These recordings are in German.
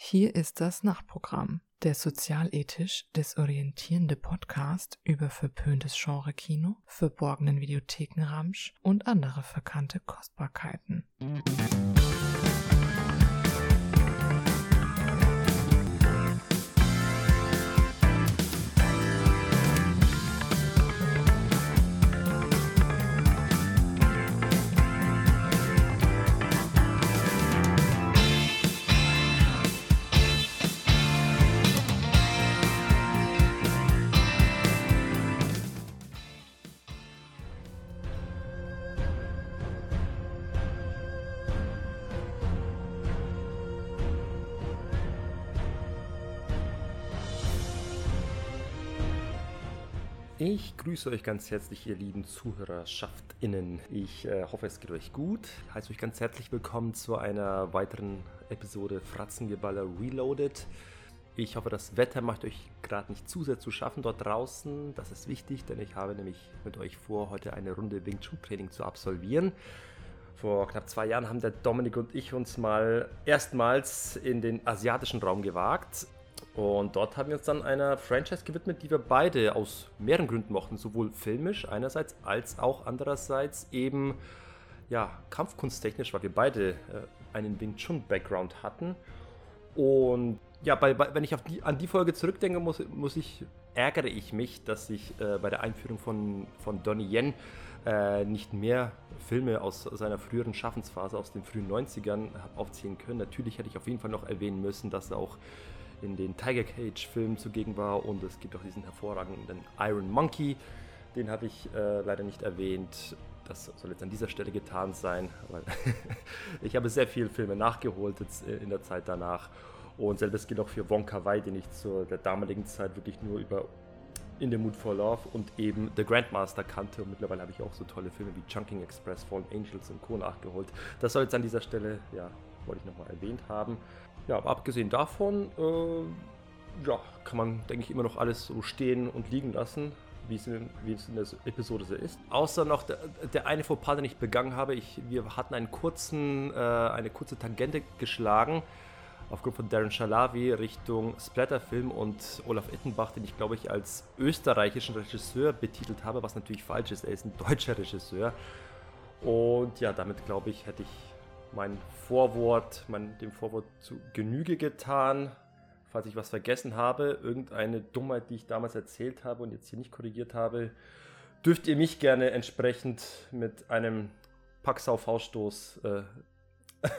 Hier ist das Nachtprogramm, der sozialethisch desorientierende Podcast über verpöntes Genre-Kino, verborgenen Videothekenramsch und andere verkannte Kostbarkeiten. Ich grüße euch ganz herzlich, ihr lieben ZuhörerschaftsInnen. Ich äh, hoffe, es geht euch gut. Ich heiße euch ganz herzlich willkommen zu einer weiteren Episode Fratzengeballer Reloaded. Ich hoffe, das Wetter macht euch gerade nicht zu sehr zu schaffen dort draußen. Das ist wichtig, denn ich habe nämlich mit euch vor, heute eine Runde Wing Chun Training zu absolvieren. Vor knapp zwei Jahren haben der Dominik und ich uns mal erstmals in den asiatischen Raum gewagt. Und dort haben wir uns dann einer Franchise gewidmet, die wir beide aus mehreren Gründen mochten. Sowohl filmisch einerseits als auch andererseits eben ja, kampfkunsttechnisch, weil wir beide äh, einen Wing Chun Background hatten. Und ja, bei, bei, wenn ich die, an die Folge zurückdenke, muss, muss ich, ärgere ich mich, dass ich äh, bei der Einführung von, von Donnie Yen äh, nicht mehr Filme aus seiner früheren Schaffensphase, aus den frühen 90ern, habe aufzählen können. Natürlich hätte ich auf jeden Fall noch erwähnen müssen, dass auch in den Tiger Cage Filmen zugegen war und es gibt auch diesen hervorragenden Iron Monkey, den habe ich äh, leider nicht erwähnt. Das soll jetzt an dieser Stelle getan sein, weil ich habe sehr viele Filme nachgeholt jetzt äh, in der Zeit danach. Und selbes gilt auch für Wonka Wai, den ich zu der damaligen Zeit wirklich nur über In the Mood for Love und eben The Grandmaster kannte. Und mittlerweile habe ich auch so tolle Filme wie Chunking Express, Fallen Angels und Co. nachgeholt. Das soll jetzt an dieser Stelle, ja, wollte ich nochmal erwähnt haben. Ja, aber abgesehen davon, äh, ja, kann man, denke ich, immer noch alles so stehen und liegen lassen, wie es in, wie es in der Episode so ist. Außer noch der, der eine Fauxpas, den ich begangen habe. Ich, wir hatten einen kurzen, äh, eine kurze Tangente geschlagen aufgrund von Darren Shalavi Richtung Splatterfilm und Olaf Ettenbach, den ich glaube ich als österreichischen Regisseur betitelt habe, was natürlich falsch ist. Er ist ein deutscher Regisseur. Und ja, damit glaube ich, hätte ich mein Vorwort, mein, dem Vorwort zu Genüge getan. Falls ich was vergessen habe, irgendeine Dummheit, die ich damals erzählt habe und jetzt hier nicht korrigiert habe, dürft ihr mich gerne entsprechend mit einem Paxau-Fauststoß äh,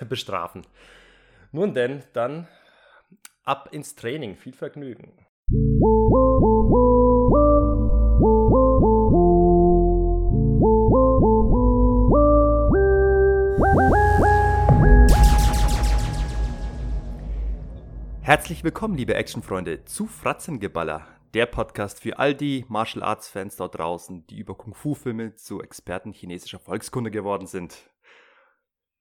bestrafen. Nun denn, dann ab ins Training. Viel Vergnügen. Herzlich willkommen, liebe Actionfreunde, zu Fratzengeballer, der Podcast für all die Martial Arts Fans dort draußen, die über Kung-Fu-Filme zu Experten chinesischer Volkskunde geworden sind.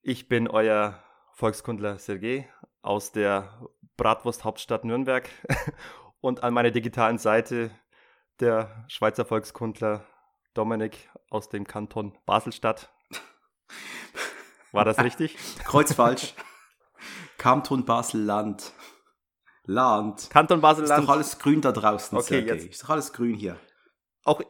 Ich bin euer Volkskundler Sergei aus der Bratwurst-Hauptstadt Nürnberg und an meiner digitalen Seite der Schweizer Volkskundler Dominik aus dem Kanton Baselstadt. War das richtig? Kreuzfalsch. Kanton Basel-Land. Land. Kanton Basel-Land. Ist doch alles grün da draußen, okay, Sergej. Jetzt. Ist doch alles grün hier. Auch,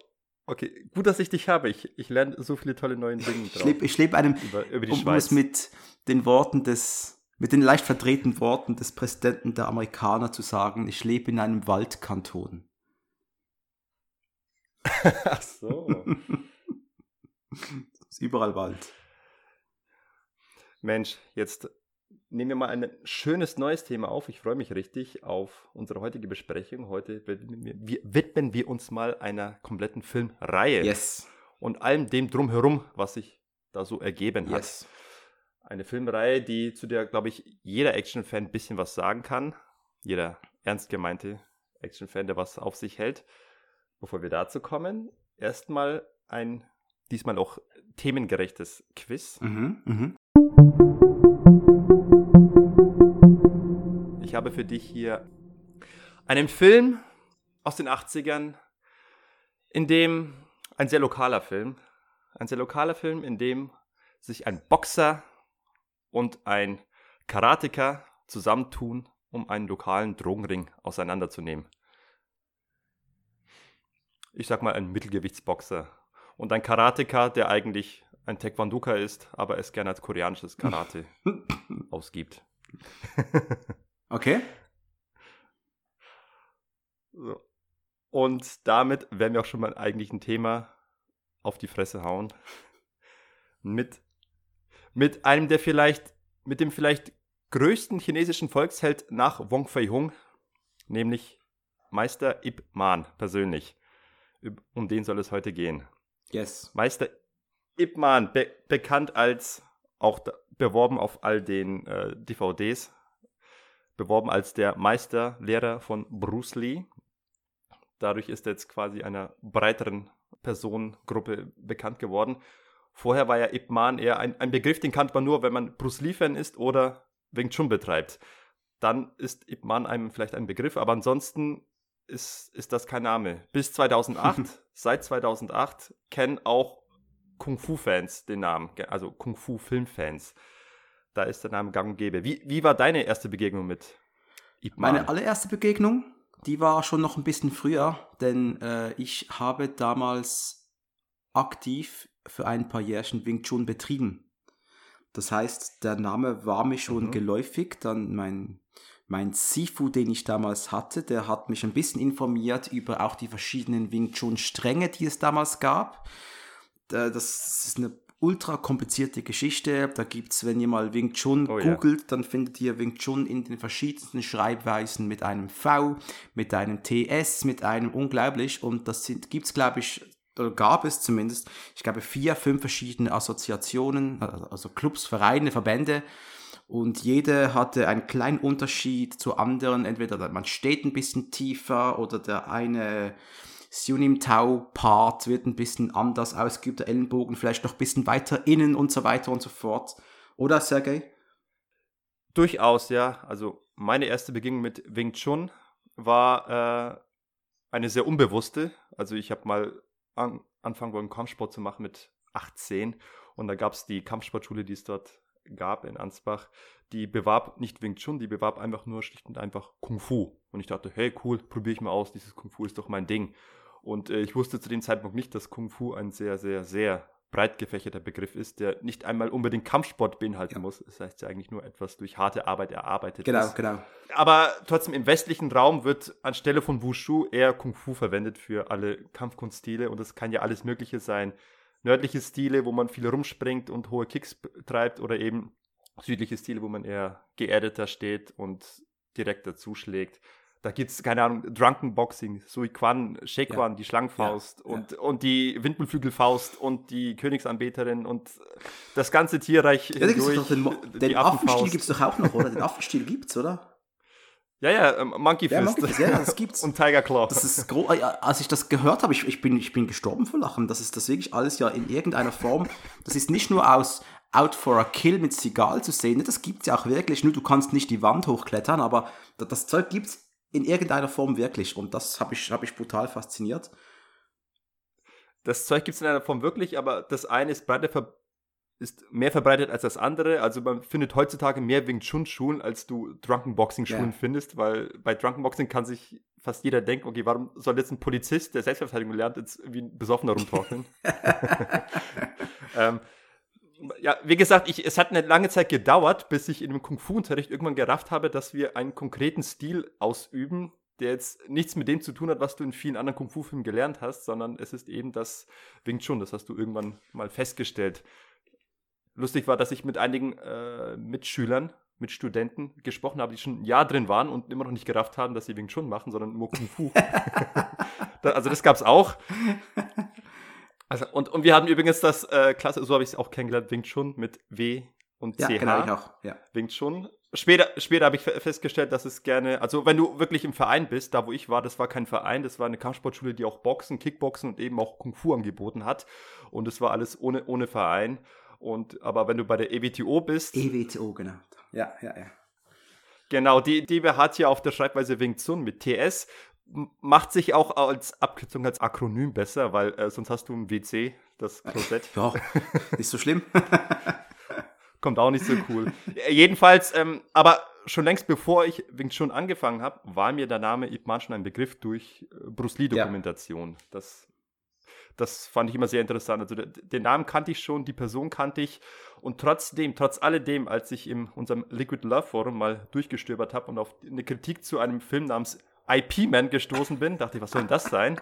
okay, gut, dass ich dich habe. Ich, ich lerne so viele tolle neue Dinge drauf. Ich lebe, ich lebe einem, über, über die um Schweiz. es mit den Worten des, mit den leicht verdrehten Worten des Präsidenten der Amerikaner zu sagen, ich lebe in einem Waldkanton. Ach so. ist überall Wald. Mensch, jetzt nehmen wir mal ein schönes neues Thema auf. Ich freue mich richtig auf unsere heutige Besprechung. Heute widmen wir uns mal einer kompletten Filmreihe. Yes. Und allem dem drumherum, was sich da so ergeben hat. Yes. Eine Filmreihe, die zu der, glaube ich, jeder Action-Fan ein bisschen was sagen kann. Jeder ernst gemeinte Action-Fan, der was auf sich hält. Bevor wir dazu kommen, erstmal ein diesmal auch themengerechtes Quiz. Mhm, mh. Ich habe für dich hier einen Film aus den 80ern, in dem ein sehr lokaler Film, ein sehr lokaler Film, in dem sich ein Boxer und ein Karateka zusammentun um einen lokalen Drogenring auseinanderzunehmen. Ich sag mal ein Mittelgewichtsboxer. Und ein Karateka, der eigentlich ein Taekwondoka ist, aber es gerne als koreanisches Karate ausgibt. okay. So. Und damit werden wir auch schon mal eigentlich ein Thema auf die Fresse hauen. Mit, mit einem der vielleicht, mit dem vielleicht größten chinesischen Volksheld nach Wong Fei Hung, nämlich Meister Ip Man persönlich. Um den soll es heute gehen. Yes. Meister Ip Man, be bekannt als auch da, beworben auf all den äh, DVDs, beworben als der Meisterlehrer von Bruce Lee. Dadurch ist er jetzt quasi einer breiteren Personengruppe bekannt geworden. Vorher war ja Ip Man eher ein, ein Begriff, den kannte man nur, wenn man Bruce Lee-Fan ist oder Wing Chun betreibt. Dann ist Ip Man einem vielleicht ein Begriff, aber ansonsten ist, ist das kein Name. Bis 2008, seit 2008, kennen auch Kung-Fu-Fans den Namen, also Kung-Fu-Filmfans. Da ist der Name gang und gäbe. Wie, wie war deine erste Begegnung mit Ip Man? Meine allererste Begegnung, die war schon noch ein bisschen früher, denn äh, ich habe damals aktiv für ein paar Jährchen Wing Chun betrieben. Das heißt, der Name war mir schon mhm. geläufig. Dann mein, mein Sifu, den ich damals hatte, der hat mich ein bisschen informiert über auch die verschiedenen Wing Chun-Stränge, die es damals gab. Das ist eine ultra komplizierte Geschichte. Da gibt es, wenn ihr mal Wing Chun oh, googelt, ja. dann findet ihr Wing Chun in den verschiedensten Schreibweisen mit einem V, mit einem TS, mit einem unglaublich. Und das gibt es, glaube ich, oder gab es zumindest, ich glaube, vier, fünf verschiedene Assoziationen, also Clubs, Vereine, Verbände. Und jede hatte einen kleinen Unterschied zu anderen. Entweder man steht ein bisschen tiefer oder der eine Sunim Tau Part wird ein bisschen anders ausgeübt, der Ellenbogen vielleicht noch ein bisschen weiter innen und so weiter und so fort. Oder, Sergei? Durchaus, ja. Also meine erste Begegnung mit Wing Chun war äh, eine sehr unbewusste. Also ich habe mal an, anfangen wollen, Kampfsport zu machen mit 18. Und da gab es die Kampfsportschule, die es dort gab in Ansbach, die bewarb nicht Wing Chun, die bewarb einfach nur schlicht und einfach Kung Fu. Und ich dachte, hey, cool, probiere ich mal aus, dieses Kung Fu ist doch mein Ding. Und äh, ich wusste zu dem Zeitpunkt nicht, dass Kung Fu ein sehr, sehr, sehr breit gefächerter Begriff ist, der nicht einmal unbedingt Kampfsport beinhalten ja. muss. Das heißt ja eigentlich nur etwas durch harte Arbeit erarbeitet genau, ist. Genau, genau. Aber trotzdem im westlichen Raum wird anstelle von Wushu eher Kung Fu verwendet für alle Kampfkunststile und das kann ja alles Mögliche sein. Nördliche Stile, wo man viel rumspringt und hohe Kicks treibt oder eben südliche Stile, wo man eher geerdeter steht und direkt dazuschlägt da gibt es, keine Ahnung, Drunken Boxing, Sui Quan, Shekwan, ja. die Schlangenfaust ja. Und, ja. und die Windmühlflügelfaust und die Königsanbeterin und das ganze Tierreich ja, hindurch. Den, den Affenstil gibt es doch auch noch, oder? Den Affenstil gibt's, oder? Ja, ja, ähm, Monkey Fist. Ja, Monkey Fist, ja, das gibt's. und Tiger Claw. Das ist als ich das gehört habe, ich, ich, bin, ich bin gestorben vor Lachen. Das ist das wirklich alles ja in irgendeiner Form. Das ist nicht nur aus Out for a Kill mit Sigal zu sehen. Das gibt's ja auch wirklich. Nur du kannst nicht die Wand hochklettern, aber das Zeug gibt's in irgendeiner Form wirklich. Und das habe ich, hab ich brutal fasziniert. Das Zeug gibt es in einer Form wirklich, aber das eine ist, breiter ist mehr verbreitet als das andere. Also man findet heutzutage mehr Wing Chun Schulen, als du Drunken Boxing Schulen ja. findest, weil bei Drunken Boxing kann sich fast jeder denken, okay, warum soll jetzt ein Polizist, der Selbstverteidigung lernt, jetzt wie ein Besoffener rumtorkeln? ähm, ja, wie gesagt, ich, es hat eine lange Zeit gedauert, bis ich in dem Kung-Fu-Unterricht irgendwann gerafft habe, dass wir einen konkreten Stil ausüben, der jetzt nichts mit dem zu tun hat, was du in vielen anderen Kung-Fu-Filmen gelernt hast, sondern es ist eben das Wing Chun. Das hast du irgendwann mal festgestellt. Lustig war, dass ich mit einigen äh, Mitschülern, mit Studenten gesprochen habe, die schon ein Jahr drin waren und immer noch nicht gerafft haben, dass sie Wing Chun machen, sondern nur Kung Fu. also das gab es auch. Also, und, und wir haben übrigens das äh, Klasse, so habe ich es auch kennengelernt, Wing Chun mit W und ja, CH. Genau, ich auch. Ja. Wing Chun. Später, später habe ich festgestellt, dass es gerne, also wenn du wirklich im Verein bist, da wo ich war, das war kein Verein, das war eine Kampfsportschule, die auch Boxen, Kickboxen und eben auch Kung Fu angeboten hat. Und es war alles ohne, ohne Verein. Und aber wenn du bei der EWTO bist. EWTO, genau. Ja, ja, ja. Genau, die, die hat ja auf der Schreibweise Wing Chun mit TS macht sich auch als Abkürzung, als Akronym besser, weil äh, sonst hast du ein WC, das Klosett. Ja, nicht so schlimm. Kommt auch nicht so cool. Jedenfalls, ähm, aber schon längst bevor ich Wing Chun angefangen habe, war mir der Name Ip Man schon ein Begriff durch äh, Bruce Lee-Dokumentation. Ja. Das, das fand ich immer sehr interessant. Also den Namen kannte ich schon, die Person kannte ich. Und trotzdem, trotz alledem, als ich in unserem Liquid Love Forum mal durchgestöbert habe und auf eine Kritik zu einem Film namens IP Man gestoßen bin, dachte ich, was soll denn das sein?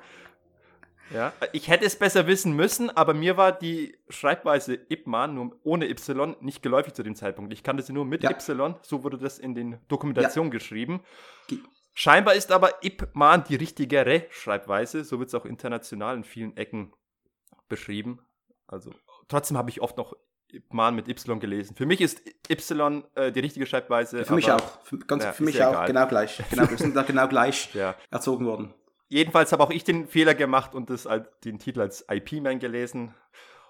Ja, ich hätte es besser wissen müssen, aber mir war die Schreibweise Ipman nur ohne Y nicht geläufig zu dem Zeitpunkt. Ich kannte sie nur mit ja. Y, so wurde das in den Dokumentationen ja. geschrieben. Scheinbar ist aber Ipman die richtigere Schreibweise, so wird es auch international in vielen Ecken beschrieben. Also trotzdem habe ich oft noch Ipman mit Y gelesen. Für mich ist Y äh, die richtige Schreibweise. Für mich auch. Für, ganz, ja, für mich auch. Egal. Genau gleich. Genau, wir sind da genau gleich erzogen worden jedenfalls habe auch ich den Fehler gemacht und das, den Titel als IP-Man gelesen.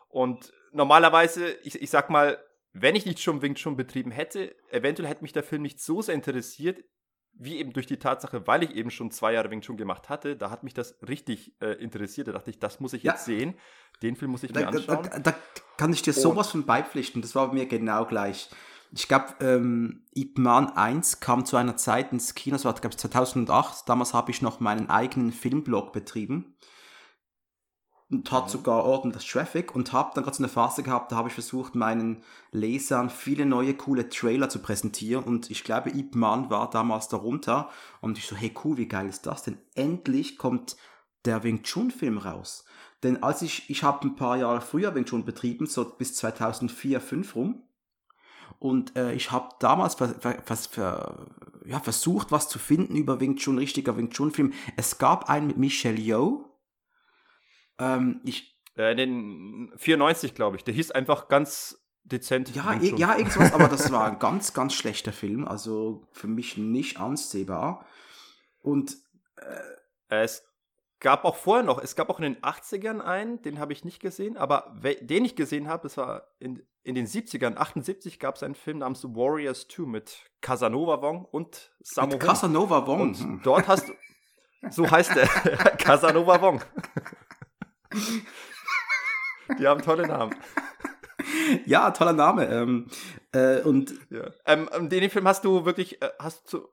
Und normalerweise, ich, ich sag mal, wenn ich nicht schon Wing Chun betrieben hätte, eventuell hätte mich der Film nicht so sehr interessiert, wie eben durch die Tatsache, weil ich eben schon zwei Jahre Wing Chun gemacht hatte, da hat mich das richtig äh, interessiert. Da dachte ich, das muss ich ja. jetzt sehen. Den Film muss ich da, mir anschauen. Da, da, kann ich dir sowas von beipflichten. Das war bei mir genau gleich. Ich glaube, ähm, Ip Man 1 kam zu einer Zeit ins Kino, das war, glaube ich, 2008. Damals habe ich noch meinen eigenen Filmblog betrieben und hat sogar ordentlich Traffic und habe dann gerade so eine Phase gehabt, da habe ich versucht, meinen Lesern viele neue coole Trailer zu präsentieren und ich glaube, Ip Man war damals darunter und ich so, hey cool, wie geil ist das denn? Endlich kommt der Wing Chun Film raus. Denn als ich, ich habe ein paar Jahre früher Wing Chun betrieben, so bis 2004, 2005 rum, und äh, ich habe damals vers vers ja, versucht, was zu finden über Wing Chun, richtiger Wing Chun-Film. Es gab einen mit Michelle Yeoh. Ähm, ich, äh, den 94, glaube ich. Der hieß einfach ganz dezent. Ja, e ja, irgendwas, aber das war ein ganz, ganz schlechter Film. Also für mich nicht ansehbar. Und äh, es gab auch vorher noch, es gab auch in den 80ern einen, den habe ich nicht gesehen, aber den ich gesehen habe, das war in, in den 70ern, 78 gab es einen Film namens Warriors 2 mit Casanova Wong und Sammo Mit Casanova Wong. Und hm. dort hast du, so heißt der, Casanova Wong. Die haben tolle Namen. Ja, toller Name. Ähm, äh, und ja. ähm, den Film hast du wirklich, äh, hast du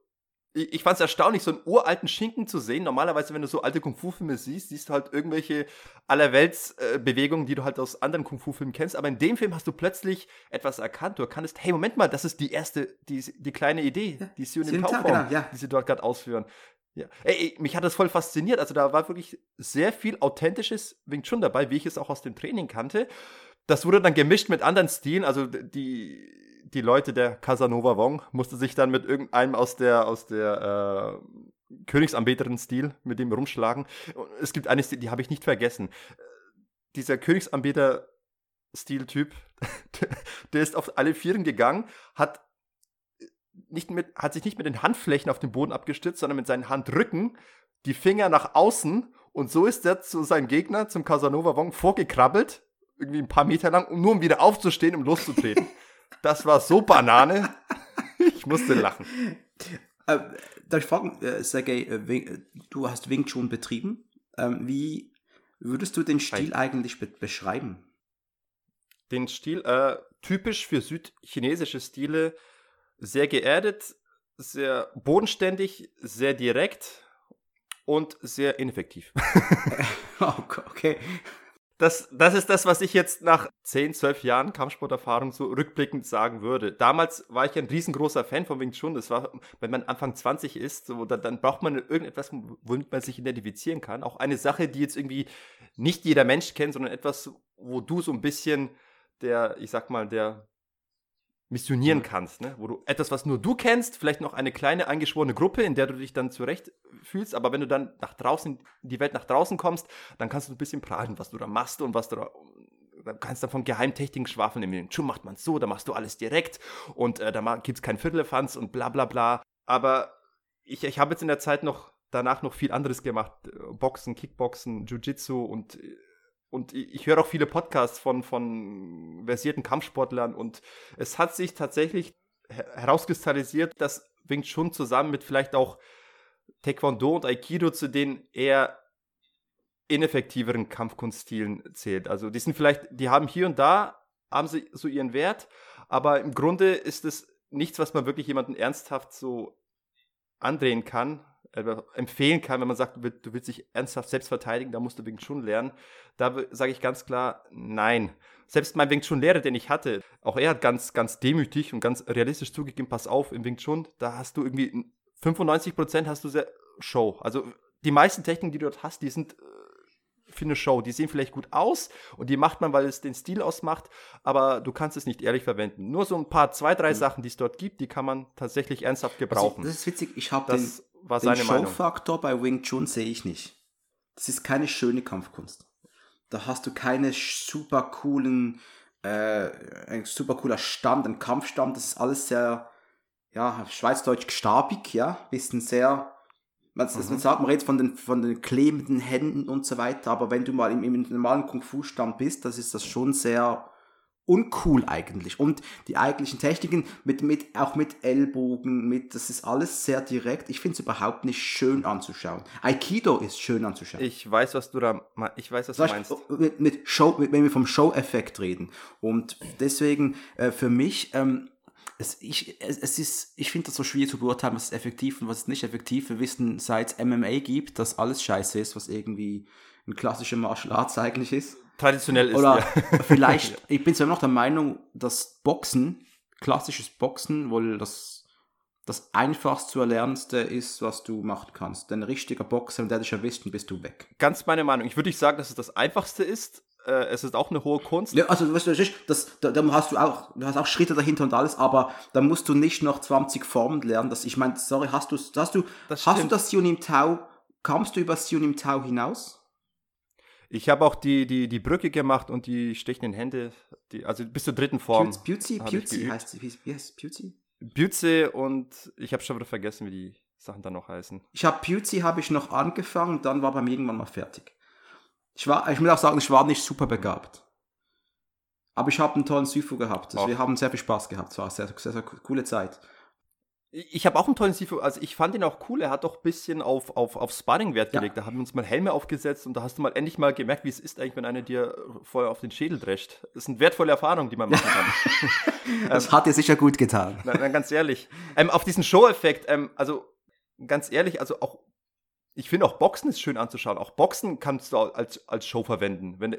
ich, ich fand es erstaunlich, so einen uralten Schinken zu sehen. Normalerweise, wenn du so alte Kung-Fu-Filme siehst, siehst du halt irgendwelche Allerwelts-Bewegungen, die du halt aus anderen Kung-Fu-Filmen kennst. Aber in dem Film hast du plötzlich etwas erkannt. Du erkanntest, hey, Moment mal, das ist die erste, die, die kleine Idee, ja, die Sion Tauform, genau, ja. die sie dort gerade ausführen. Ja. Ey, mich hat das voll fasziniert. Also da war wirklich sehr viel authentisches Wing Chun dabei, wie ich es auch aus dem Training kannte. Das wurde dann gemischt mit anderen Stilen. Also die die Leute der Casanova Wong musste sich dann mit irgendeinem aus der, aus der äh, Königsanbeterin-Stil mit dem rumschlagen. Es gibt eine die habe ich nicht vergessen. Dieser Königsanbeter-Stil-Typ, der ist auf alle Vieren gegangen, hat nicht mit, hat sich nicht mit den Handflächen auf den Boden abgestützt, sondern mit seinen Handrücken die Finger nach außen und so ist er zu seinem Gegner, zum Casanova Wong, vorgekrabbelt, irgendwie ein paar Meter lang, um nur um wieder aufzustehen, um loszutreten. Das war so Banane. Ich musste lachen. Äh, darf ich fragen, äh, Sergej, äh, du hast Wing Chun betrieben. Ähm, wie würdest du den Stil Hi. eigentlich be beschreiben? Den Stil, äh, typisch für südchinesische Stile, sehr geerdet, sehr bodenständig, sehr direkt und sehr ineffektiv. okay das, das ist das, was ich jetzt nach 10, 12 Jahren Kampfsporterfahrung so rückblickend sagen würde. Damals war ich ein riesengroßer Fan von Wing Chun. Das war, wenn man Anfang 20 ist, so, dann, dann braucht man irgendetwas, womit man sich identifizieren kann. Auch eine Sache, die jetzt irgendwie nicht jeder Mensch kennt, sondern etwas, wo du so ein bisschen der, ich sag mal, der missionieren kannst, ne? wo du etwas, was nur du kennst, vielleicht noch eine kleine eingeschworene Gruppe, in der du dich dann zurecht fühlst, aber wenn du dann nach draußen, die Welt nach draußen kommst, dann kannst du ein bisschen prahlen, was du da machst und was du da dann kannst du von Geheimtechniken schwafeln. Im Chum macht man so, da machst du alles direkt und äh, da gibt es kein Viertelfanz und bla bla bla. Aber ich, ich habe jetzt in der Zeit noch danach noch viel anderes gemacht. Boxen, Kickboxen, Jiu-Jitsu und äh, und ich höre auch viele Podcasts von, von versierten Kampfsportlern und es hat sich tatsächlich herauskristallisiert, dass Wing Chun zusammen mit vielleicht auch Taekwondo und Aikido zu den eher ineffektiveren Kampfkunststilen zählt. Also die sind vielleicht, die haben hier und da, haben sie so ihren Wert, aber im Grunde ist es nichts, was man wirklich jemandem ernsthaft so andrehen kann, empfehlen kann, wenn man sagt, du, willst, dich ernsthaft selbst verteidigen, da musst du Wing Chun lernen. Da sage ich ganz klar, nein. Selbst mein Wing Chun Lehrer, den ich hatte, auch er hat ganz, ganz demütig und ganz realistisch zugegeben, pass auf, im Wing Chun, da hast du irgendwie 95 Prozent hast du sehr Show. Also die meisten Techniken, die du dort hast, die sind äh, für eine Show. Die sehen vielleicht gut aus und die macht man, weil es den Stil ausmacht, aber du kannst es nicht ehrlich verwenden. Nur so ein paar, zwei, drei mhm. Sachen, die es dort gibt, die kann man tatsächlich ernsthaft also, gebrauchen. Also, das ist witzig, ich habe den, den Show-Faktor bei Wing Chun sehe ich nicht. Das ist keine schöne Kampfkunst. Da hast du keine super coolen, äh, ein super cooler Stand, ein Kampfstand, das ist alles sehr, ja, schweizdeutsch gestabig, ja, bisschen sehr man, mhm. man sagt, man redet von den, von den klebenden Händen und so weiter, aber wenn du mal im, im normalen Kung-Fu-Stand bist, das ist das schon sehr uncool eigentlich. Und die eigentlichen Techniken, mit, mit, auch mit Ellbogen, mit, das ist alles sehr direkt. Ich finde es überhaupt nicht schön anzuschauen. Aikido ist schön anzuschauen. Ich weiß, was du da, ich weiß, was du meinst. Mit, mit Show, mit, wenn wir vom Show-Effekt reden. Und deswegen, äh, für mich, ähm, es, ich, es, es ist, ich finde das so schwierig zu beurteilen, was ist effektiv und was ist nicht effektiv. Wir wissen, seit es MMA gibt, dass alles scheiße ist, was irgendwie ein klassischer Martial Arts eigentlich ist. Traditionell ist Oder ja. vielleicht, ich bin zwar noch der Meinung, dass Boxen, klassisches Boxen, wohl das, das einfachst zu erlernendste ist, was du machen kannst. Denn ein richtiger Boxer, der dich erwischt, bist du weg. Ganz meine Meinung. Ich würde nicht sagen, dass es das einfachste ist, äh, es ist auch eine hohe Kunst. Ja, also weißt du, das, da, da, hast du auch, du hast auch Schritte dahinter und alles, aber da musst du nicht noch 20 Formen lernen. Das, ich meine, sorry, hast du, hast du, das hast du das Sionim Tau, kamst du über Sionim Tau hinaus? Ich habe auch die, die, die Brücke gemacht und die stechenden Hände, die, also bis zur dritten Form. Beauty, Beauty heißt sie, wie heißt Beauty? Beauty und ich habe schon wieder vergessen, wie die Sachen dann noch heißen. Ich habe Beauty habe ich noch angefangen, dann war bei mir irgendwann mal fertig. Ich, war, ich muss auch sagen, ich war nicht super begabt. Aber ich habe einen tollen Sifu gehabt. Also wir haben sehr viel Spaß gehabt. Es war eine sehr, sehr, sehr coole Zeit. Ich habe auch einen tollen Sifu, also ich fand ihn auch cool. Er hat doch ein bisschen auf, auf, auf Sparring Wert gelegt. Ja. Da haben wir uns mal Helme aufgesetzt und da hast du mal endlich mal gemerkt, wie es ist eigentlich, wenn einer dir voll auf den Schädel drescht. Das ist eine wertvolle Erfahrung, die man machen kann. das ähm, hat dir sicher gut getan. Na, na ganz ehrlich. Ähm, auf diesen Show-Effekt, ähm, also ganz ehrlich, also auch ich finde auch Boxen ist schön anzuschauen. Auch Boxen kannst du als, als Show verwenden. Wenn,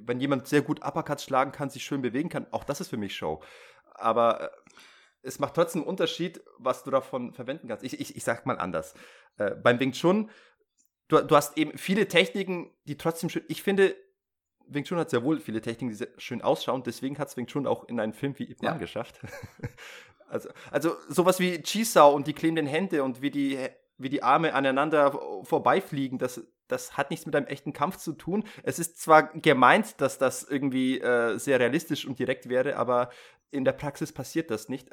wenn jemand sehr gut Uppercuts schlagen kann, sich schön bewegen kann, auch das ist für mich Show. Aber äh, es macht trotzdem einen Unterschied, was du davon verwenden kannst. Ich, ich, ich sag mal anders. Äh, beim Wing Chun, du, du hast eben viele Techniken, die trotzdem schön. Ich finde, Wing Chun hat sehr wohl viele Techniken, die sehr schön ausschauen. Deswegen hat es Wing Chun auch in einen Film wie Ip Man ja. geschafft. also, also sowas wie Chisao und die klebenden Hände und wie die wie die Arme aneinander vorbeifliegen, das, das hat nichts mit einem echten Kampf zu tun. Es ist zwar gemeint, dass das irgendwie äh, sehr realistisch und direkt wäre, aber in der Praxis passiert das nicht.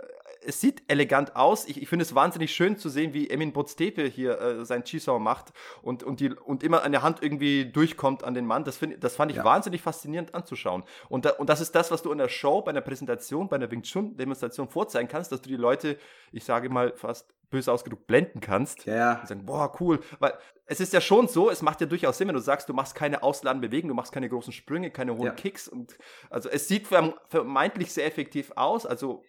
Es sieht elegant aus. Ich, ich finde es wahnsinnig schön zu sehen, wie Emin Boztepe hier äh, sein Chisau macht und, und, die, und immer an der Hand irgendwie durchkommt an den Mann. Das, find, das fand ich ja. wahnsinnig faszinierend anzuschauen. Und, da, und das ist das, was du in der Show, bei einer Präsentation, bei einer Wing Chun-Demonstration vorzeigen kannst, dass du die Leute, ich sage mal fast böse ausgedrückt, blenden kannst. Ja. Und sagen, boah, cool. Weil es ist ja schon so, es macht ja durchaus Sinn, wenn du sagst, du machst keine ausladenden Bewegungen, du machst keine großen Sprünge, keine hohen ja. Kicks. Und also es sieht vermeintlich sehr effektiv aus, also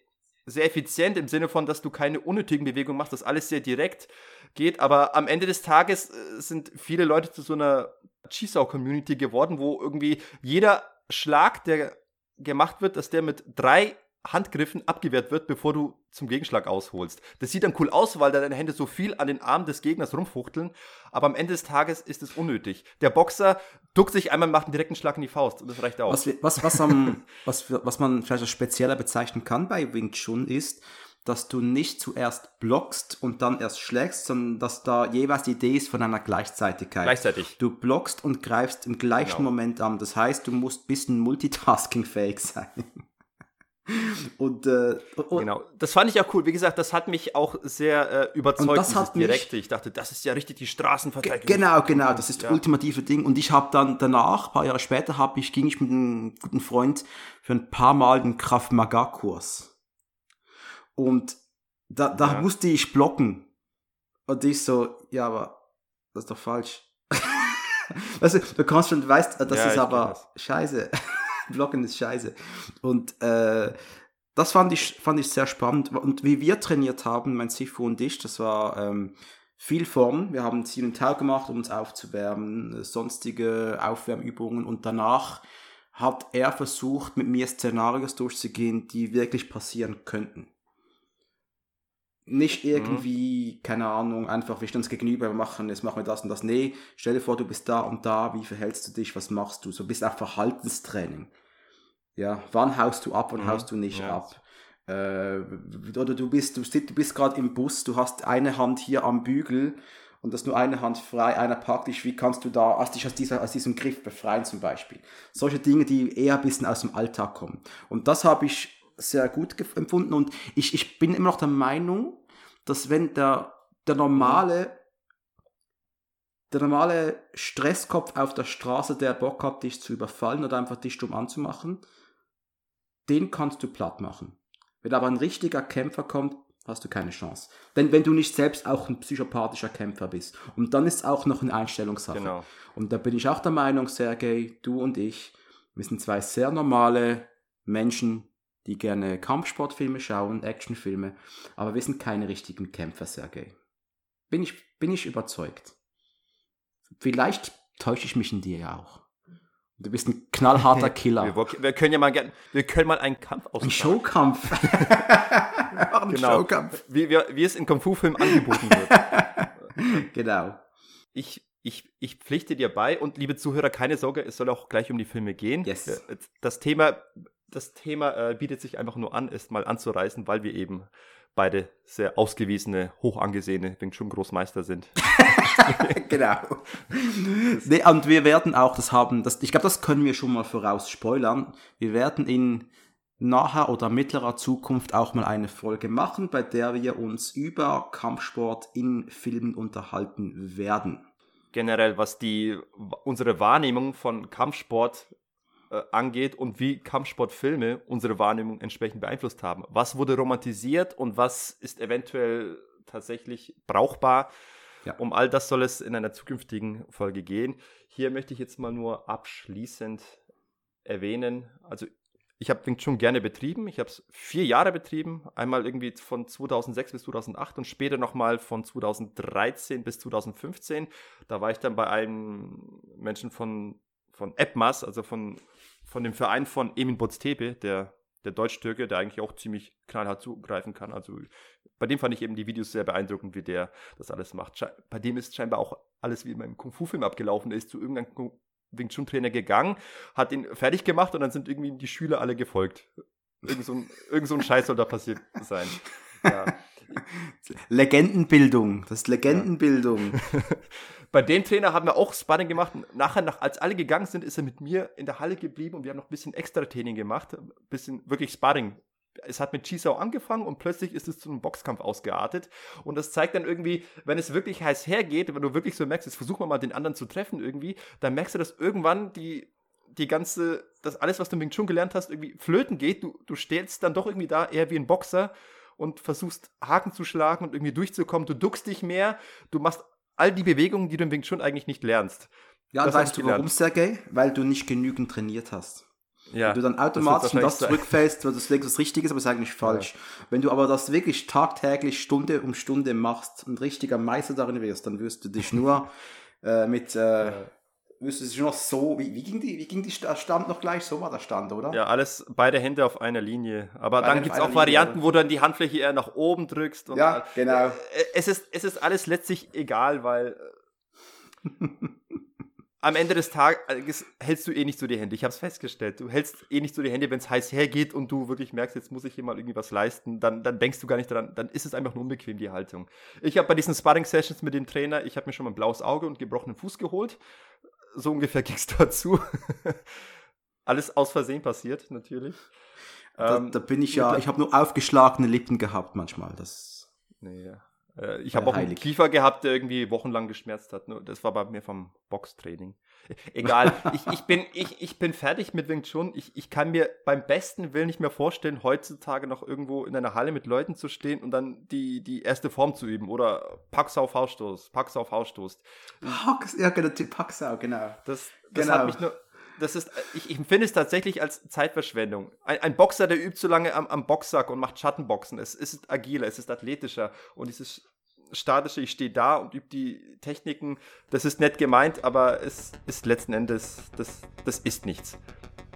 sehr effizient im Sinne von, dass du keine unnötigen Bewegungen machst, dass alles sehr direkt geht. Aber am Ende des Tages äh, sind viele Leute zu so einer Chisau-Community geworden, wo irgendwie jeder Schlag, der gemacht wird, dass der mit drei Handgriffen abgewehrt wird, bevor du zum Gegenschlag ausholst. Das sieht dann cool aus, weil da deine Hände so viel an den Arm des Gegners rumfuchteln, aber am Ende des Tages ist es unnötig. Der Boxer duckt sich einmal, macht einen direkten Schlag in die Faust und das reicht aus. Was, was, was, am, was, was man vielleicht als spezieller bezeichnen kann bei Wing Chun ist, dass du nicht zuerst blockst und dann erst schlägst, sondern dass da jeweils die Idee ist von einer Gleichzeitigkeit. Gleichzeitig. Du blockst und greifst im gleichen genau. Moment an. Das heißt, du musst ein bisschen multitaskingfähig sein. Und, äh, und, genau, das fand ich auch cool. Wie gesagt, das hat mich auch sehr äh, überzeugt, das hat Direkte. Ich dachte, das ist ja richtig die Straßenverteidigung. Genau, genau, das ist ja. das ultimative Ding. Und ich habe dann danach, ein paar Jahre später, hab ich, ging ich mit einem guten Freund für ein paar Mal den Kraft Maga Kurs. Und da, da ja. musste ich blocken. Und ich so, ja, aber das ist doch falsch. weißt du, du kannst schon, weißt, das ja, ist aber scheiße. Blocken ist scheiße. Und äh, das fand ich, fand ich sehr spannend. Und wie wir trainiert haben, mein Sifu und ich, das war ähm, viel Form. Wir haben Ziel und Tau gemacht, um uns aufzuwärmen, sonstige Aufwärmübungen und danach hat er versucht, mit mir Szenarios durchzugehen, die wirklich passieren könnten. Nicht irgendwie, mhm. keine Ahnung, einfach, wir stehen uns gegenüber, wir machen, jetzt machen wir das und das. Nee, stell dir vor, du bist da und da, wie verhältst du dich, was machst du? So bist auch Verhaltenstraining. Ja, wann haust du ab und mhm. haust du nicht ja. ab? Äh, oder du bist, du, du bist gerade im Bus, du hast eine Hand hier am Bügel und das nur eine Hand frei, einer packt dich, wie kannst du da aus, dich aus, dieser, aus diesem Griff befreien zum Beispiel. Solche Dinge, die eher ein bisschen aus dem Alltag kommen. Und das habe ich sehr gut empfunden und ich, ich bin immer noch der Meinung, dass wenn der, der normale der normale Stresskopf auf der Straße, der Bock hat, dich zu überfallen oder einfach dich stumm anzumachen, den kannst du platt machen. Wenn aber ein richtiger Kämpfer kommt, hast du keine Chance. Denn wenn du nicht selbst auch ein psychopathischer Kämpfer bist. Und dann ist es auch noch eine Einstellungssache. Genau. Und da bin ich auch der Meinung, Sergej, du und ich, wir sind zwei sehr normale Menschen, die gerne Kampfsportfilme schauen, Actionfilme, aber wir sind keine richtigen Kämpfer, Sergej. Bin ich, bin ich überzeugt. Vielleicht täusche ich mich in dir ja auch. Du bist ein knallharter Killer. wir, wir, können ja mal wir können mal einen Kampf ausmachen. Ein Showkampf. einen genau. Showkampf. Wie, wie, wie es in Kung Fu Filmen angeboten wird. genau. Ich, ich, ich pflichte dir bei und liebe Zuhörer, keine Sorge, es soll auch gleich um die Filme gehen. Yes. Äh, das Thema, das Thema äh, bietet sich einfach nur an, es mal anzureißen, weil wir eben beide sehr ausgewiesene, hoch angesehene Wing Chun Großmeister sind. genau. Nee, und wir werden auch das haben, das, ich glaube, das können wir schon mal voraus spoilern. Wir werden in naher oder mittlerer Zukunft auch mal eine Folge machen, bei der wir uns über Kampfsport in Filmen unterhalten werden. Generell, was die unsere Wahrnehmung von Kampfsport äh, angeht und wie Kampfsportfilme unsere Wahrnehmung entsprechend beeinflusst haben. Was wurde romantisiert und was ist eventuell tatsächlich brauchbar? Ja. Um all das soll es in einer zukünftigen Folge gehen. Hier möchte ich jetzt mal nur abschließend erwähnen, also ich habe Wing Chun gerne betrieben. Ich habe es vier Jahre betrieben. Einmal irgendwie von 2006 bis 2008 und später nochmal von 2013 bis 2015. Da war ich dann bei einem Menschen von, von EPMAS, also von von dem Verein von Emin Boztepe, der, der Deutsch-Türke, der eigentlich auch ziemlich knallhart zugreifen kann. Also bei dem fand ich eben die Videos sehr beeindruckend, wie der das alles macht. Bei dem ist scheinbar auch alles wie in meinem Kung-Fu-Film abgelaufen. Er ist zu irgendeinem Wing Chun-Trainer gegangen, hat ihn fertig gemacht und dann sind irgendwie die Schüler alle gefolgt. Irgend so ein, irgend so ein Scheiß soll da passiert sein. Ja. Legendenbildung, das ist Legendenbildung. Ja. Bei dem Trainer haben wir auch Sparring gemacht. Nachher, nach, als alle gegangen sind, ist er mit mir in der Halle geblieben und wir haben noch ein bisschen extra Training gemacht. Ein bisschen wirklich Sparring. Es hat mit Chisao angefangen und plötzlich ist es zu einem Boxkampf ausgeartet. Und das zeigt dann irgendwie, wenn es wirklich heiß hergeht, wenn du wirklich so merkst, jetzt versuchen wir mal den anderen zu treffen irgendwie, dann merkst du, dass irgendwann die, die ganze, das alles, was du mit Wing Chun gelernt hast, irgendwie flöten geht. Du, du stehst dann doch irgendwie da eher wie ein Boxer und versuchst Haken zu schlagen und irgendwie durchzukommen. Du duckst dich mehr, du machst all die Bewegungen, die du im Wing Chun eigentlich nicht lernst. Ja, das weißt du warum, Sergej? Weil du nicht genügend trainiert hast. Ja, Wenn du dann automatisch das, das zurückfällst, weil das wirklich das Richtige ist, aber es ist eigentlich falsch. Ja. Wenn du aber das wirklich tagtäglich Stunde um Stunde machst und richtiger Meister darin wirst, dann wirst du dich nur äh, mit äh, müsste es noch so, wie, wie, ging die, wie ging die Stand noch gleich? So war der Stand, oder? Ja, alles, beide Hände auf einer Linie. Aber beide dann gibt es auch Linie, Varianten, oder? wo du dann die Handfläche eher nach oben drückst. ja, dann, genau. Äh, es ist, es ist alles letztlich egal, weil äh, am Ende des Tages hältst du eh nicht so die Hände. Ich habe es festgestellt. Du hältst eh nicht so die Hände, wenn es heiß hergeht und du wirklich merkst, jetzt muss ich hier mal irgendwie was leisten. Dann, dann denkst du gar nicht dran. Dann ist es einfach nur unbequem, die Haltung. Ich habe bei diesen Sparring-Sessions mit dem Trainer, ich habe mir schon mal ein blaues Auge und gebrochenen Fuß geholt so ungefähr ging es dazu. Alles aus Versehen passiert, natürlich. Da, ähm, da bin ich ja, ich habe nur aufgeschlagene Lippen gehabt manchmal. Das nee. Äh, ich habe auch einen Kiefer gehabt, der irgendwie wochenlang geschmerzt hat. Das war bei mir vom Boxtraining. Egal, ich, ich, bin, ich, ich bin fertig mit Wing Chun. Ich, ich kann mir beim besten Willen nicht mehr vorstellen, heutzutage noch irgendwo in einer Halle mit Leuten zu stehen und dann die, die erste Form zu üben. Oder Pax auf Hausstoß, Pax auf Hausstoß. Pax, ja, genau, Pax genau. Das, das genau. hat mich nur das ist, ich, ich empfinde es tatsächlich als Zeitverschwendung. Ein, ein Boxer, der übt so lange am, am Boxsack und macht Schattenboxen. Es, es ist agiler, es ist athletischer und dieses statische, ich stehe da und übe die Techniken, das ist nett gemeint, aber es ist letzten Endes, das, das ist nichts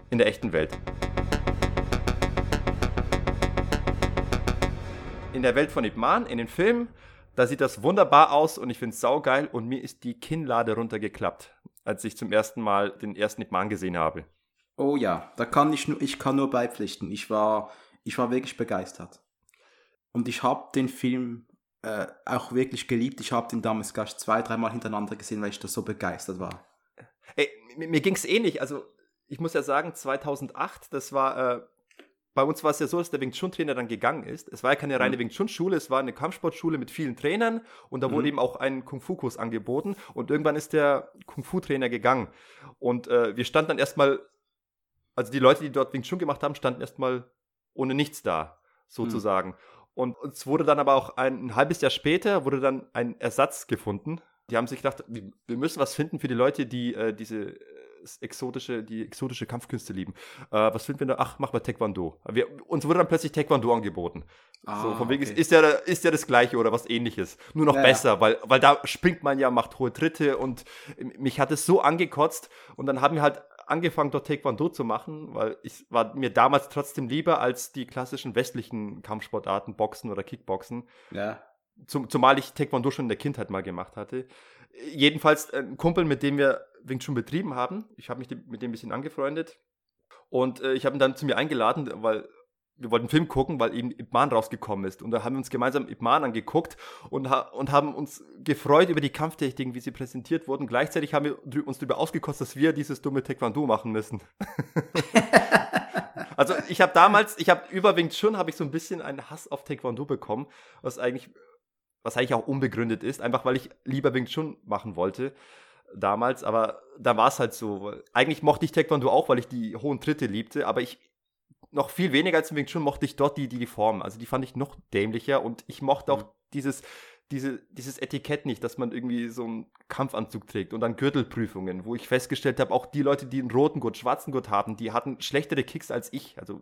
in der echten Welt. In der Welt von Ip Man, in den Filmen, da sieht das wunderbar aus und ich finde es saugeil und mir ist die Kinnlade runtergeklappt, als ich zum ersten Mal den ersten Ip Man gesehen habe. Oh ja, da kann ich nur, ich kann nur beipflichten. Ich war, ich war wirklich begeistert. Und ich habe den Film äh, auch wirklich geliebt. Ich habe den damals gleich zwei, dreimal hintereinander gesehen, weil ich da so begeistert war. Ey, mir, mir ging es ähnlich. Also, ich muss ja sagen, 2008, das war, äh, bei uns war es ja so, dass der Wing Chun Trainer dann gegangen ist. Es war ja keine reine mhm. Wing Chun Schule, es war eine Kampfsportschule mit vielen Trainern und da mhm. wurde ihm auch ein Kung Fu Kurs angeboten und irgendwann ist der Kung Fu Trainer gegangen und äh, wir standen dann erstmal, also die Leute, die dort Wing Chun gemacht haben, standen erstmal ohne nichts da, sozusagen. Mhm. Und es wurde dann aber auch ein, ein, halbes Jahr später wurde dann ein Ersatz gefunden. Die haben sich gedacht, wir müssen was finden für die Leute, die äh, diese äh, exotische, die exotische Kampfkünste lieben. Äh, was finden wir da? Ach, mach mal Taekwondo. Wir, uns wurde dann plötzlich Taekwondo angeboten. Ah, so, von wegen okay. ist, ist, ja, ist ja das Gleiche oder was ähnliches. Nur noch ja, besser, ja. Weil, weil da springt man ja, macht hohe Tritte und mich hat es so angekotzt und dann haben wir halt angefangen, dort Taekwondo zu machen, weil ich war mir damals trotzdem lieber als die klassischen westlichen Kampfsportarten, Boxen oder Kickboxen. Ja. Zum, zumal ich Taekwondo schon in der Kindheit mal gemacht hatte. Jedenfalls ein Kumpel, mit dem wir Wing Chun betrieben haben. Ich habe mich mit dem ein bisschen angefreundet. Und äh, ich habe ihn dann zu mir eingeladen, weil wir wollten einen Film gucken, weil eben Ip Man rausgekommen ist. Und da haben wir uns gemeinsam Ip Man angeguckt und, ha und haben uns gefreut über die Kampftechniken, wie sie präsentiert wurden. Gleichzeitig haben wir uns darüber ausgekostet, dass wir dieses dumme Taekwondo machen müssen. also ich habe damals, ich habe über Wing Chun habe ich so ein bisschen einen Hass auf Taekwondo bekommen, was eigentlich, was eigentlich auch unbegründet ist, einfach weil ich lieber Wing Chun machen wollte damals, aber da war es halt so. Eigentlich mochte ich Taekwondo auch, weil ich die hohen Tritte liebte, aber ich noch viel weniger als im Wing Chun mochte ich dort die, die, die Form. Also die fand ich noch dämlicher und ich mochte auch mhm. dieses, diese, dieses Etikett nicht, dass man irgendwie so einen Kampfanzug trägt und dann Gürtelprüfungen, wo ich festgestellt habe, auch die Leute, die einen roten Gurt, schwarzen Gurt haben, die hatten schlechtere Kicks als ich. Also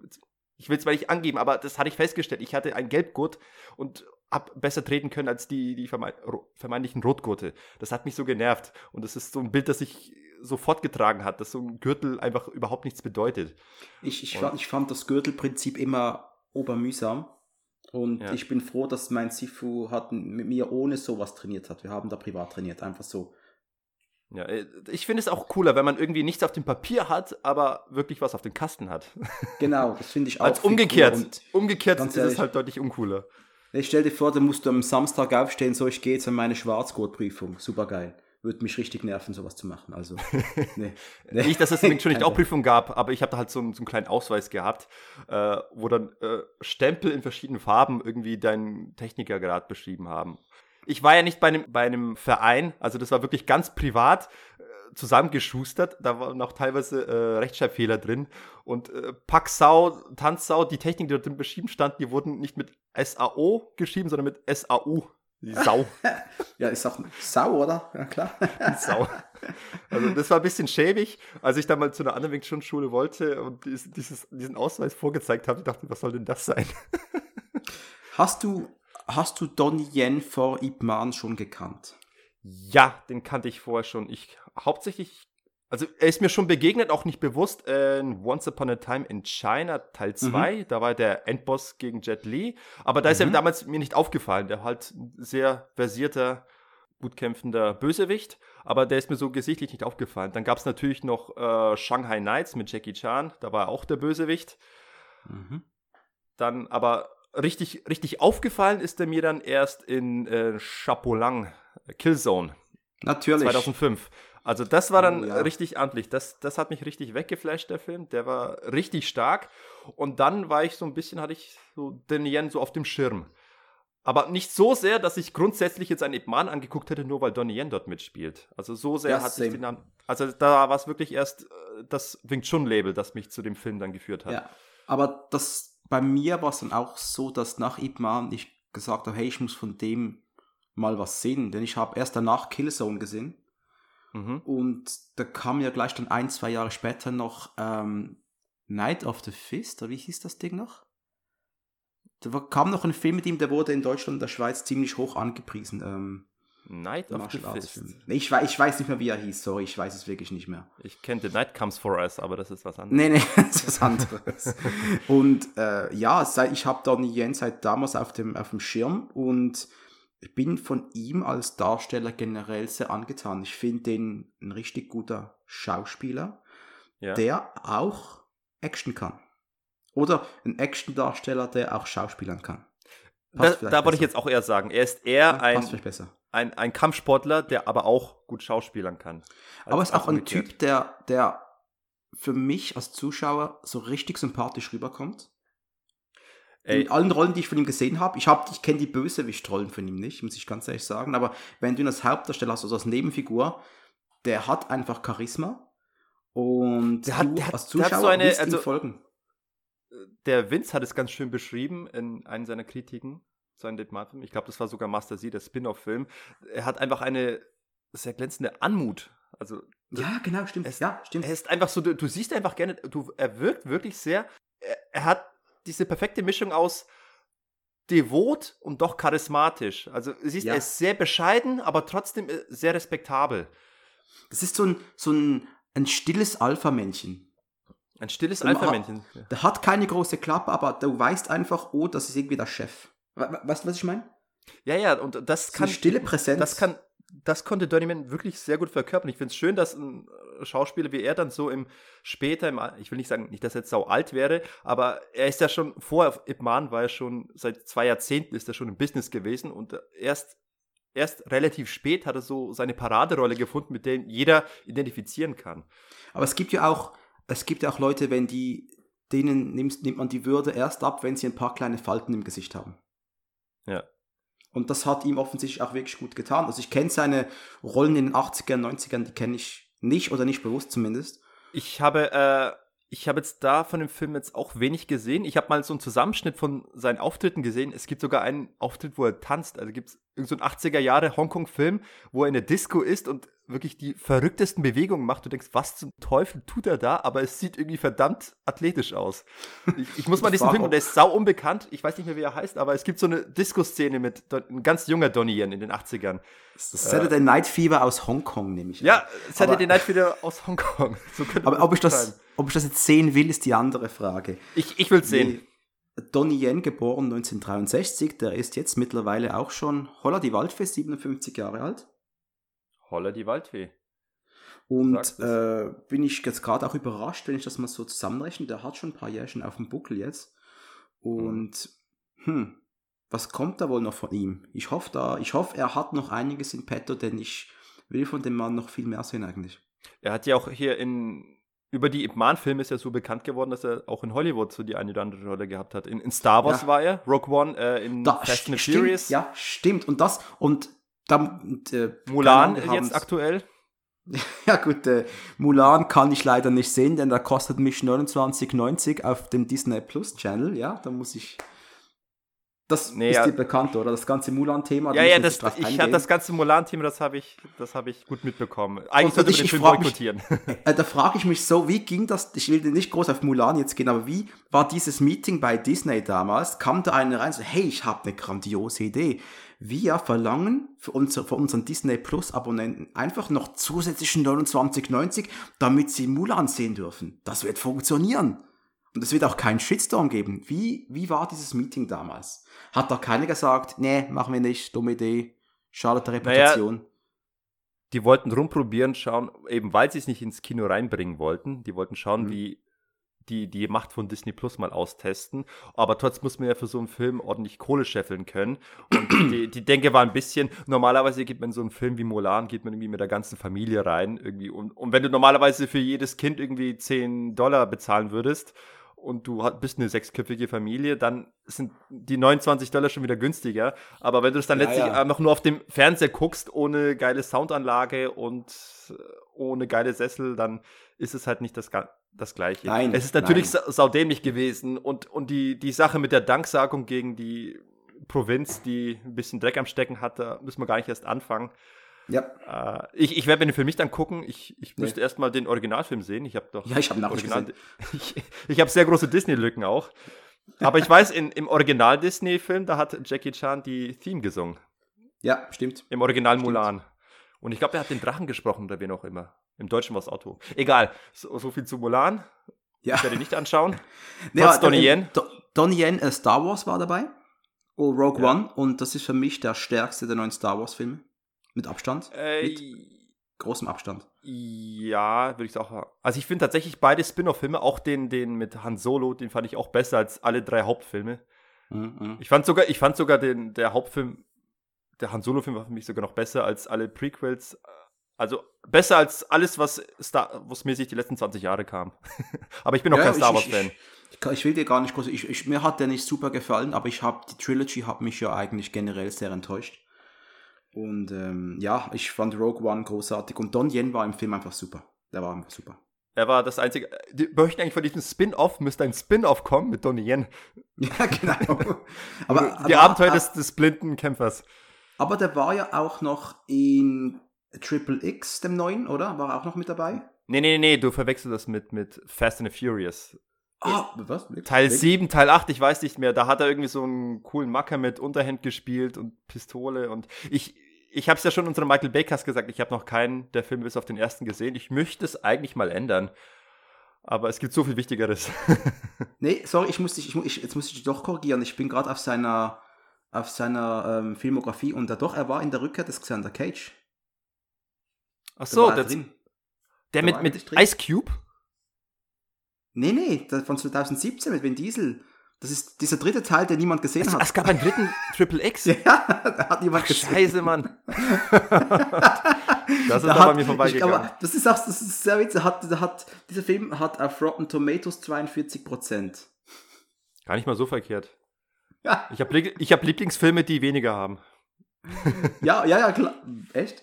ich will es mal nicht angeben, aber das hatte ich festgestellt. Ich hatte einen Gelbgurt und habe besser treten können als die, die vermeintlichen Rotgurte. Das hat mich so genervt. Und das ist so ein Bild, das ich so fortgetragen hat, dass so ein Gürtel einfach überhaupt nichts bedeutet. Ich, ich, fand, ich fand das Gürtelprinzip immer obermühsam. Und ja. ich bin froh, dass mein Sifu hat mit mir ohne sowas trainiert hat. Wir haben da privat trainiert, einfach so. Ja, äh, ich finde es auch cooler, wenn man irgendwie nichts auf dem Papier hat, aber wirklich was auf dem Kasten hat. Genau, das finde ich auch. Als umgekehrt. Umgekehrt ist ehrlich, es halt deutlich uncooler. Ich stell dir vor, da musst du am Samstag aufstehen, so ich gehe jetzt an meine Schwarzgurtprüfung. Super geil. Würde mich richtig nerven, sowas zu machen. Also, nee. nee. Nicht, dass es nicht auch Prüfung gab, aber ich habe da halt so, einen, so einen kleinen Ausweis gehabt, äh, wo dann äh, Stempel in verschiedenen Farben irgendwie deinen Technikergrad beschrieben haben. Ich war ja nicht bei einem, bei einem Verein, also das war wirklich ganz privat äh, zusammengeschustert. Da waren auch teilweise äh, Rechtschreibfehler drin. Und äh, Packsau, Tanzsau, die Techniken, die dort drin beschrieben standen, die wurden nicht mit SAO geschrieben, sondern mit SAU. Die Sau. ja, ist auch Sau, oder? Ja, klar. Die Sau. Also das war ein bisschen schäbig, als ich da mal zu einer anderen Wing Schule wollte und dieses, diesen Ausweis vorgezeigt habe. Ich dachte, was soll denn das sein? Hast du, hast du Donnie Yen vor Ip Man schon gekannt? Ja, den kannte ich vorher schon. Ich hauptsächlich also er ist mir schon begegnet, auch nicht bewusst, in Once Upon a Time in China Teil 2. Mhm. Da war der Endboss gegen Jet Li. Aber da ist er mhm. damals mir nicht aufgefallen. Der halt sehr versierter, gut kämpfender Bösewicht. Aber der ist mir so gesichtlich nicht aufgefallen. Dann gab es natürlich noch äh, Shanghai Knights mit Jackie Chan. Da war er auch der Bösewicht. Mhm. Dann aber richtig, richtig aufgefallen ist er mir dann erst in äh, Chapolang, Killzone. Natürlich. 2005. Also das war dann oh, ja. richtig amtlich. Das, das hat mich richtig weggeflasht, der Film. Der war richtig stark. Und dann war ich so ein bisschen, hatte ich so den Yen so auf dem Schirm. Aber nicht so sehr, dass ich grundsätzlich jetzt einen Ip Man angeguckt hätte, nur weil Donnie Yen dort mitspielt. Also so sehr ja, hat sich den Namen. Also da war es wirklich erst äh, das Wing Chun-Label, das mich zu dem Film dann geführt hat. Ja, aber das bei mir war es dann auch so, dass nach Ip Man ich gesagt habe, hey, ich muss von dem mal was sehen. Denn ich habe erst danach Killzone gesehen. Mhm. Und da kam ja gleich dann ein, zwei Jahre später noch ähm, Night of the Fist, oder wie hieß das Ding noch? Da kam noch ein Film mit ihm, der wurde in Deutschland und der Schweiz ziemlich hoch angepriesen. Ähm, Night of the Fist. Ich, weiß, ich weiß nicht mehr, wie er hieß, sorry, ich weiß es wirklich nicht mehr. Ich kenne The Night Comes For Us, aber das ist was anderes. Nee, nee, das ist was anderes. und äh, ja, ich habe Donnie Yen seit damals auf dem, auf dem Schirm und bin von ihm als Darsteller generell sehr angetan. Ich finde den ein richtig guter Schauspieler, ja. der auch Action kann. Oder ein Action-Darsteller, der auch schauspielern kann. Da, da wollte ich jetzt auch eher sagen, er ist eher ja, ein, ein, ein Kampfsportler, der aber auch gut schauspielern kann. aber er ist auch ein Typ, der, der für mich als Zuschauer so richtig sympathisch rüberkommt. Ey. In allen Rollen, die ich von ihm gesehen habe, ich, hab, ich kenne die Bösewicht-Rollen von ihm nicht, muss ich ganz ehrlich sagen, aber wenn du ihn als Hauptdarsteller hast, also als Nebenfigur, der hat einfach Charisma und der hat, der hat, als Zuschauer der hat so eine, also, folgen der Vince hat es ganz schön beschrieben in einem seiner Kritiken zu einem Deadman-Film. Ich glaube, das war sogar Master Z, der Spin-off-Film. Er hat einfach eine sehr glänzende Anmut. Also, ja, genau, stimmt. Es, ja, stimmt. Er ist einfach so, du, du siehst einfach gerne, du, er wirkt wirklich sehr, er, er, hat diese perfekte Mischung aus devot und doch charismatisch. Also, siehst, ja. er ist sehr bescheiden, aber trotzdem äh, sehr respektabel. Das ist so ein, so ein, ein stilles Alpha-Männchen. Ein stilles Alpha-Männchen. Der hat keine große Klappe, aber du weißt einfach, oh, das ist irgendwie der Chef. Weißt du, was ich meine? Ja, ja, und das kann. Eine stille Präsenz. Das kann. Das konnte Donnyman wirklich sehr gut verkörpern. Ich finde es schön, dass ein Schauspieler wie er dann so im später, im, ich will nicht sagen, nicht, dass er jetzt sau alt wäre, aber er ist ja schon vor Ip Man war er schon seit zwei Jahrzehnten ist er schon im Business gewesen und erst erst relativ spät hat er so seine Paraderolle gefunden, mit der jeder identifizieren kann. Aber es gibt ja auch es gibt ja auch Leute, wenn die, denen nimmt, nimmt man die Würde erst ab, wenn sie ein paar kleine Falten im Gesicht haben. Ja. Und das hat ihm offensichtlich auch wirklich gut getan. Also ich kenne seine Rollen in den 80ern, 90ern, die kenne ich nicht oder nicht bewusst zumindest. Ich habe, äh, ich habe jetzt da von dem Film jetzt auch wenig gesehen. Ich habe mal so einen Zusammenschnitt von seinen Auftritten gesehen. Es gibt sogar einen Auftritt, wo er tanzt. Also gibt es so einen 80er Jahre Hongkong-Film, wo er in der Disco ist und wirklich die verrücktesten Bewegungen macht. Du denkst, was zum Teufel tut er da? Aber es sieht irgendwie verdammt athletisch aus. Ich, ich muss mal diesen Film, und der ist sau unbekannt. Ich weiß nicht mehr, wie er heißt, aber es gibt so eine Disco-Szene mit ein ganz junger Donnie Yen in den 80ern. Saturday äh, Night Fever aus Hongkong, nehme ich an. Ja, Saturday Night Fever aus Hongkong. So aber ob ich, das, ob ich das jetzt sehen will, ist die andere Frage. Ich, ich will es sehen. Donnie Yen, geboren 1963, der ist jetzt mittlerweile auch schon, holla die Waldfee, 57 Jahre alt. Holla die Waldfee. Und äh, bin ich jetzt gerade auch überrascht, wenn ich das mal so zusammenrechne. Der hat schon ein paar Jährchen auf dem Buckel jetzt. Und hm. hm, was kommt da wohl noch von ihm? Ich hoffe, da, ich hoffe, er hat noch einiges in petto, denn ich will von dem Mann noch viel mehr sehen eigentlich. Er hat ja auch hier in über die Ip Man-Filme ist er so bekannt geworden, dass er auch in Hollywood so die eine oder andere Rolle gehabt hat. In, in Star Wars ja. war er, Rogue One, äh, in da, Fast and Furious. Ja, stimmt. Und das, und da, äh, Mulan jetzt aktuell. Ja gut, äh, Mulan kann ich leider nicht sehen, denn da kostet mich 29,90 auf dem Disney Plus Channel. Ja, da muss ich. Das nee, ist ja. dir bekannt, oder? Das ganze Mulan-Thema. Ja, ja, das, ich habe das ganze Mulan-Thema, das habe ich, das ich gut mitbekommen. Eigentlich sollte ich, den Film boykottieren. äh, da frage ich mich so, wie ging das? Ich will nicht groß auf Mulan jetzt gehen, aber wie war dieses Meeting bei Disney damals? Kam da einer rein und so, hey, ich habe eine grandiose Idee wir verlangen für, unser, für unseren Disney Plus Abonnenten einfach noch zusätzliche 29,90, damit sie Mulan sehen dürfen. Das wird funktionieren. Und es wird auch keinen Shitstorm geben. Wie, wie war dieses Meeting damals? Hat da keiner gesagt, nee, machen wir nicht, dumme Idee, schadet der Reputation? Naja, die wollten rumprobieren, schauen, eben weil sie es nicht ins Kino reinbringen wollten. Die wollten schauen, mhm. wie die, die Macht von Disney Plus mal austesten. Aber trotzdem muss man ja für so einen Film ordentlich Kohle scheffeln können. Und die, die Denke war ein bisschen, normalerweise geht man in so einen Film wie Mulan, geht man irgendwie mit der ganzen Familie rein. Irgendwie. Und, und wenn du normalerweise für jedes Kind irgendwie 10 Dollar bezahlen würdest und du bist eine sechsköpfige Familie, dann sind die 29 Dollar schon wieder günstiger. Aber wenn du es dann ja, letztlich ja. einfach nur auf dem Fernseher guckst, ohne geile Soundanlage und ohne geile Sessel, dann ist es halt nicht das, das Gleiche. Nein, es ist natürlich nein. saudämlich gewesen und, und die, die Sache mit der Danksagung gegen die Provinz, die ein bisschen Dreck am Stecken hatte, müssen wir gar nicht erst anfangen. Ja. Äh, ich ich werde mir den Film nicht angucken. Ich, ich müsste nee. erstmal den Originalfilm sehen. Ich habe doch. Ja, ich habe Original. Ich, ich habe sehr große Disney-Lücken auch. Aber ich weiß, in, im Original-Disney-Film, da hat Jackie Chan die Theme gesungen. Ja, stimmt. Im Original stimmt. Mulan. Und ich glaube, er hat den Drachen gesprochen oder wen auch immer. Im Deutschen war es Otto. Egal. So, so, viel zu Mulan. Ja. Ich werde ihn nicht anschauen. ja, Donnie äh, Yen. Donnie Yen, äh, Star Wars war dabei. Oh, Rogue ja. One. Und das ist für mich der stärkste der neuen Star Wars-Filme. Mit Abstand. Äh, mit großem Abstand. Ja, würde ich auch. Also ich finde tatsächlich beide Spin-off-Filme, auch den, den mit Han Solo, den fand ich auch besser als alle drei Hauptfilme. Mhm, mhm. Ich fand sogar, ich fand sogar den, der Hauptfilm, der Han Solo-Film war für mich sogar noch besser als alle Prequels. Also besser als alles, was Star Wars-mäßig die letzten 20 Jahre kam. aber ich bin auch ja, kein Star Wars-Fan. Ich, ich, will dir gar nicht groß. Ich, ich, mir hat der nicht super gefallen, aber ich habe die Trilogy hat mich ja eigentlich generell sehr enttäuscht. Und ähm, ja, ich fand Rogue One großartig und Don Yen war im Film einfach super. Der war einfach super. Er war das einzige. Die möchten eigentlich von diesem Spin-off müsste ein Spin-off kommen mit Donnie Yen. Ja, genau. aber, die aber, Abenteuer des, des blinden Kämpfers. Aber der war ja auch noch in Triple X, dem neuen, oder? War er auch noch mit dabei? Nee, nee, nee, du verwechselst das mit, mit Fast and the Furious. Ah, was? Teil 7, Teil 8, ich weiß nicht mehr. Da hat er irgendwie so einen coolen Macker mit Unterhand gespielt und Pistole. Und ich, ich habe es ja schon unserem Michael Bakers gesagt, ich habe noch keinen der Filme bis auf den ersten gesehen. Ich möchte es eigentlich mal ändern. Aber es gibt so viel Wichtigeres. nee, sorry, ich muss dich, ich, ich, jetzt muss ich dich doch korrigieren. Ich bin gerade auf seiner, auf seiner ähm, Filmografie und da doch, er war in der Rückkehr des Xander Cage. Ach so, der, der, der mit, mit Ice Cube? Nee, nee, von 2017 mit Vin Diesel. Das ist dieser dritte Teil, den niemand gesehen es, hat. Es gab einen dritten Triple X. ja, da hat niemand Ach, gesehen. Scheiße, Mann. das ist da bei mir vorbeigegangen. Aber das ist auch, das ist sehr witzig. Hat, hat, dieser Film hat auf Rotten Tomatoes 42 Prozent. Gar nicht mal so verkehrt. Ja. Ich habe ich hab Lieblingsfilme, die weniger haben. ja, ja, ja, klar. Echt?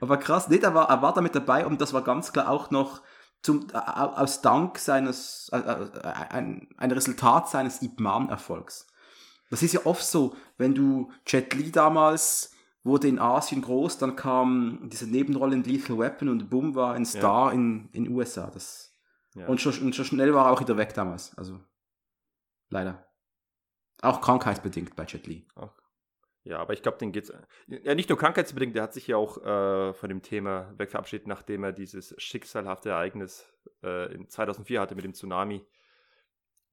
Aber krass, nee, er war, er war da mit dabei und das war ganz klar auch noch zum, aus Dank seines, äh, ein, ein Resultat seines Ip Man-Erfolgs. Das ist ja oft so, wenn du Jet Li damals wurde in Asien groß, dann kam diese Nebenrolle in Lethal Weapon und Boom war ein Star ja. in den USA. Das, ja. und, schon, und schon schnell war er auch wieder weg damals. Also leider. Auch krankheitsbedingt bei Jet Li. Ach, ja, aber ich glaube, den geht's. Ja, nicht nur krankheitsbedingt, der hat sich ja auch äh, von dem Thema wegverabschiedet, nachdem er dieses schicksalhafte Ereignis äh, in 2004 hatte mit dem Tsunami.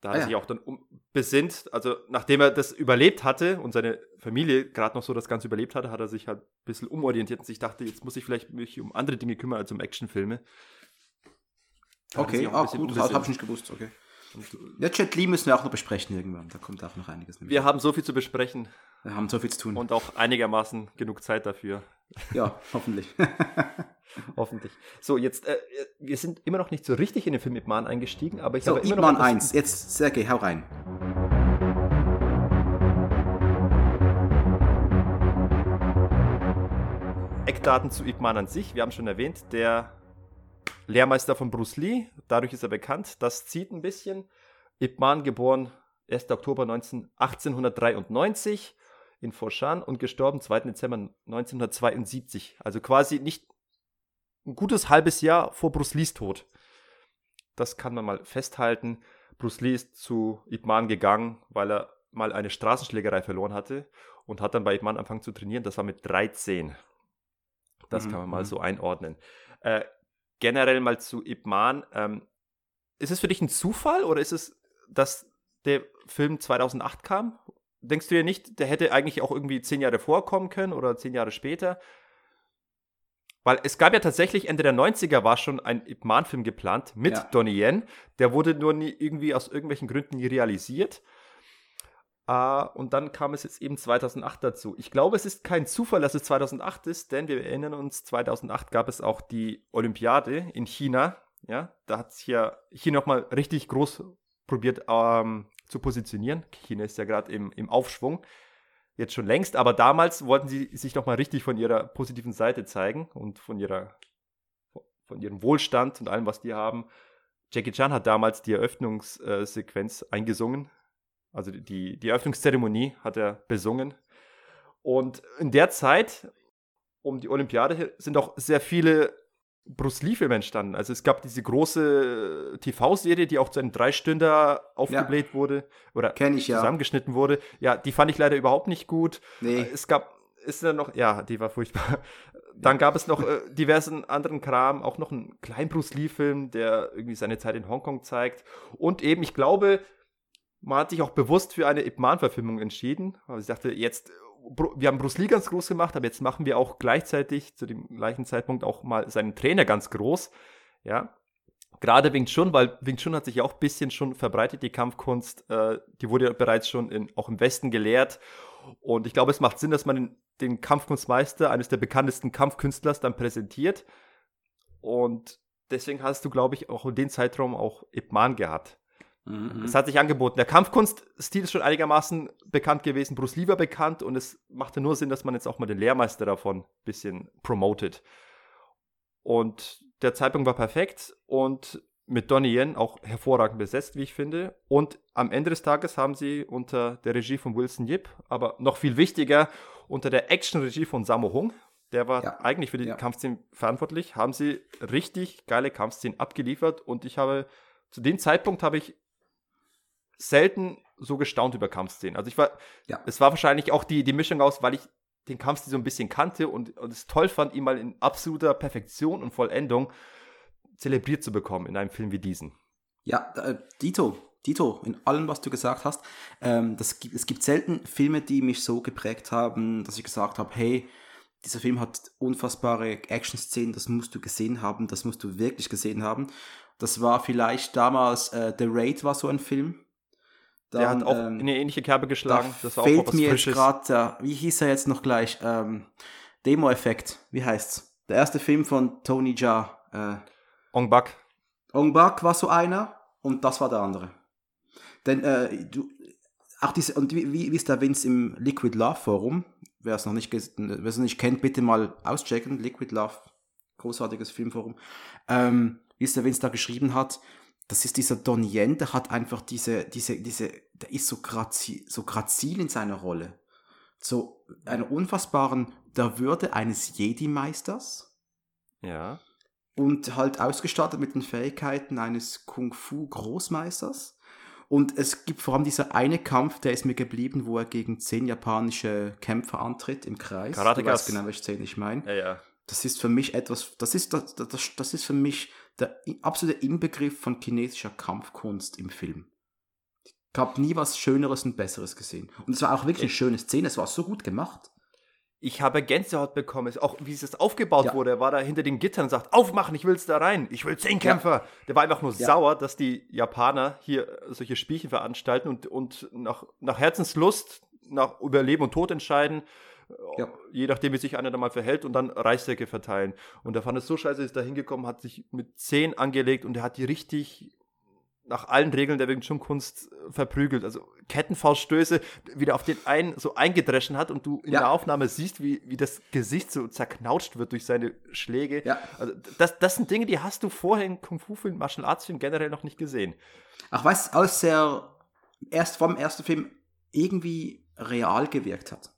Da hat ah, er sich auch dann um, besinnt, also nachdem er das überlebt hatte und seine Familie gerade noch so das Ganze überlebt hatte, hat er sich halt ein bisschen umorientiert und sich dachte, jetzt muss ich vielleicht mich um andere Dinge kümmern als um Actionfilme. Okay, ah, gut, das habe ich nicht gewusst, okay. Ja, Jet Li müssen wir auch noch besprechen irgendwann. Da kommt auch noch einiges. Wir haben so viel zu besprechen. Wir haben so viel zu tun. Und auch einigermaßen genug Zeit dafür. Ja, hoffentlich. hoffentlich. So, jetzt, äh, wir sind immer noch nicht so richtig in den Film Ip Man eingestiegen, aber ich so, habe immer noch. Man 1, jetzt Sergej, hau rein. Eckdaten zu Ip Man an sich. Wir haben schon erwähnt, der Lehrmeister von Bruce Lee, dadurch ist er bekannt. Das zieht ein bisschen. Ip Man geboren 1. Oktober 19, 1893 in Foshan und gestorben 2. Dezember 1972. Also quasi nicht ein gutes halbes Jahr vor Bruce Lees Tod. Das kann man mal festhalten. Bruce Lee ist zu Ip Man gegangen, weil er mal eine Straßenschlägerei verloren hatte und hat dann bei Ip Man angefangen zu trainieren. Das war mit 13. Das mhm. kann man mal mhm. so einordnen. Äh, generell mal zu Ip Man. Ähm, ist es für dich ein Zufall oder ist es, dass der Film 2008 kam? Denkst du dir nicht, der hätte eigentlich auch irgendwie zehn Jahre vorkommen können oder zehn Jahre später? Weil es gab ja tatsächlich Ende der 90er war schon ein Ip Man-Film geplant mit ja. Donnie Yen. Der wurde nur nie irgendwie aus irgendwelchen Gründen nie realisiert. Uh, und dann kam es jetzt eben 2008 dazu. Ich glaube, es ist kein Zufall, dass es 2008 ist, denn wir erinnern uns, 2008 gab es auch die Olympiade in China. Ja, da hat sich ja hier nochmal richtig groß probiert ähm, zu positionieren. China ist ja gerade im, im Aufschwung, jetzt schon längst, aber damals wollten sie sich nochmal richtig von ihrer positiven Seite zeigen und von ihrer von ihrem Wohlstand und allem, was die haben. Jackie Chan hat damals die Eröffnungssequenz eingesungen also die, die Eröffnungszeremonie hat er besungen. Und in der Zeit um die Olympiade sind auch sehr viele Bruce Lee-Filme entstanden. Also es gab diese große TV-Serie, die auch zu einem Dreistünder aufgebläht ja. wurde oder ich, zusammengeschnitten ja. wurde. Ja, die fand ich leider überhaupt nicht gut. Nee. Es gab, ist dann noch, ja, die war furchtbar. Dann gab es noch äh, diversen anderen Kram, auch noch einen kleinen Bruce Lee-Film, der irgendwie seine Zeit in Hongkong zeigt. Und eben, ich glaube, man hat sich auch bewusst für eine Ip Man-Verfilmung entschieden. Also ich dachte, jetzt wir haben Bruce Lee ganz groß gemacht, aber jetzt machen wir auch gleichzeitig zu dem gleichen Zeitpunkt auch mal seinen Trainer ganz groß. Ja. Gerade Wing Chun, weil Wing Chun hat sich ja auch ein bisschen schon verbreitet, die Kampfkunst. Äh, die wurde ja bereits schon in, auch im Westen gelehrt. Und ich glaube, es macht Sinn, dass man den, den Kampfkunstmeister, eines der bekanntesten Kampfkünstlers, dann präsentiert. Und deswegen hast du, glaube ich, auch in dem Zeitraum auch Ip Man gehabt. Mhm. Es hat sich angeboten. Der Kampfkunststil ist schon einigermaßen bekannt gewesen. Bruce Lee war bekannt und es machte nur Sinn, dass man jetzt auch mal den Lehrmeister davon ein bisschen promotet. Und der Zeitpunkt war perfekt und mit Donnie Yen auch hervorragend besetzt, wie ich finde. Und am Ende des Tages haben sie unter der Regie von Wilson Yip, aber noch viel wichtiger, unter der Action-Regie von Sammo Hung, der war ja. eigentlich für die ja. Kampfszenen verantwortlich, haben sie richtig geile Kampfszenen abgeliefert und ich habe, zu dem Zeitpunkt habe ich selten so gestaunt über Kampfszenen. Also ich war, ja. es war wahrscheinlich auch die, die Mischung aus, weil ich den Kampfstil so ein bisschen kannte und, und es toll fand, ihn mal in absoluter Perfektion und Vollendung zelebriert zu bekommen in einem Film wie diesen. Ja, äh, Dito, Dito, in allem, was du gesagt hast, ähm, das, es gibt selten Filme, die mich so geprägt haben, dass ich gesagt habe, hey, dieser Film hat unfassbare Action-Szenen, das musst du gesehen haben, das musst du wirklich gesehen haben. Das war vielleicht damals, äh, The Raid war so ein Film, dann, der hat auch ähm, in eine ähnliche Kerbe geschlagen. Da das war fehlt auch mir Frisches. jetzt gerade wie hieß er jetzt noch gleich? Ähm, Demo-Effekt, wie heißt's? Der erste Film von Tony Jaa. Äh, Ong Bak. Ong Bak war so einer und das war der andere. Denn äh, du, auch diese, und wie, wie ist der Vince im Liquid Love Forum? Wer es noch nicht, wer es nicht kennt, bitte mal auschecken. Liquid Love, großartiges Filmforum. Ähm, wie es der Vince da geschrieben hat, das ist dieser Don Yen, der hat einfach diese, diese, diese, der ist so, grazi, so grazil in seiner Rolle. So einer unfassbaren, der Würde eines Jedi-Meisters. Ja. Und halt ausgestattet mit den Fähigkeiten eines Kung-Fu-Großmeisters. Und es gibt vor allem dieser eine Kampf, der ist mir geblieben, wo er gegen zehn japanische Kämpfer antritt im Kreis. Karate du weißt genau, welche Szene ich meine. Ja, ja. Das ist für mich etwas, das ist, das, das, das ist für mich der absolute Inbegriff von chinesischer Kampfkunst im Film. Ich habe nie was Schöneres und Besseres gesehen. Und es war auch wirklich eine schöne Szene, es war so gut gemacht. Ich habe Gänsehaut bekommen, auch wie es aufgebaut ja. wurde. Er war da hinter den Gittern und sagt, aufmachen, ich will es da rein, ich will zehn Kämpfer. Ja. Der war einfach nur ja. sauer, dass die Japaner hier solche Spielchen veranstalten und, und nach, nach Herzenslust, nach Überleben und Tod entscheiden ja. je nachdem, wie sich einer da mal verhält und dann Reissäcke verteilen. Und er fand es so scheiße, ist da hingekommen, hat sich mit zehn angelegt und er hat die richtig nach allen Regeln der Chun Kunst äh, verprügelt. Also Kettenfauststöße wieder auf den einen so eingedreschen hat und du in ja. der Aufnahme siehst, wie, wie das Gesicht so zerknautscht wird durch seine Schläge. Ja. Also das, das sind Dinge, die hast du vorher in Kung Fu Film, Martial Arts Film generell noch nicht gesehen. Ach, weißt du, als er erst vom ersten Film irgendwie real gewirkt hat.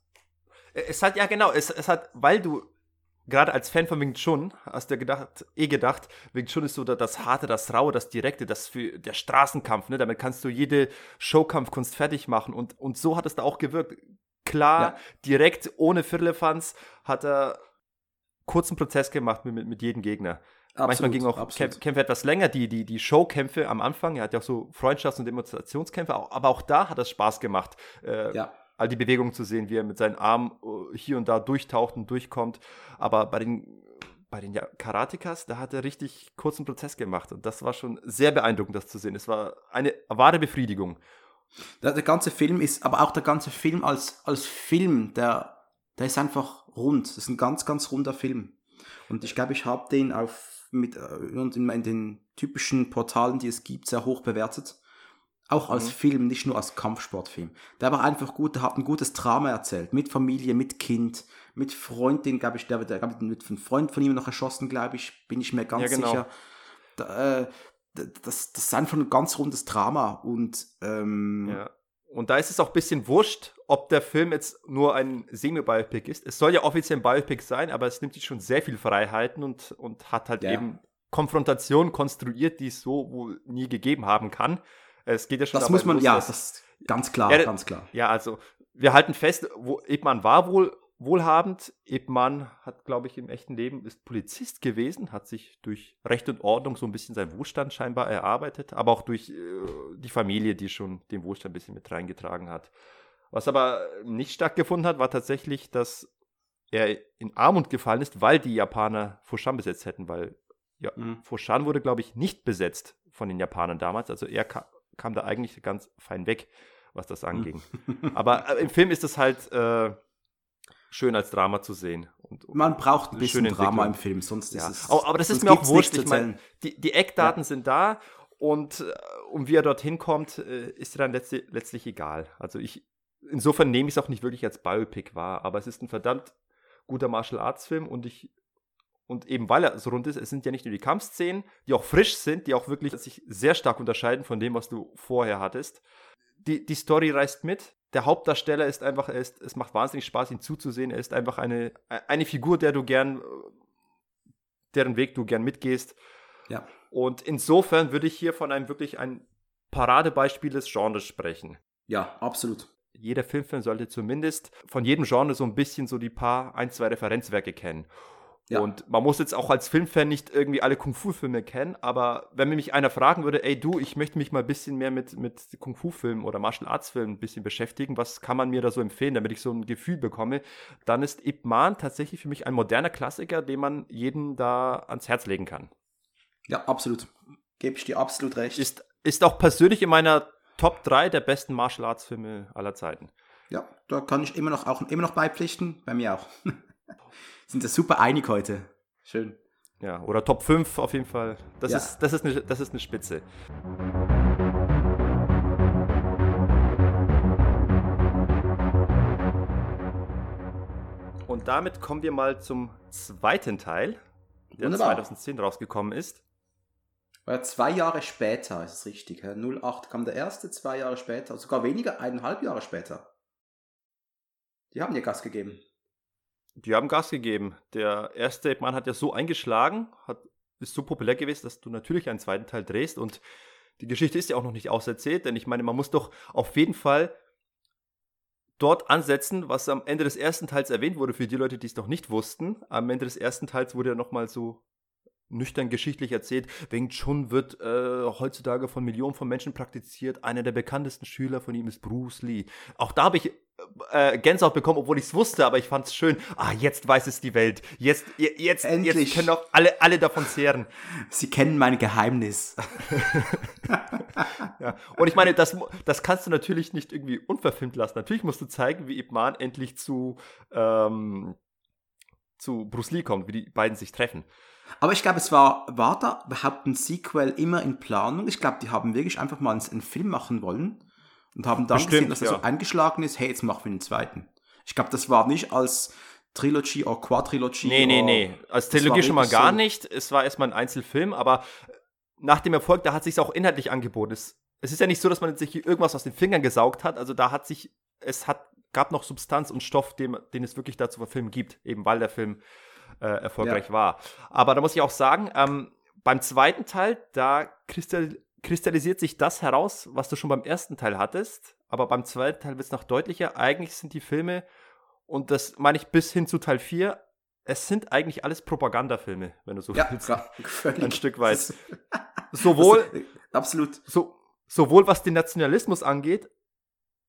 Es hat, ja genau, es, es hat, weil du gerade als Fan von Wing Chun hast du gedacht, eh gedacht, Wing Chun ist so das Harte, das Raue, das Direkte, das für der Straßenkampf, ne? Damit kannst du jede Showkampfkunst fertig machen und, und so hat es da auch gewirkt. Klar, ja. direkt, ohne Firlefanz, hat er kurzen Prozess gemacht mit, mit, mit jedem Gegner. Absolut, Manchmal gingen auch absolut. Kämpfe etwas länger, die, die, die Showkämpfe am Anfang. Er hat ja auch so Freundschafts- und Demonstrationskämpfe, aber auch da hat es Spaß gemacht. Äh, ja all die Bewegungen zu sehen, wie er mit seinen Armen äh, hier und da durchtaucht und durchkommt. Aber bei den bei den Karatekas, da hat er richtig kurzen Prozess gemacht und das war schon sehr beeindruckend, das zu sehen. Es war eine wahre Befriedigung. Der, ganze Film ist, aber auch der ganze Film als, als Film, der, der ist einfach rund. Das ist ein ganz, ganz runder Film. Und ich glaube, ich habe den auf mit äh, in den typischen Portalen, die es gibt, sehr hoch bewertet. Auch als mhm. Film, nicht nur als Kampfsportfilm. Der war einfach gut, der hat ein gutes Drama erzählt. Mit Familie, mit Kind, mit Freundin, glaube ich, der wird mit einem Freund von ihm noch erschossen, glaube ich, bin ich mir ganz ja, genau. sicher. Da, äh, das, das ist einfach ein ganz rundes Drama und ähm, ja. Und da ist es auch ein bisschen wurscht, ob der Film jetzt nur ein Semi-Biopic ist. Es soll ja offiziell ein Biopic sein, aber es nimmt sich schon sehr viel Freiheiten und, und hat halt ja. eben Konfrontationen konstruiert, die es so wohl nie gegeben haben kann. Es geht ja schon Das muss man, los, ja, das ist ganz klar, ja, ganz klar. Ja, also wir halten fest, wo, Ebman war wohl wohlhabend. Ebman hat, glaube ich, im echten Leben ist Polizist gewesen, hat sich durch Recht und Ordnung so ein bisschen seinen Wohlstand scheinbar erarbeitet, aber auch durch äh, die Familie, die schon den Wohlstand ein bisschen mit reingetragen hat. Was aber nicht stattgefunden hat, war tatsächlich, dass er in Armut gefallen ist, weil die Japaner Foshan besetzt hätten, weil ja, mhm. Foshan wurde, glaube ich, nicht besetzt von den Japanern damals. Also er kam da eigentlich ganz fein weg, was das anging. Mhm. aber äh, im Film ist es halt äh, schön als Drama zu sehen. Und, und Man braucht ein bisschen Drama im Film, sonst ja. ist es. Aber, das ist mir auch wurscht. Ich meine, die, die Eckdaten ja. sind da und äh, um wie er dorthin kommt, äh, ist dann letztlich, letztlich egal. Also ich, insofern nehme ich es auch nicht wirklich als Biopic wahr, aber es ist ein verdammt guter Martial Arts Film und ich und eben weil er so rund ist, es sind ja nicht nur die Kampfszenen, die auch frisch sind, die auch wirklich sich sehr stark unterscheiden von dem, was du vorher hattest. Die, die Story reißt mit, der Hauptdarsteller ist einfach, er ist, es macht wahnsinnig Spaß, ihn zuzusehen. Er ist einfach eine, eine Figur, der du gern, deren Weg du gern mitgehst. Ja. Und insofern würde ich hier von einem wirklich ein Paradebeispiel des Genres sprechen. Ja, absolut. Jeder Filmfilm sollte zumindest von jedem Genre so ein bisschen so die paar, ein, zwei Referenzwerke kennen. Ja. Und man muss jetzt auch als Filmfan nicht irgendwie alle Kung-Fu-Filme kennen, aber wenn mir mich einer fragen würde, ey du, ich möchte mich mal ein bisschen mehr mit, mit Kung-Fu-Filmen oder Martial Arts-Filmen ein bisschen beschäftigen, was kann man mir da so empfehlen, damit ich so ein Gefühl bekomme, dann ist Ip Man tatsächlich für mich ein moderner Klassiker, den man jedem da ans Herz legen kann. Ja, absolut. Gebe ich dir absolut recht. Ist, ist auch persönlich in meiner Top 3 der besten Martial Arts-Filme aller Zeiten. Ja, da kann ich immer noch, auch, immer noch beipflichten, bei mir auch. sind das super einig heute. Schön. Ja, oder Top 5 auf jeden Fall. Das, ja. ist, das, ist, eine, das ist eine Spitze. Und damit kommen wir mal zum zweiten Teil, der Wunderbar. 2010 rausgekommen ist. War zwei Jahre später, ist es richtig. 08 kam der erste, zwei Jahre später, sogar weniger, eineinhalb Jahre später. Die haben dir Gas gegeben. Die haben Gas gegeben. Der erste Mann hat ja so eingeschlagen, hat, ist so populär gewesen, dass du natürlich einen zweiten Teil drehst. Und die Geschichte ist ja auch noch nicht auserzählt, denn ich meine, man muss doch auf jeden Fall dort ansetzen, was am Ende des ersten Teils erwähnt wurde, für die Leute, die es noch nicht wussten. Am Ende des ersten Teils wurde ja nochmal so nüchtern geschichtlich erzählt, Wing Chun wird äh, heutzutage von Millionen von Menschen praktiziert. Einer der bekanntesten Schüler von ihm ist Bruce Lee. Auch da habe ich äh, Gänsehaut bekommen, obwohl ich es wusste, aber ich fand es schön. Ah, jetzt weiß es die Welt. Jetzt, jetzt, Endlich. jetzt können auch alle, alle davon zehren. Sie kennen mein Geheimnis. ja. Und ich meine, das, das kannst du natürlich nicht irgendwie unverfilmt lassen. Natürlich musst du zeigen, wie Ip Man endlich zu, ähm, zu Bruce Lee kommt, wie die beiden sich treffen. Aber ich glaube, es war, war da überhaupt ein Sequel immer in Planung? Ich glaube, die haben wirklich einfach mal einen Film machen wollen und haben dann Bestimmt, gesehen, dass er ja. so eingeschlagen ist, hey, jetzt machen wir den zweiten. Ich glaube, das war nicht als Trilogy oder Quadrilogy. Nee, nee, nee. Als Trilogie schon mal gar so nicht. Es war erstmal ein Einzelfilm, aber nach dem Erfolg, da hat sich auch inhaltlich angeboten. Es, es ist ja nicht so, dass man sich irgendwas aus den Fingern gesaugt hat. Also da hat sich, es hat, gab noch Substanz und Stoff, den, den es wirklich dazu verfilmen gibt, eben weil der Film äh, erfolgreich ja. war. Aber da muss ich auch sagen, ähm, beim zweiten Teil, da kristall kristallisiert sich das heraus, was du schon beim ersten Teil hattest. Aber beim zweiten Teil wird es noch deutlicher. Eigentlich sind die Filme, und das meine ich bis hin zu Teil 4, es sind eigentlich alles Propagandafilme, wenn du so ja, willst. Klar, ein Stück weit. sowohl, das, absolut. So, sowohl was den Nationalismus angeht,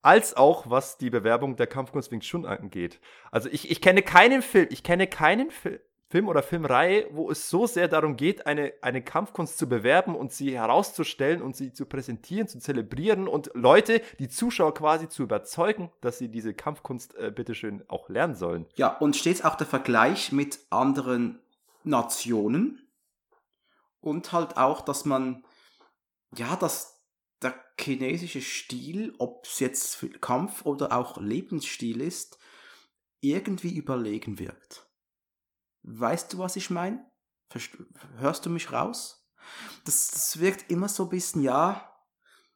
als auch was die Bewerbung der Kampfkunst Wing Chun angeht. Also ich, ich kenne keinen Film, ich kenne keinen Film, Film oder Filmreihe, wo es so sehr darum geht, eine, eine Kampfkunst zu bewerben und sie herauszustellen und sie zu präsentieren, zu zelebrieren und Leute, die Zuschauer quasi zu überzeugen, dass sie diese Kampfkunst äh, bitteschön auch lernen sollen. Ja, und steht auch der Vergleich mit anderen Nationen und halt auch, dass man, ja, dass der chinesische Stil, ob es jetzt Kampf oder auch Lebensstil ist, irgendwie überlegen wirkt. Weißt du, was ich meine? Hörst du mich raus? Das, das wirkt immer so ein bisschen, ja,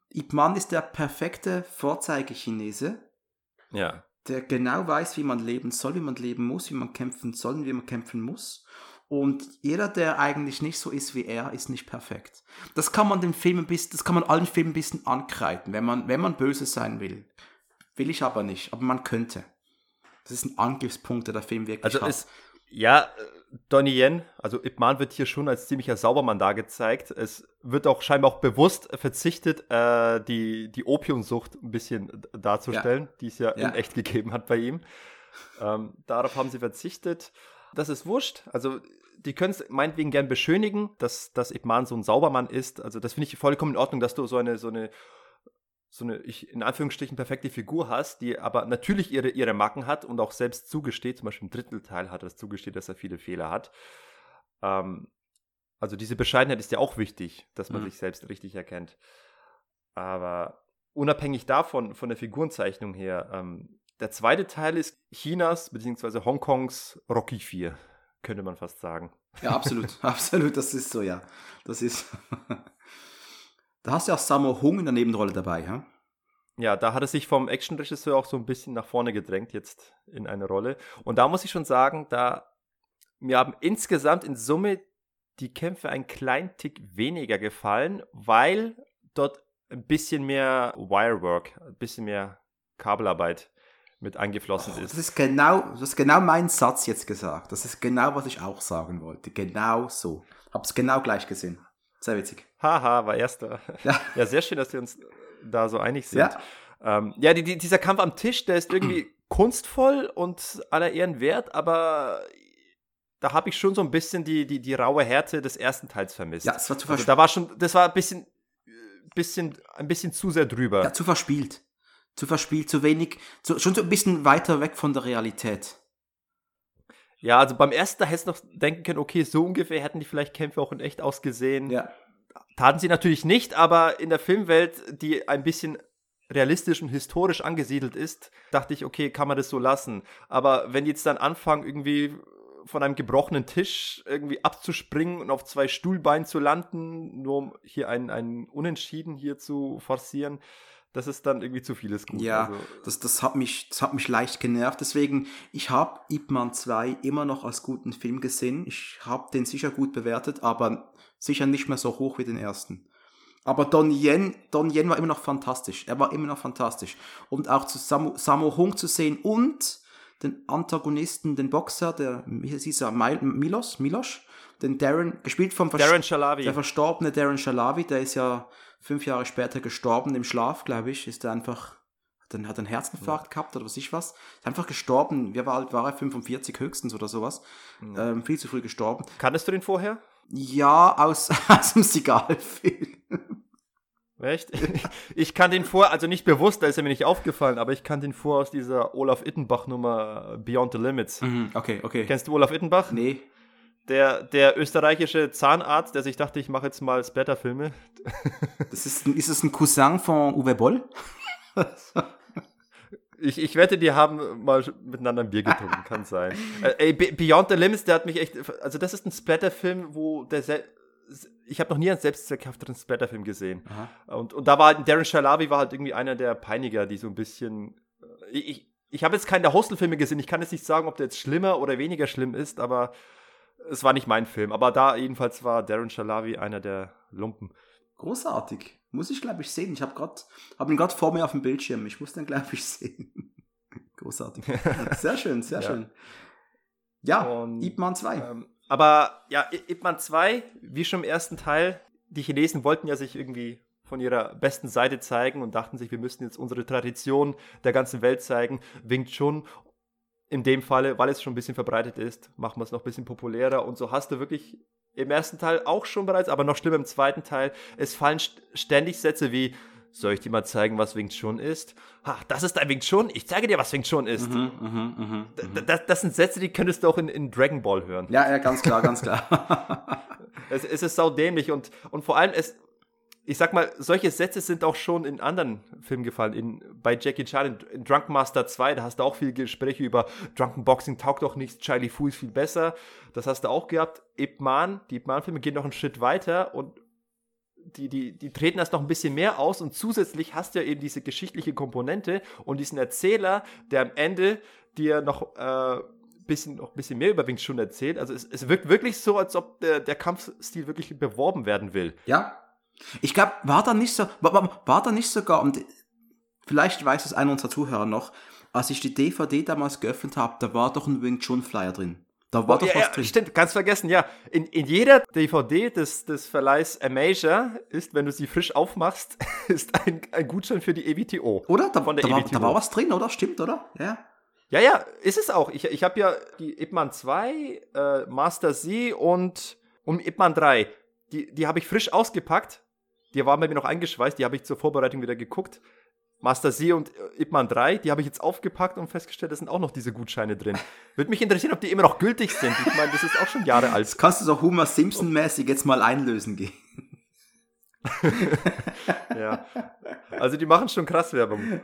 Ip Man ist der perfekte Vorzeigechinese, Ja. der genau weiß, wie man leben soll, wie man leben muss, wie man kämpfen soll und wie man kämpfen muss. Und jeder, der eigentlich nicht so ist wie er, ist nicht perfekt. Das kann man dem Film ein bisschen, das kann man allen Filmen ein bisschen ankreiden, wenn man, wenn man böse sein will. Will ich aber nicht, aber man könnte. Das ist ein Angriffspunkt, der der Film wirklich Also hat. es, ja, äh, Donnie Yen, also Ip Man wird hier schon als ziemlicher Saubermann dargezeigt. Es wird auch scheinbar auch bewusst verzichtet, äh, die, die Opiumsucht ein bisschen darzustellen, die es ja, Ja. in echt gegeben hat bei ihm. Ähm, darauf haben sie verzichtet. Das ist wurscht. Also die können es meinetwegen gern beschönigen, dass, dass Ip Man so ein Saubermann ist. Also das finde ich vollkommen in Ordnung, dass du so eine, so eine so eine, ich, in Anführungsstrichen, perfekte Figur hast, die aber natürlich ihre, ihre Macken hat und auch selbst zugesteht, zum Beispiel im dritten Teil hat er es zugesteht, dass er viele Fehler hat. Ähm, also diese Bescheidenheit ist ja auch wichtig, dass man Mhm. sich selbst richtig erkennt. Aber unabhängig davon, von der Figurenzeichnung her, ähm, der zweite Teil ist Chinas bzw. Hongkongs Rocky 4, könnte man fast sagen. Ja, absolut, absolut, das ist so, ja. Das ist. da hast du auch Sammo Hung in der Nebenrolle dabei, ja? Ja, da hat er sich vom Actionregisseur auch so ein bisschen nach vorne gedrängt jetzt in eine Rolle. Und da muss ich schon sagen, da mir haben insgesamt in Summe die Kämpfe ein klein Tick weniger gefallen, weil dort ein bisschen mehr Wirework, ein bisschen mehr Kabelarbeit mit eingeflossen Das ist. ist genau, das ist genau mein Satz jetzt gesagt. Das ist genau, was ich auch sagen wollte. Genau so. Hab's genau gleich gesehen. Sehr witzig. Haha, war erster. Ja. Ja, sehr schön, dass wir uns da so einig sind. Ja. Ähm, ja, die, die, dieser Kampf am Tisch, der ist irgendwie kunstvoll und aller Ehren wert, aber da habe ich schon so ein bisschen die, die, die raue Härte des ersten Teils vermisst. Ja, es war zu, also da war schon, das war ein bisschen, bisschen, ein bisschen zu sehr drüber. ja, zu verspielt. Zu verspielt, zu wenig, zu, schon so ein bisschen weiter weg von der Realität. Ja, also beim ersten, da hättest du noch denken können, okay, so ungefähr hätten die vielleicht Kämpfe auch in echt ausgesehen. Ja. Taten sie natürlich nicht, aber in der Filmwelt, die ein bisschen realistisch und historisch angesiedelt ist, dachte ich, okay, kann man das so lassen. Aber wenn die jetzt dann anfangen, irgendwie von einem gebrochenen Tisch irgendwie abzuspringen und auf zwei Stuhlbeinen zu landen, nur um hier einen, einen Unentschieden hier zu forcieren, das ist dann irgendwie zu vieles gut. Ja, Also, das, das, hat mich, das hat mich leicht genervt. Deswegen, ich habe Ip Man 2 immer noch als guten Film gesehen. Ich habe den sicher gut bewertet, aber sicher nicht mehr so hoch wie den ersten. Aber Don Yen, Don Yen war immer noch fantastisch. Er war immer noch fantastisch. Und auch zu Sammo, Sammo Hung zu sehen und den Antagonisten, den Boxer, der, wie hieß er, Mil- Milos, Milos, den Darren, gespielt vom Versch- Darren Shalavi. der verstorbene Darren Shalavi, der ist ja fünf Jahre später gestorben im Schlaf, glaube ich. Ist er einfach, hat einen, hat einen Herzinfarkt gehabt oder was ich was. Ist einfach gestorben. Wie alt war er? 45 höchstens oder sowas. Ähm, viel zu früh gestorben. Kanntest du den vorher? Ja, aus, aus dem Sigal-Film. Echt? Ich kann den vor, also nicht bewusst, da ist er mir nicht aufgefallen, aber ich kann den vor aus dieser Olaf Ittenbach-Nummer Beyond the Limits. Mhm, okay, okay. Kennst du Olaf Ittenbach? Nee. Der, der österreichische Zahnarzt, der sich dachte, ich mache jetzt mal Splatterfilme. Das ist, ist es ein Cousin von Uwe Boll? Ich, ich wette, die haben mal miteinander ein Bier getrunken, kann sein. Äh, ey, Be- Beyond the Limits, der hat mich echt. Also, das ist ein Splatterfilm, wo der. Se ich habe noch nie einen selbstzweckhafteren Splatterfilm gesehen. Und, und da war halt, Darren Shalavi war halt irgendwie einer der Peiniger, die so ein bisschen. äh, Ich, ich, ich habe jetzt keine der Hostel-Filme gesehen. Ich kann jetzt nicht sagen, ob der jetzt schlimmer oder weniger schlimm ist, aber es war nicht mein Film. Aber da jedenfalls war Darren Shalavi einer der Lumpen. Großartig. Muss ich, glaube ich, sehen. Ich habe hab ihn gerade vor mir auf dem Bildschirm. Ich muss den, glaube ich, sehen. Großartig. Sehr schön, sehr Ja. schön. Ja, Und, Ip Man 2. Ähm, aber ja, Ip Man 2, wie schon im ersten Teil, die Chinesen wollten ja sich irgendwie von ihrer besten Seite zeigen und dachten sich, wir müssen jetzt unsere Tradition der ganzen Welt zeigen. Wing Chun, in dem Falle, weil es schon ein bisschen verbreitet ist, machen wir es noch ein bisschen populärer. Und so hast du wirklich im ersten Teil auch schon bereits, aber noch schlimmer im zweiten Teil, es fallen st ständig Sätze wie, soll ich dir mal zeigen, was Wing Chun ist? Ha, das ist ein Wing Chun? Ich zeige dir, was Wing Chun ist. Mhm, mhm, mhm. D- Das, das sind Sätze, die könntest du auch in, in Dragon Ball hören. Ja, ja, ganz klar, ganz klar. Es, es ist saudämlich und, und vor allem, es, ich sag mal, solche Sätze sind auch schon in anderen Filmen gefallen. In, bei Jackie Chan in, in Drunken Master 2, da hast du auch viele Gespräche über Drunken Boxing taugt doch nichts, Charlie Fu ist viel besser. Das hast du auch gehabt. Ip Man, die Ip Man-Filme gehen noch einen Schritt weiter und die, die, die treten das noch ein bisschen mehr aus und zusätzlich hast du ja eben diese geschichtliche Komponente und diesen Erzähler, der am Ende dir noch äh, bisschen, noch ein bisschen mehr über Wing Chun erzählt. Also es, es wirkt wirklich so, als ob der, der Kampfstil wirklich beworben werden will. Ja. Ich glaube, war da nicht so, war, war, war da nicht sogar, und vielleicht weiß es einer unserer Zuhörer noch, als ich die DVD damals geöffnet habe, da war doch ein Wing Chun Flyer drin. Da war Oh, doch ja, was ja, drin. Stimmt, ganz vergessen, ja. In, in jeder DVD des, des Verleihs Amasia ist, wenn du sie frisch aufmachst, ist ein, ein Gutschein für die E EWTO. Oder? Da, Von der da, war, EWTO. da war was drin, oder? Stimmt, oder? Ja. Ja, ja, ist es auch. Ich, ich habe ja die Ip Man 2, äh, Master Z und, und Ip Man 3. Die, die habe ich frisch ausgepackt. Die waren bei mir noch eingeschweißt. Die habe ich zur Vorbereitung wieder geguckt. Master Z und äh, Ip Man 3, die habe ich jetzt aufgepackt und festgestellt, da sind auch noch diese Gutscheine drin. Würde mich interessieren, ob die immer noch gültig sind. Ich meine, das ist auch schon Jahre alt. Das kannst du so Homer Simpson-mäßig jetzt mal einlösen gehen. Ja. Also die machen schon krass Werbung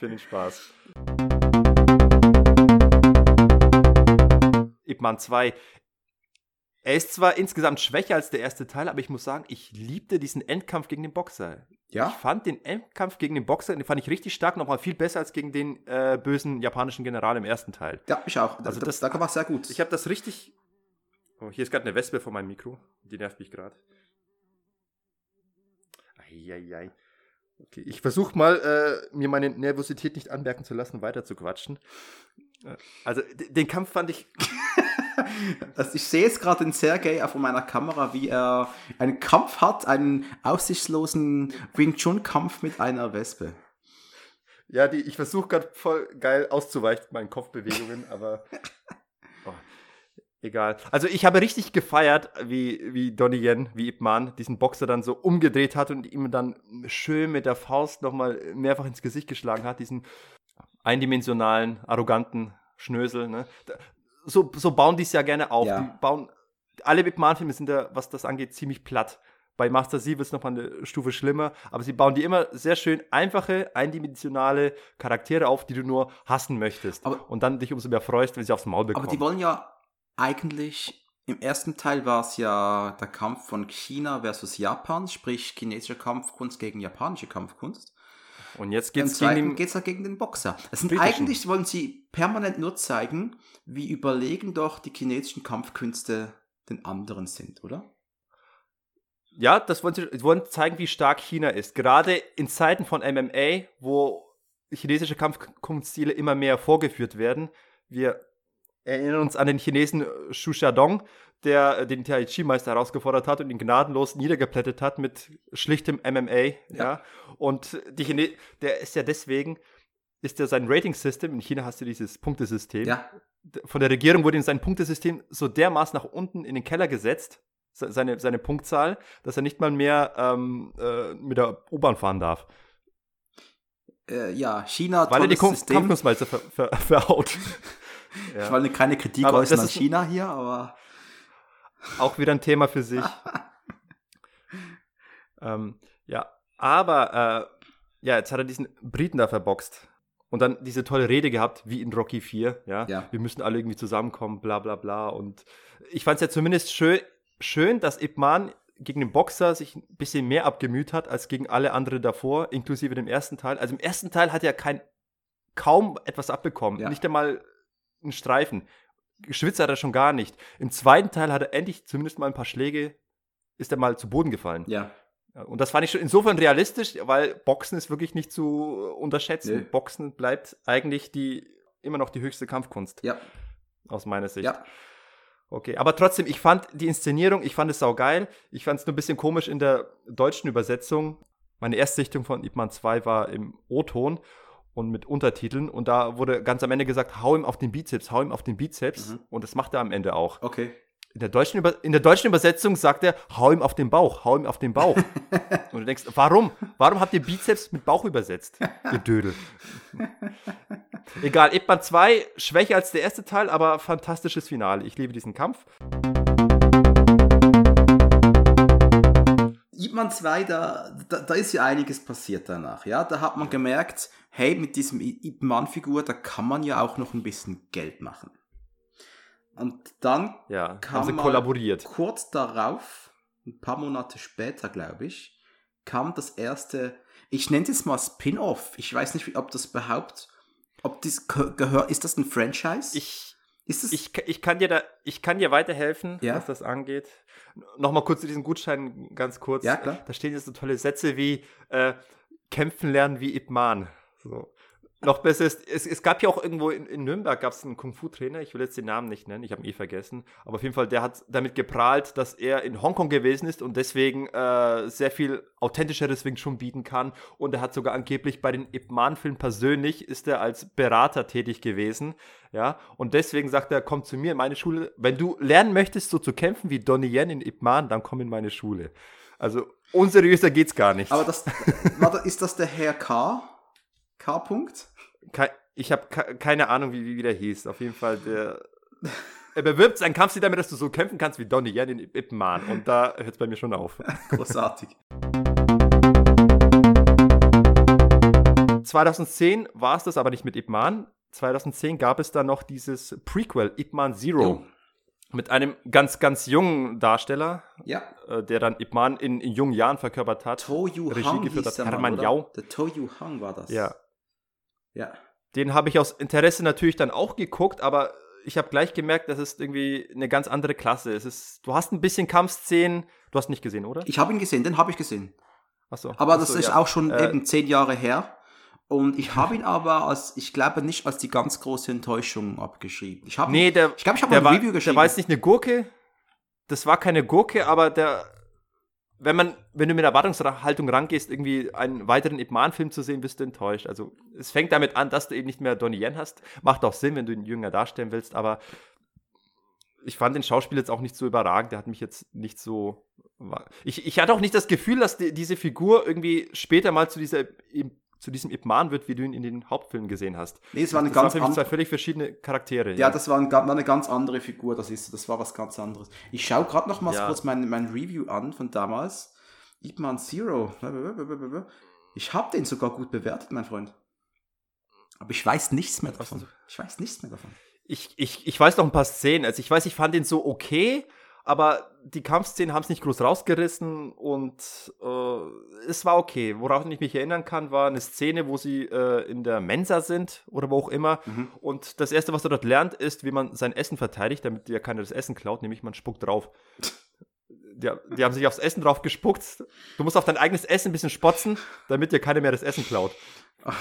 für den Spaß. Ip Man 2. Er ist zwar insgesamt schwächer als der erste Teil, aber ich muss sagen, ich liebte diesen Endkampf gegen den Boxer. Ja? Ich fand den Endkampf gegen den Boxer, den fand ich richtig stark, nochmal viel besser als gegen den äh, bösen japanischen General im ersten Teil. Ja, ich auch. Also das- das, da war sehr gut. Ich habe das richtig. Oh, hier ist gerade eine Wespe vor meinem Mikro. Die nervt mich gerade. Eieiei. Okay, ich versuche mal, äh, mir meine Nervosität nicht anmerken zu lassen, weiter zu quatschen. Äh, Also, den Kampf fand ich. Also ich sehe jetzt gerade den Sergei auf meiner Kamera, wie er einen Kampf hat, einen aussichtslosen Wing Chun Kampf mit einer Wespe. Ja, die, ich versuche gerade voll geil auszuweichen mit meinen Kopfbewegungen, aber. Oh, egal. Also, ich habe richtig gefeiert, wie, wie Donnie Yen, wie Ip Man, diesen Boxer dann so umgedreht hat und ihm dann schön mit der Faust nochmal mehrfach ins Gesicht geschlagen hat. Diesen eindimensionalen, arroganten Schnösel. Ne? So, so bauen die es ja gerne auf. Ja. Die bauen, alle Ip Man-Filme sind ja, was das angeht, ziemlich platt. Bei Master Z wird es nochmal eine Stufe schlimmer, aber sie bauen die immer sehr schön einfache, eindimensionale Charaktere auf, die du nur hassen möchtest. Aber- und dann dich umso mehr freust, wenn sie aufs Maul bekommen. Aber die wollen ja eigentlich, im ersten Teil war es ja der Kampf von China versus Japan, sprich chinesische Kampfkunst gegen japanische Kampfkunst. Und jetzt Im geht's gegen den, geht es ja gegen den Boxer. Das sind Britischen. eigentlich, wollen sie permanent nur zeigen, wie überlegen doch die chinesischen Kampfkünste den anderen sind, oder? Ja, das wollen sie wollen zeigen, wie stark China ist. Gerade in Zeiten von MMA, wo chinesische Kampfkunststile immer mehr vorgeführt werden. Wir erinnern uns an den Chinesen Xu Xiaodong, der äh, den Tai Chi Meister herausgefordert hat und ihn gnadenlos niedergeplättet hat mit schlichtem MMA. Ja. Und die Chine der ist ja deswegen, ist ja sein Rating-System, in China hast du dieses Punktesystem, Ja. von der Regierung wurde ihm sein Punktesystem so dermaßen nach unten in den Keller gesetzt, se- seine, seine Punktzahl, dass er nicht mal mehr ähm, äh, mit der U-Bahn fahren darf. Äh, ja, China, Weil er die. Kampfnussmeister ver ver verhaut. Ich ja. wollte keine Kritik Aber äußern an China hier, aber Auch wieder ein Thema für sich. ähm, ja, aber äh, ja, jetzt hat er diesen Briten da verboxt. Und dann diese tolle Rede gehabt, wie in Rocky 4, ja. Ja. Wir müssen alle irgendwie zusammenkommen, bla bla bla. Und ich fand es ja zumindest schön, schön, dass Ip Man gegen den Boxer sich ein bisschen mehr abgemüht hat als gegen alle anderen davor, inklusive dem ersten Teil. Also im ersten Teil hat er kein, kaum etwas abbekommen. Ja. Nicht einmal einen Streifen. Geschwitzt hat er schon gar nicht. Im zweiten Teil hat er endlich zumindest mal ein paar Schläge, ist er mal zu Boden gefallen. ja. Und das fand ich schon insofern realistisch, weil Boxen ist wirklich nicht zu unterschätzen. Nee. Boxen bleibt eigentlich die, immer noch die höchste Kampfkunst, Ja, aus meiner Sicht. ja. Okay, aber trotzdem, ich fand die Inszenierung, ich fand es saugeil. Ich fand es nur ein bisschen komisch in der deutschen Übersetzung. Meine Erstsichtung von Ip Man 2 war im O-Ton und mit Untertiteln. Und da wurde ganz am Ende gesagt, hau ihm auf den Bizeps, hau ihm auf den Bizeps. Mhm. Und das macht er am Ende auch. Okay. In der, deutschen Über in der deutschen Übersetzung sagt er, hau ihm auf den Bauch, hau ihm auf den Bauch. und du denkst, warum? Warum habt ihr Bizeps mit Bauch übersetzt? Ihr Dödel. Egal, Ip Man 2, schwächer als der erste Teil, aber fantastisches Finale. Ich liebe diesen Kampf. Ip Man 2, da, da, da ist ja einiges passiert danach, ja. Da hat man gemerkt, hey, mit diesem Ip Man-Figur, da kann man ja auch noch ein bisschen Geld machen. Und dann Ja, Kann haben sie kollaboriert. kurz darauf, ein paar Monate später, glaube ich, kam das erste, ich nenne es mal Spin-off. Ich weiß nicht, ob das überhaupt, ob das gehört, ist das ein Franchise? Ich, ich, ich, kann dir da, ich kann dir weiterhelfen, ja? was das angeht. Nochmal kurz zu diesen Gutscheinen, ganz kurz. Ja, klar. Da stehen jetzt so tolle Sätze wie äh, kämpfen lernen wie Ip Man. So noch besser ist, es, es gab ja auch irgendwo in, in Nürnberg gab es einen Kung-Fu-Trainer, ich will jetzt den Namen nicht nennen, ich habe ihn eh vergessen, aber auf jeden Fall, der hat damit geprahlt, dass er in Hongkong gewesen ist und deswegen äh, sehr viel authentischeres Wing Chun bieten kann und er hat sogar angeblich bei den Ip Man-Filmen persönlich ist er als Berater tätig gewesen, ja, und deswegen sagt er, komm zu mir in meine Schule, wenn du lernen möchtest, so zu kämpfen wie Donnie Yen in Ip Man, dann komm in meine Schule. Also unseriöser geht's gar nicht. Aber das, warte, ist das der Herr K.? K-Punkt? Ich habe keine Ahnung, wie, wie der hieß. Auf jeden Fall, der. Er bewirbt seinen Kampfstil damit, dass du so kämpfen kannst wie Donnie Yen in Ip Man. Und da hört es bei mir schon auf. Großartig. 2010 war es das aber nicht mit Ip Man. 2010 gab es dann noch dieses Prequel, Ip Man Zero. Jo. Mit einem ganz, ganz jungen Darsteller, ja. äh, der dann Ip Man in, in jungen Jahren verkörpert hat. To Yu Regie Hang geführt hat. Hermann Yao. Der To Yu Hang war das. Ja. Ja. Den habe ich aus Interesse natürlich dann auch geguckt, aber ich habe gleich gemerkt, das ist irgendwie eine ganz andere Klasse. Es ist, du hast ein bisschen Kampfszenen, du hast nicht gesehen, oder? Ich habe ihn gesehen, den habe ich gesehen. Achso. Aber Ach das so, ist ja. auch schon Äh, eben zehn Jahre her. Und ich habe ihn aber als, ich glaube nicht als die ganz große Enttäuschung abgeschrieben. Ich habe Nee, der, ich glaube, ich habe der, ein Review der geschrieben. war jetzt nicht eine Gurke. Das war keine Gurke, aber der, wenn man, wenn du mit Erwartungshaltung rangehst, irgendwie einen weiteren Ip Man-Film zu sehen, bist du enttäuscht. Also es fängt damit an, dass du eben nicht mehr Donnie Yen hast. Macht auch Sinn, wenn du ihn jünger darstellen willst, aber ich fand den Schauspieler jetzt auch nicht so überragend. Der hat mich jetzt nicht so. Ich, ich hatte auch nicht das Gefühl, dass die, diese Figur irgendwie später mal zu dieser zu diesem Ip Man wird, wie du ihn in den Hauptfilmen gesehen hast. Nee, es war eine das ganz waren mich zwei andere. völlig verschiedene Charaktere. Ja, das war, ein, war eine ganz andere Figur, das ist, das war was ganz anderes. Ich schaue gerade noch mal Ja. kurz mein, mein Review an von damals. Ip Man Zero. Ich habe den sogar gut bewertet, mein Freund. Aber ich weiß nichts mehr davon. Ich weiß nichts mehr davon. ich, ich, ich weiß noch ein paar Szenen. Also ich weiß, ich fand den so okay, aber die Kampfszenen haben es nicht groß rausgerissen und äh, es war okay. Worauf ich mich erinnern kann, war eine Szene, wo sie äh, in der Mensa sind oder wo auch immer. Mhm. Und das Erste, was er dort lernt, ist, wie man sein Essen verteidigt, damit dir keiner das Essen klaut, nämlich man spuckt drauf. Die, die haben sich aufs Essen drauf gespuckt. Du musst auf dein eigenes Essen ein bisschen spotzen, damit dir keiner mehr das Essen klaut.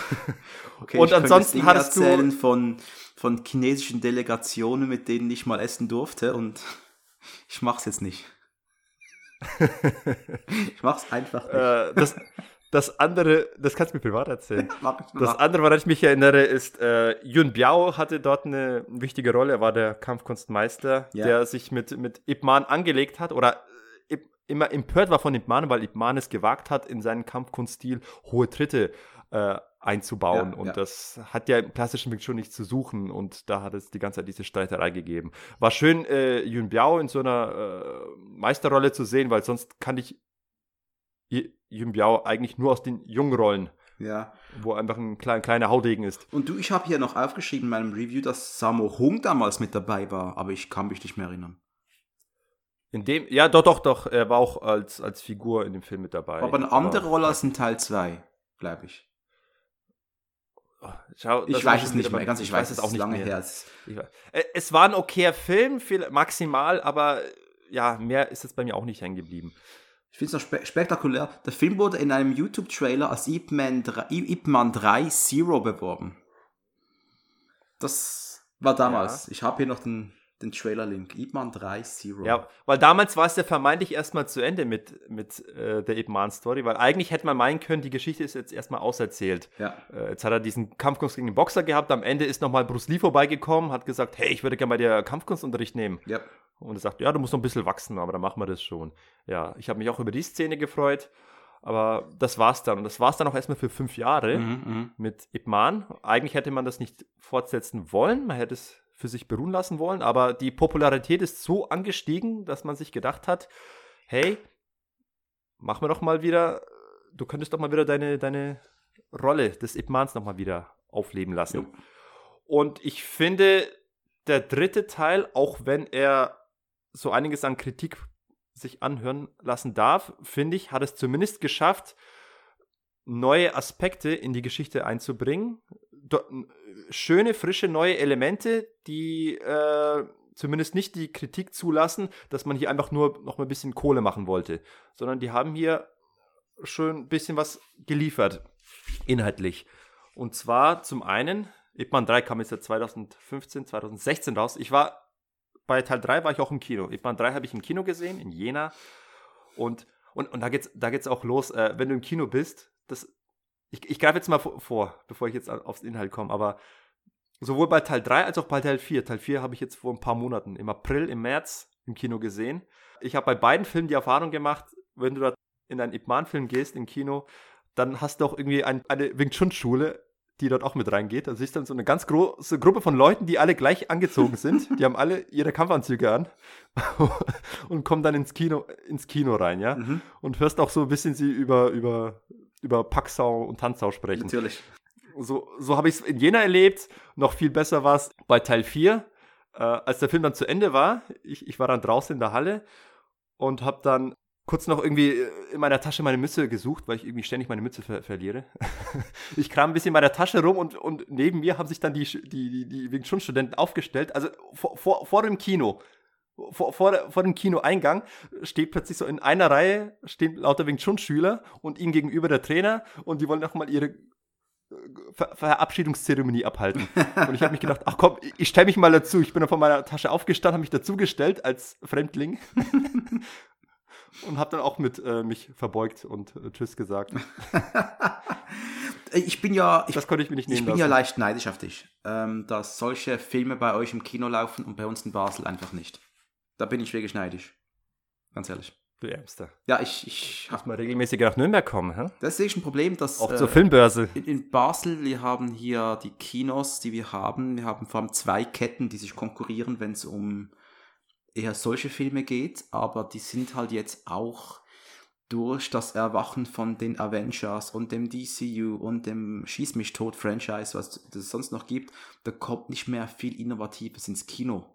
Okay, Und ich ansonsten hattest du- von, von chinesischen Delegationen, mit denen ich mal essen durfte und ich mach's jetzt nicht. ich mach's einfach nicht. Äh, das, das andere, das kannst du mir privat erzählen. Ich Das andere, woran ich mich erinnere, ist, äh, Yun Biao hatte dort eine wichtige Rolle. Er war der Kampfkunstmeister, Ja. der sich mit, mit Ip Man angelegt hat oder äh, Ip, immer empört war von Ip Man, weil Ip Man es gewagt hat, in seinen Kampfkunststil hohe Tritte äh, einzubauen. Ja, und ja. das hat ja im klassischen Wing Chun nicht zu suchen. Und da hat es die ganze Zeit diese Streiterei gegeben. War schön, äh, Yun Biao in so einer äh, Meisterrolle zu sehen, weil sonst kann ich Yun Biao eigentlich nur aus den jungen Rollen Ja. wo einfach ein klein, kleiner Haudegen ist. Und du, ich habe hier noch aufgeschrieben in meinem Review, dass Samo Hung damals mit dabei war, aber ich kann mich nicht mehr erinnern. In dem, ja, doch, doch, doch, er war auch als, als Figur in dem Film mit dabei. Aber eine andere Rolle als in Teil 2, glaube ich. Schau, Ich weiß es nicht mehr, ganz ich weiß es auch nicht lange mehr. her. Es- Ich weiß- Es war ein okayer Film, maximal, aber ja, mehr ist jetzt bei mir auch nicht hängen geblieben. Ich finde es noch spe spektakulär. Der Film wurde in einem YouTube-Trailer als Ip Man, 3, Ip Man 3 Zero beworben. Das war damals. Ich habe hier noch den, den Trailer-Link. Ip Man 3 Zero. Ja, weil damals war es ja vermeintlich erstmal zu Ende mit, mit äh, der Ip Man Story, weil eigentlich hätte man meinen können, die Geschichte ist jetzt erstmal auserzählt. Ja. Äh, jetzt hat er diesen Kampfkunst gegen den Boxer gehabt, am Ende ist nochmal Bruce Lee vorbeigekommen, hat gesagt, hey, ich würde gerne bei dir Kampfkunstunterricht nehmen. ja. Und er sagt, ja, du musst noch ein bisschen wachsen, aber dann machen wir das schon. Ja, ich habe mich auch über die Szene gefreut, aber das war's dann. Und das war's dann auch erstmal für fünf Jahre Mhm, mhm. mit Ip Man. Eigentlich hätte man das nicht fortsetzen wollen, man hätte es für sich beruhen lassen wollen, aber die Popularität ist so angestiegen, dass man sich gedacht hat, hey, mach mir doch mal wieder, du könntest doch mal wieder deine, deine Rolle des Ip Mans noch mal wieder aufleben lassen. Jo. Und ich finde, der dritte Teil, auch wenn er so einiges an Kritik sich anhören lassen darf, finde ich, hat es zumindest geschafft, neue Aspekte in die Geschichte einzubringen. Schöne, frische, neue Elemente, die äh, zumindest nicht die Kritik zulassen, dass man hier einfach nur noch mal ein bisschen Kohle machen wollte, sondern die haben hier schon ein bisschen was geliefert, inhaltlich. Und zwar zum einen, Ip Man 3 kam jetzt ja 2015, 2016 raus. Ich war, bei Teil 3 war ich auch im Kino. Ip Man 3 habe ich im Kino gesehen, in Jena. Und, und, und da geht's, da geht's auch los, äh, wenn du im Kino bist, das, ich, ich greife jetzt mal vor, bevor ich jetzt aufs Inhalt komme, aber sowohl bei Teil 3 als auch bei Teil 4. Teil 4 habe ich jetzt vor ein paar Monaten, im April, im März im Kino gesehen. Ich habe bei beiden Filmen die Erfahrung gemacht, wenn du da in einen Ip Man-Film gehst im Kino, dann hast du auch irgendwie ein, eine Wing Chun-Schule, die dort auch mit reingeht. Da siehst du dann so eine ganz große Gruppe von Leuten, die alle gleich angezogen sind. Die haben alle ihre Kampfanzüge an und kommen dann ins Kino, ins Kino rein, ja. Mhm. Und hörst auch so ein bisschen sie über, über, über Packsau und Tanzsau sprechen. Natürlich. So, so habe ich es in Jena erlebt. Noch viel besser war es bei Teil 4. Äh, als der Film dann zu Ende war, ich, ich war dann draußen in der Halle und habe dann kurz noch irgendwie äh, in meiner Tasche meine Mütze gesucht, weil ich irgendwie ständig meine Mütze ver verliere. ich kram ein bisschen in meiner Tasche rum und, und neben mir haben sich dann die, die, die, die Wing Chun Studenten aufgestellt, also vor, vor, vor dem Kino. Vor, vor, vor dem Kinoeingang steht plötzlich so in einer Reihe stehen lauter Wing Chun Schüler und ihnen gegenüber der Trainer und die wollen nochmal ihre äh, Ver Verabschiedungszeremonie abhalten. Und ich habe mich gedacht, ach komm, ich stelle mich mal dazu. Ich bin dann von meiner Tasche aufgestanden, habe mich dazugestellt als Fremdling und habe dann auch mit äh, mich verbeugt und äh, Tschüss gesagt. ich bin ja, ich, das konnte ich mir nicht nehmen Ich bin lassen. ja leicht neidisch auf dich, ähm, dass solche Filme bei euch im Kino laufen und bei uns in Basel einfach nicht. Da bin ich wirklich neidisch, ganz ehrlich. Du Ärmster. Ja, ich, ich muss mal regelmäßig nach Nürnberg kommen, hä? Das ist ein Problem, dass. Auch äh, zur Filmbörse. In, in, Basel, wir haben hier die Kinos, die wir haben. Wir haben vor allem zwei Ketten, die sich konkurrieren, wenn es um eher solche Filme geht, aber die sind halt jetzt auch durch das Erwachen von den Avengers und dem DCU und dem Schieß mich tot Franchise, was es sonst noch gibt, da kommt nicht mehr viel Innovatives ins Kino.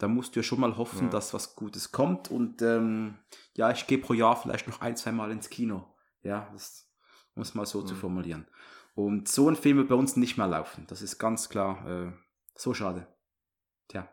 Da musst du ja schon mal hoffen, ja. dass was Gutes kommt und ähm, ja, ich gehe pro Jahr vielleicht noch ein, zwei Mal ins Kino. Ja, das muss mal so mhm. zu formulieren. Und so ein Film wird bei uns nicht mehr laufen. Das ist ganz klar äh, so schade. Tja.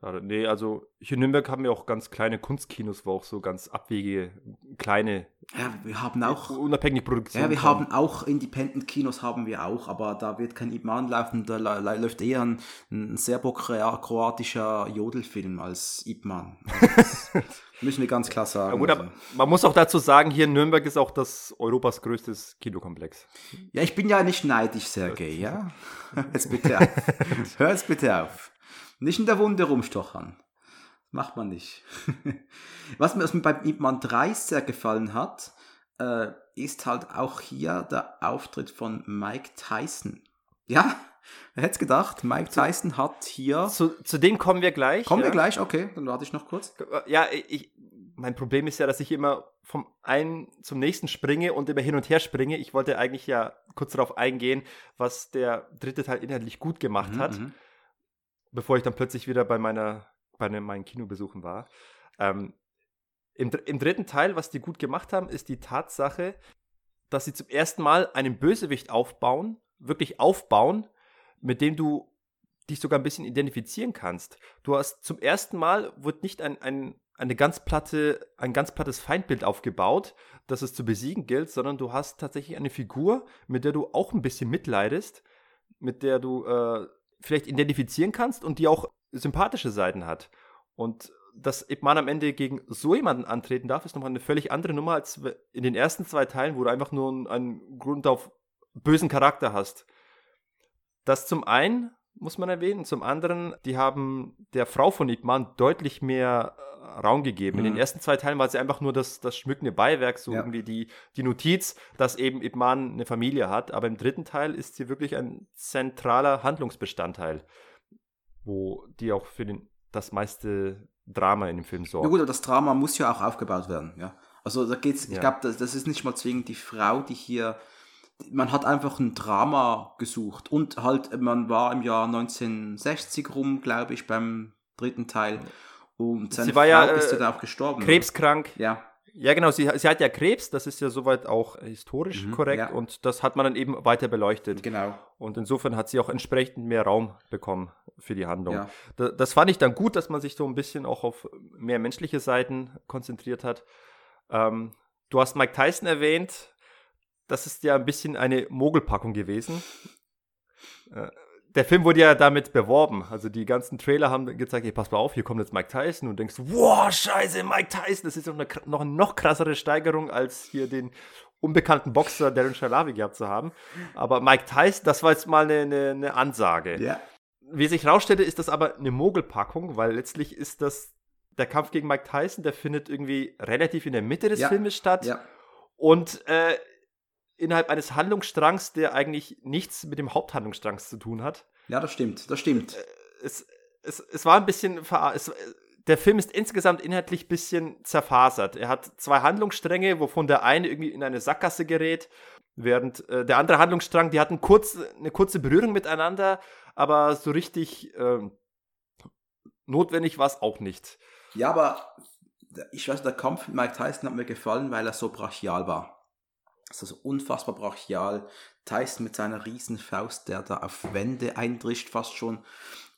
Schade. Nee, also hier in Nürnberg haben wir auch ganz kleine Kunstkinos, wo auch so ganz abwegige, kleine. Ja, wir haben auch. Unabhängige Produktionen. Ja, wir haben auch Independent-Kinos, haben wir auch, aber da wird kein Iman laufen, da läuft eher ein, ein serbo-kroatischer Jodelfilm als Ipman. Also müssen wir ganz klar sagen. Ja, gut, also. man muss auch dazu sagen, hier in Nürnberg ist auch das Europas größtes Kinokomplex. Ja, ich bin ja nicht neidisch, Sergej, ja? Hör jetzt bitte auf. Hör jetzt bitte auf. Nicht in der Wunde rumstochern. Macht man nicht. was, mir, mir bei Ip Man 3 sehr gefallen hat, äh, ist halt auch hier der Auftritt von Mike Tyson. Ja, wer hätte es gedacht? Mike Tyson hat hier. Zu, zu dem kommen wir gleich. Kommen ja? wir gleich, okay, dann warte ich noch kurz. Ja, ich, mein Problem ist ja, dass ich immer vom einen zum nächsten springe und immer hin und her springe. Ich wollte eigentlich ja kurz darauf eingehen, was der dritte Teil inhaltlich gut gemacht mhm, hat. Mhm bevor ich dann plötzlich wieder bei meiner bei meinen Kinobesuchen war. Ähm, im, Im dritten Teil, was die gut gemacht haben, ist die Tatsache, dass sie zum ersten Mal einen Bösewicht aufbauen, wirklich aufbauen, mit dem du dich sogar ein bisschen identifizieren kannst. Du hast zum ersten Mal wird nicht ein, ein, eine ganz platte, ein ganz plattes Feindbild aufgebaut, das es zu besiegen gilt, sondern du hast tatsächlich eine Figur, mit der du auch ein bisschen mitleidest, mit der du äh, vielleicht identifizieren kannst und die auch sympathische Seiten hat. Und dass Ipman am Ende gegen so jemanden antreten darf, ist nochmal eine völlig andere Nummer als in den ersten zwei Teilen, wo du einfach nur einen Grund auf bösen Charakter hast. Das zum einen muss man erwähnen, zum anderen, die haben der Frau von Ipman deutlich mehr Raum gegeben. Mhm. In den mhm. ersten zwei Teilen war sie einfach nur das, das schmückende Beiwerk, so ja. irgendwie die, die Notiz, dass eben Ibman eine Familie hat. Aber im dritten Teil ist sie wirklich ein zentraler Handlungsbestandteil, wo die auch für den, das meiste Drama in dem Film sorgt. Ja gut, aber das Drama muss ja auch aufgebaut werden, ja. Also da geht's, ja. ich glaube, das, das ist nicht mal zwingend die Frau, die hier man hat einfach ein Drama gesucht und halt, man war im Jahr 1960 rum, glaube ich, beim dritten Teil. Und seine Sie war ja, Frau ist äh, dann auch gestorben. oder? Krebskrank. Ja, Ja, genau, sie, sie hat ja Krebs, das ist ja soweit auch historisch Mhm, korrekt ja. und das hat man dann eben weiter beleuchtet. genau. Und insofern hat sie auch entsprechend mehr Raum bekommen für die Handlung. Ja. Da, das fand ich dann gut, dass man sich so ein bisschen auch auf mehr menschliche Seiten konzentriert hat. Ähm, du hast Mike Tyson erwähnt. Das ist ja ein bisschen eine Mogelpackung gewesen. Äh, der Film wurde ja damit beworben. Also die ganzen Trailer haben gezeigt, hey, pass mal auf, hier kommt jetzt Mike Tyson und denkst, wow, scheiße, Mike Tyson. Das ist noch eine, noch eine noch krassere Steigerung, als hier den unbekannten Boxer Darren Shalavi gehabt zu haben. Aber Mike Tyson, das war jetzt mal eine, eine, eine Ansage. Ja. Wie sich rausstellte, ist das aber eine Mogelpackung, weil letztlich ist das der Kampf gegen Mike Tyson, der findet irgendwie relativ in der Mitte des Ja. Filmes statt Ja. und äh, innerhalb eines Handlungsstrangs, der eigentlich nichts mit dem Haupthandlungsstrang zu tun hat. ja, das stimmt, das stimmt. Es, es, es war ein bisschen ver es, der Film ist insgesamt inhaltlich ein bisschen zerfasert. Er hat zwei Handlungsstränge, wovon der eine irgendwie in eine Sackgasse gerät, während äh, der andere Handlungsstrang, die hatten kurz, eine kurze Berührung miteinander, aber so richtig ähm, notwendig war es auch nicht. Ja, aber ich weiß, der Kampf mit Mike Tyson hat mir gefallen, weil er so brachial war. Also so unfassbar brachial. Tyson mit seiner riesen Faust, der da auf Wände eindrischt fast schon.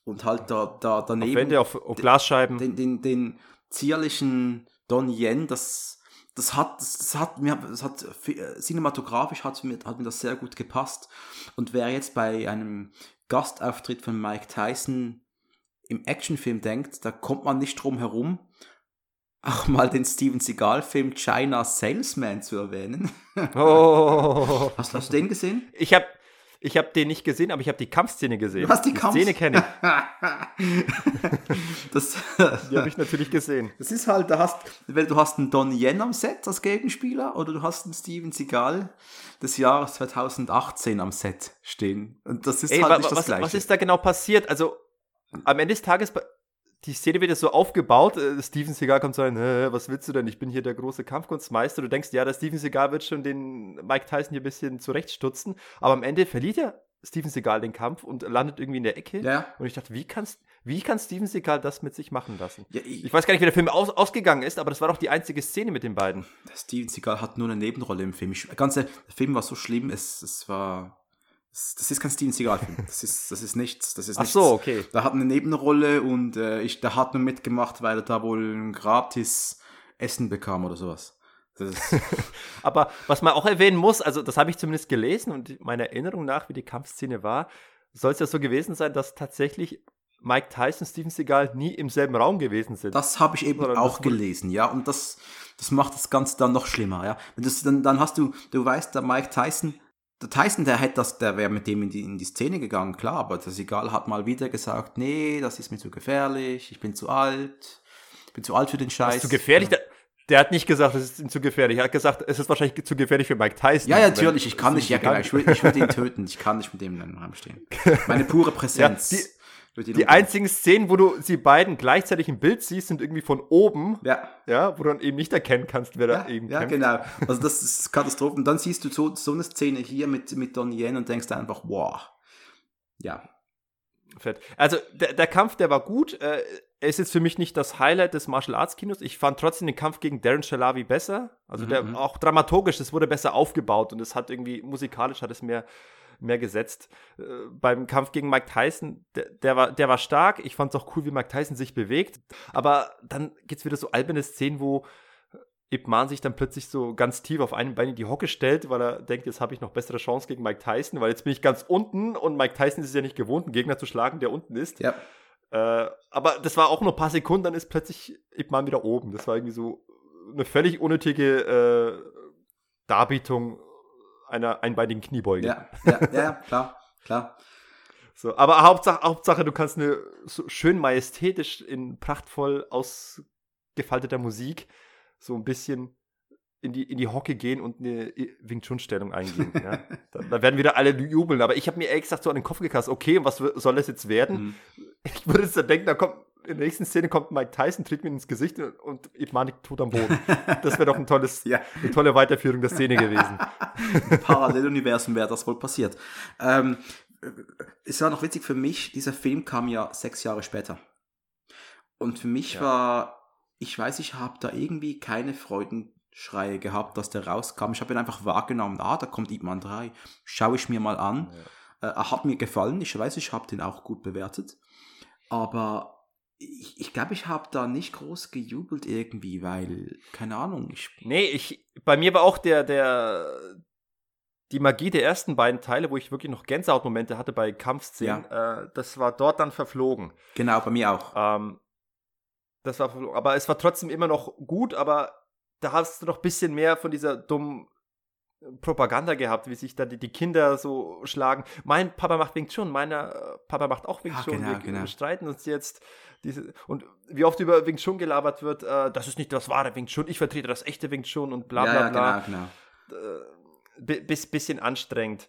Und halt da, da daneben Wände auf, auf Glasscheiben. den, den, den zierlichen Don Yen, das, das hat, das, das hat mir, das hat äh, cinematografisch hat mir, hat mir das sehr gut gepasst. Und wer jetzt bei einem Gastauftritt von Mike Tyson im Actionfilm denkt, da kommt man nicht drum herum, auch mal den Steven Seagal-Film China Salesman zu erwähnen. Oh. Hast, hast du den gesehen? Ich habe ich hab den nicht gesehen, aber ich habe die Kampfszene gesehen. Du hast die Kampf- Szene kenne ich. das, Die habe ich natürlich gesehen. Das ist halt, da hast, du hast einen Don Yen am Set als Gegenspieler oder du hast einen Steven Seagal des Jahres 2018 am Set stehen. Und das ist Ey, halt nicht wa, das was, Gleiche. was ist da genau passiert? Also, am Ende des Tages, die Szene wird jetzt so aufgebaut. äh, Steven Seagal kommt so rein, "Hä, was willst du denn? Ich bin hier der große Kampfkunstmeister. Du denkst, ja, der Steven Seagal wird schon den Mike Tyson hier ein bisschen zurechtstutzen. Aber am Ende verliert ja Steven Seagal den Kampf und landet irgendwie in der Ecke. ja, Und ich dachte, wie, kannst, wie kann Steven Seagal das mit sich machen lassen? ja ich, Ich weiß gar nicht, wie der Film aus, ausgegangen ist, aber das war doch die einzige Szene mit den beiden. Steven Seagal hat nur eine Nebenrolle im Film. Ich, ganz der Film war so schlimm, es, es war. Das ist kein Steven Seagal-Film. Das ist, das ist nichts. Das ist Ach nichts. so, okay. Da hat eine Nebenrolle und äh, ich, der hat nur mitgemacht, weil er da wohl ein gratis Essen bekam oder sowas. Aber was man auch erwähnen muss, also das habe ich zumindest gelesen und meiner Erinnerung nach, wie die Kampfszene war, soll es ja so gewesen sein, dass tatsächlich Mike Tyson und Steven Seagal nie im selben Raum gewesen sind. Das habe ich eben Oder auch gelesen, ja. Und das, das macht das Ganze dann noch schlimmer, ja. Das, dann, dann hast du, du weißt, der Mike Tyson, der Tyson, der hätte das, der wäre mit dem in die, in die Szene gegangen, klar, aber das Egal hat mal wieder gesagt, nee, das ist mir zu gefährlich, ich bin zu alt, ich bin zu alt für den Scheiß. zu gefährlich? Der, der hat nicht gesagt, es ist ihm zu gefährlich. Er hat gesagt, es ist wahrscheinlich zu gefährlich für Mike Tyson. Ja, ja, natürlich, ich kann nicht, ja, genau, ich würde ich würd ihn töten, ich kann nicht mit dem in einem Raum stehen. Meine pure Präsenz. Ja, die- Die umbringen. einzigen Szenen, wo du sie beiden gleichzeitig im Bild siehst, sind irgendwie von oben, Ja, ja, wo du dann eben nicht erkennen kannst, wer ja, da eben ja kämpft. genau. Also das ist Katastrophe. Und dann siehst du so, so eine Szene hier mit, mit Don Yen und denkst einfach, wow. Ja, Fett. Also der, der Kampf, der war gut. Äh, er ist jetzt für mich nicht das Highlight des Martial Arts Kinos. Ich fand trotzdem den Kampf gegen Darren Shalavi besser. Also der Mhm. auch dramaturgisch, es wurde besser aufgebaut und es hat irgendwie musikalisch hat es mehr mehr gesetzt. Äh, beim Kampf gegen Mike Tyson, der, der war der war stark. Ich fand es auch cool, wie Mike Tyson sich bewegt. Aber dann gibt's wieder so alberne Szenen, wo Ip Man sich dann plötzlich so ganz tief auf einem Bein in die Hocke stellt, weil er denkt, jetzt habe ich noch bessere Chance gegen Mike Tyson, weil jetzt bin ich ganz unten und Mike Tyson ist es ja nicht gewohnt, einen Gegner zu schlagen, der unten ist. ja. Äh, aber das war auch nur ein paar Sekunden, dann ist plötzlich Ip Man wieder oben. Das war irgendwie so eine völlig unnötige äh, Darbietung einer einbeinigen Kniebeuge. Ja, ja, ja, klar, klar. So, aber Hauptsache, Hauptsache, du kannst eine so schön majestätisch in prachtvoll ausgefalteter Musik so ein bisschen in die, in die Hocke gehen und eine Wing Chun Stellung eingehen. ja. da, da werden wieder alle jubeln. Aber ich habe mir ehrlich gesagt so an den Kopf gekasst, okay, was soll das jetzt werden? Mhm. Ich würde jetzt dann denken, da kommt in der nächsten Szene kommt Mike Tyson, tritt mir ins Gesicht und, Ipmanik tot am Boden. Das wäre doch ein tolles, Ja. eine tolle Weiterführung der Szene gewesen. Paralleluniversum wäre das wohl passiert. Ähm, es war noch witzig für mich, dieser Film kam ja sechs Jahre später. Und für mich Ja. war, ich weiß, ich habe da irgendwie keine Freudenschreie gehabt, dass der rauskam. Ich habe ihn einfach wahrgenommen, ah, da kommt Ip Man 3, schaue ich mir mal an. Äh, er hat mir gefallen, ich weiß, ich habe den auch gut bewertet. Aber ich, ich glaube, ich habe da nicht groß gejubelt irgendwie, weil, keine Ahnung, ich, Nee, ich, bei mir war auch der, der, die Magie der ersten beiden Teile, wo ich wirklich noch Gänsehautmomente hatte bei Kampfszenen, äh, das war dort dann verflogen. genau, bei mir auch. Ähm, das war verflogen. Aber es war trotzdem immer noch gut, aber da hast du noch ein bisschen mehr von dieser dummen Propaganda gehabt, wie sich da die, die Kinder so schlagen. Mein Papa macht Wing Chun, meiner äh, Papa macht auch Wing Chun. genau, wir genau. streiten uns jetzt. Diese, und wie oft über Wing Chun gelabert wird, äh, das ist nicht das wahre Wing Chun, ich vertrete das echte Wing Chun und bla bla ja, ja, bla. genau, genau. Äh, bi- bis, bisschen anstrengend.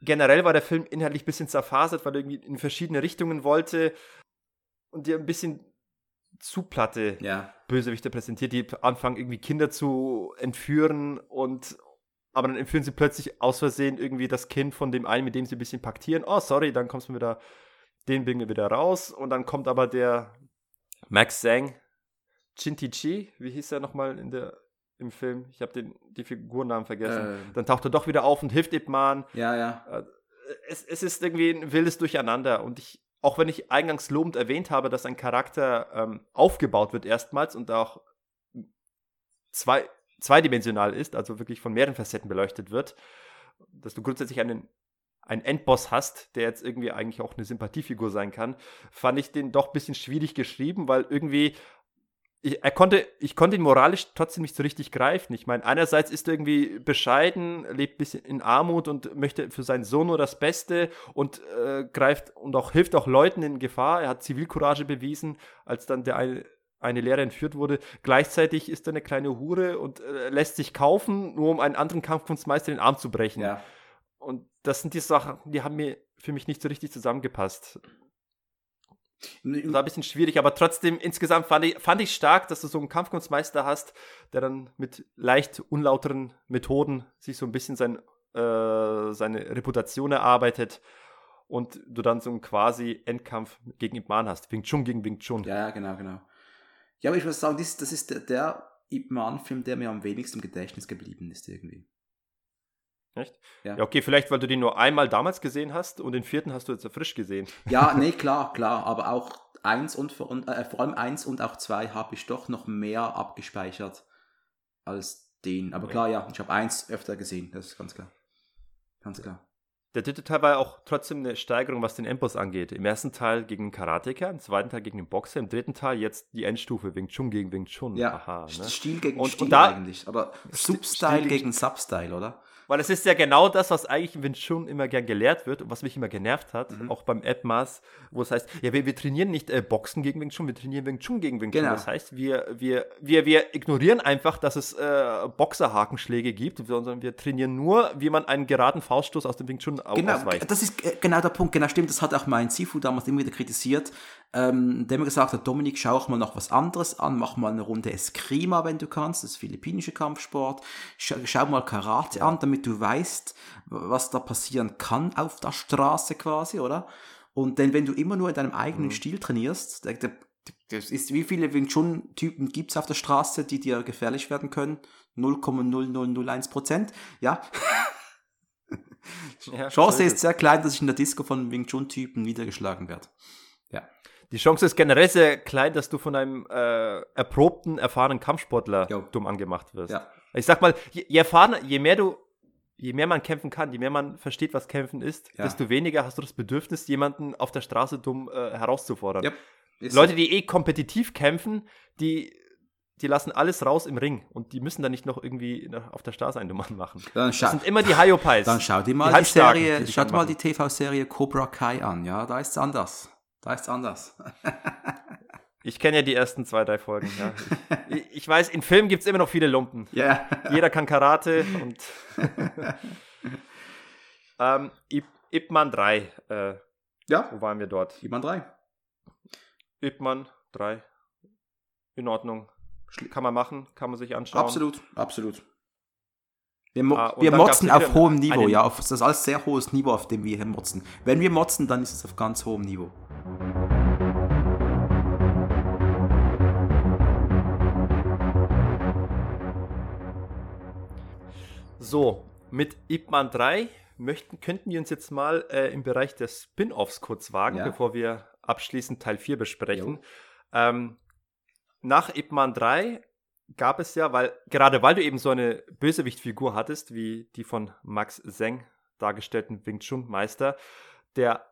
Generell war der Film inhaltlich ein bisschen zerfasert, weil er irgendwie in verschiedene Richtungen wollte und dir ein bisschen zu platte Ja, Bösewichte präsentiert, die anfangen irgendwie Kinder zu entführen und aber dann entführen sie plötzlich aus Versehen irgendwie das Kind von dem einen, mit dem sie ein bisschen paktieren. Oh, sorry, dann kommst du wieder, den bringen wir wieder raus und dann kommt aber der Max Zhang, Chinti Chi, wie hieß er nochmal in der im Film? Ich habe den die Figurennamen vergessen. äh, Dann taucht er doch wieder auf und hilft Ip Man ja, ja. äh, es, es ist irgendwie ein wildes Durcheinander und ich, auch wenn ich eingangs lobend erwähnt habe, dass ein Charakter ähm, aufgebaut wird erstmals und auch zwei, zweidimensional ist, also wirklich von mehreren Facetten beleuchtet wird, dass du grundsätzlich einen, einen Endboss hast, der jetzt irgendwie eigentlich auch eine Sympathiefigur sein kann, fand ich den doch ein bisschen schwierig geschrieben, weil irgendwie ich, er konnte, ich konnte ihn moralisch trotzdem nicht so richtig greifen. Ich meine, einerseits ist er irgendwie bescheiden, lebt ein bisschen in Armut und möchte für seinen Sohn nur das Beste und äh, greift und auch hilft auch Leuten in Gefahr. Er hat Zivilcourage bewiesen, als dann der eine, eine Lehrer entführt wurde. Gleichzeitig ist er eine kleine Hure und äh, lässt sich kaufen, nur um einen anderen Kampfkunstmeister den Arm zu brechen. ja. Und das sind die Sachen, die haben mir für mich nicht so richtig zusammengepasst. Das war ein bisschen schwierig, aber trotzdem insgesamt fand ich, fand ich stark, dass du so einen Kampfkunstmeister hast, der dann mit leicht unlauteren Methoden sich so ein bisschen sein, äh, seine Reputation erarbeitet und du dann so einen quasi Endkampf gegen Ip Man hast. Wing Chun gegen Wing Chun. Ja, genau, genau. Ja, aber ich muss sagen, das, das ist der, der Ip Man-Film, der mir am wenigsten im Gedächtnis geblieben ist, irgendwie. Echt? Ja. Ja, okay, vielleicht, weil du den nur einmal damals gesehen hast und den vierten hast du jetzt frisch gesehen. Ja, nee, klar, klar, aber auch eins und, vor- und äh, vor allem eins und auch zwei habe ich doch noch mehr abgespeichert als den. Aber Ja. klar, ja, ich habe eins öfter gesehen, das ist ganz klar. Ganz klar. Der dritte Teil war ja auch trotzdem eine Steigerung, was den Endboss angeht. Im ersten Teil gegen einen Karateka, im zweiten Teil gegen den Boxer, im dritten Teil jetzt die Endstufe Wing Chun gegen Wing Chun. Ja, Aha, ne? Stil gegen Und- Stil und da- eigentlich. Aber Substyle gegen Substyle, oder? Weil es ist ja genau das, was eigentlich im Wing Chun immer gern gelehrt wird und was mich immer genervt hat, Mhm. auch beim Appmaß, wo es heißt, ja, wir, wir trainieren nicht äh, Boxen gegen Wing Chun, wir trainieren Wing Chun gegen Wing Chun. Genau. Das heißt, wir, wir, wir, wir ignorieren einfach, dass es äh, Boxerhakenschläge gibt, sondern wir trainieren nur, wie man einen geraden Fauststoß aus dem Wing Chun au- Genau, ausweicht. das ist äh, genau der Punkt. Genau, stimmt. Das hat auch mein Sifu damals immer wieder kritisiert, ähm, der mir gesagt hat, Dominik, schau auch mal noch was anderes an, mach mal eine Runde Eskrima, wenn du kannst, das philippinische Kampfsport. Schau, schau mal Karate an, damit du weißt, was da passieren kann auf der Straße quasi, oder? Und denn wenn du immer nur in deinem eigenen Stil trainierst, der, der, das ist, wie viele Wing Chun-Typen gibt es auf der Straße, die dir gefährlich werden können? 0,0001 Prozent, ja. Ja, Chance ist sehr klein, dass ich in der Disco von Wing Chun-Typen niedergeschlagen werde. Die Chance ist generell sehr klein, dass du von einem äh, erprobten, erfahrenen Kampfsportler Jo. dumm angemacht wirst. Ja. Ich sag mal, je, je erfahrener, je mehr du, je mehr man kämpfen kann, je mehr man versteht, was kämpfen ist, Ja. desto weniger hast du das Bedürfnis, jemanden auf der Straße dumm äh, herauszufordern. Ist Leute, die eh kompetitiv kämpfen, die, die lassen alles raus im Ring und die müssen dann nicht noch irgendwie auf der Straße einen dummen machen. dann, Das sind immer die Hyopies. dann schau dir mal die die, Serie, die dich schau dir mal die. TV-Serie Cobra Kai an, ja, da ist es anders. Da ist es anders. Ich kenne ja die ersten zwei, drei Folgen. Ja. Ich, ich weiß, in Filmen gibt es immer noch viele Lumpen. Ja. Jeder kann Karate und. ähm, Ip, Ip Man 3. Äh, Ja, wo waren wir dort? jemand drei. Ip Man 3. In Ordnung. Kann man machen, kann man sich anschauen. Absolut, absolut. Wir, mo Ah, wir motzen auf hohem Niveau, ja. Auf, das ist alles sehr hohes Niveau, auf dem wir hier motzen. Wenn wir motzen, dann ist es auf ganz hohem Niveau. So, mit Ip Man 3 möchten, könnten wir uns jetzt mal äh, im Bereich der Spin-Offs kurz wagen, Ja. bevor wir abschließend Teil 4 besprechen. Ähm, nach Ip Man 3 gab es ja, weil gerade weil du eben so eine Bösewichtfigur hattest, wie die von Max Zeng dargestellten Wing Chun Meister, der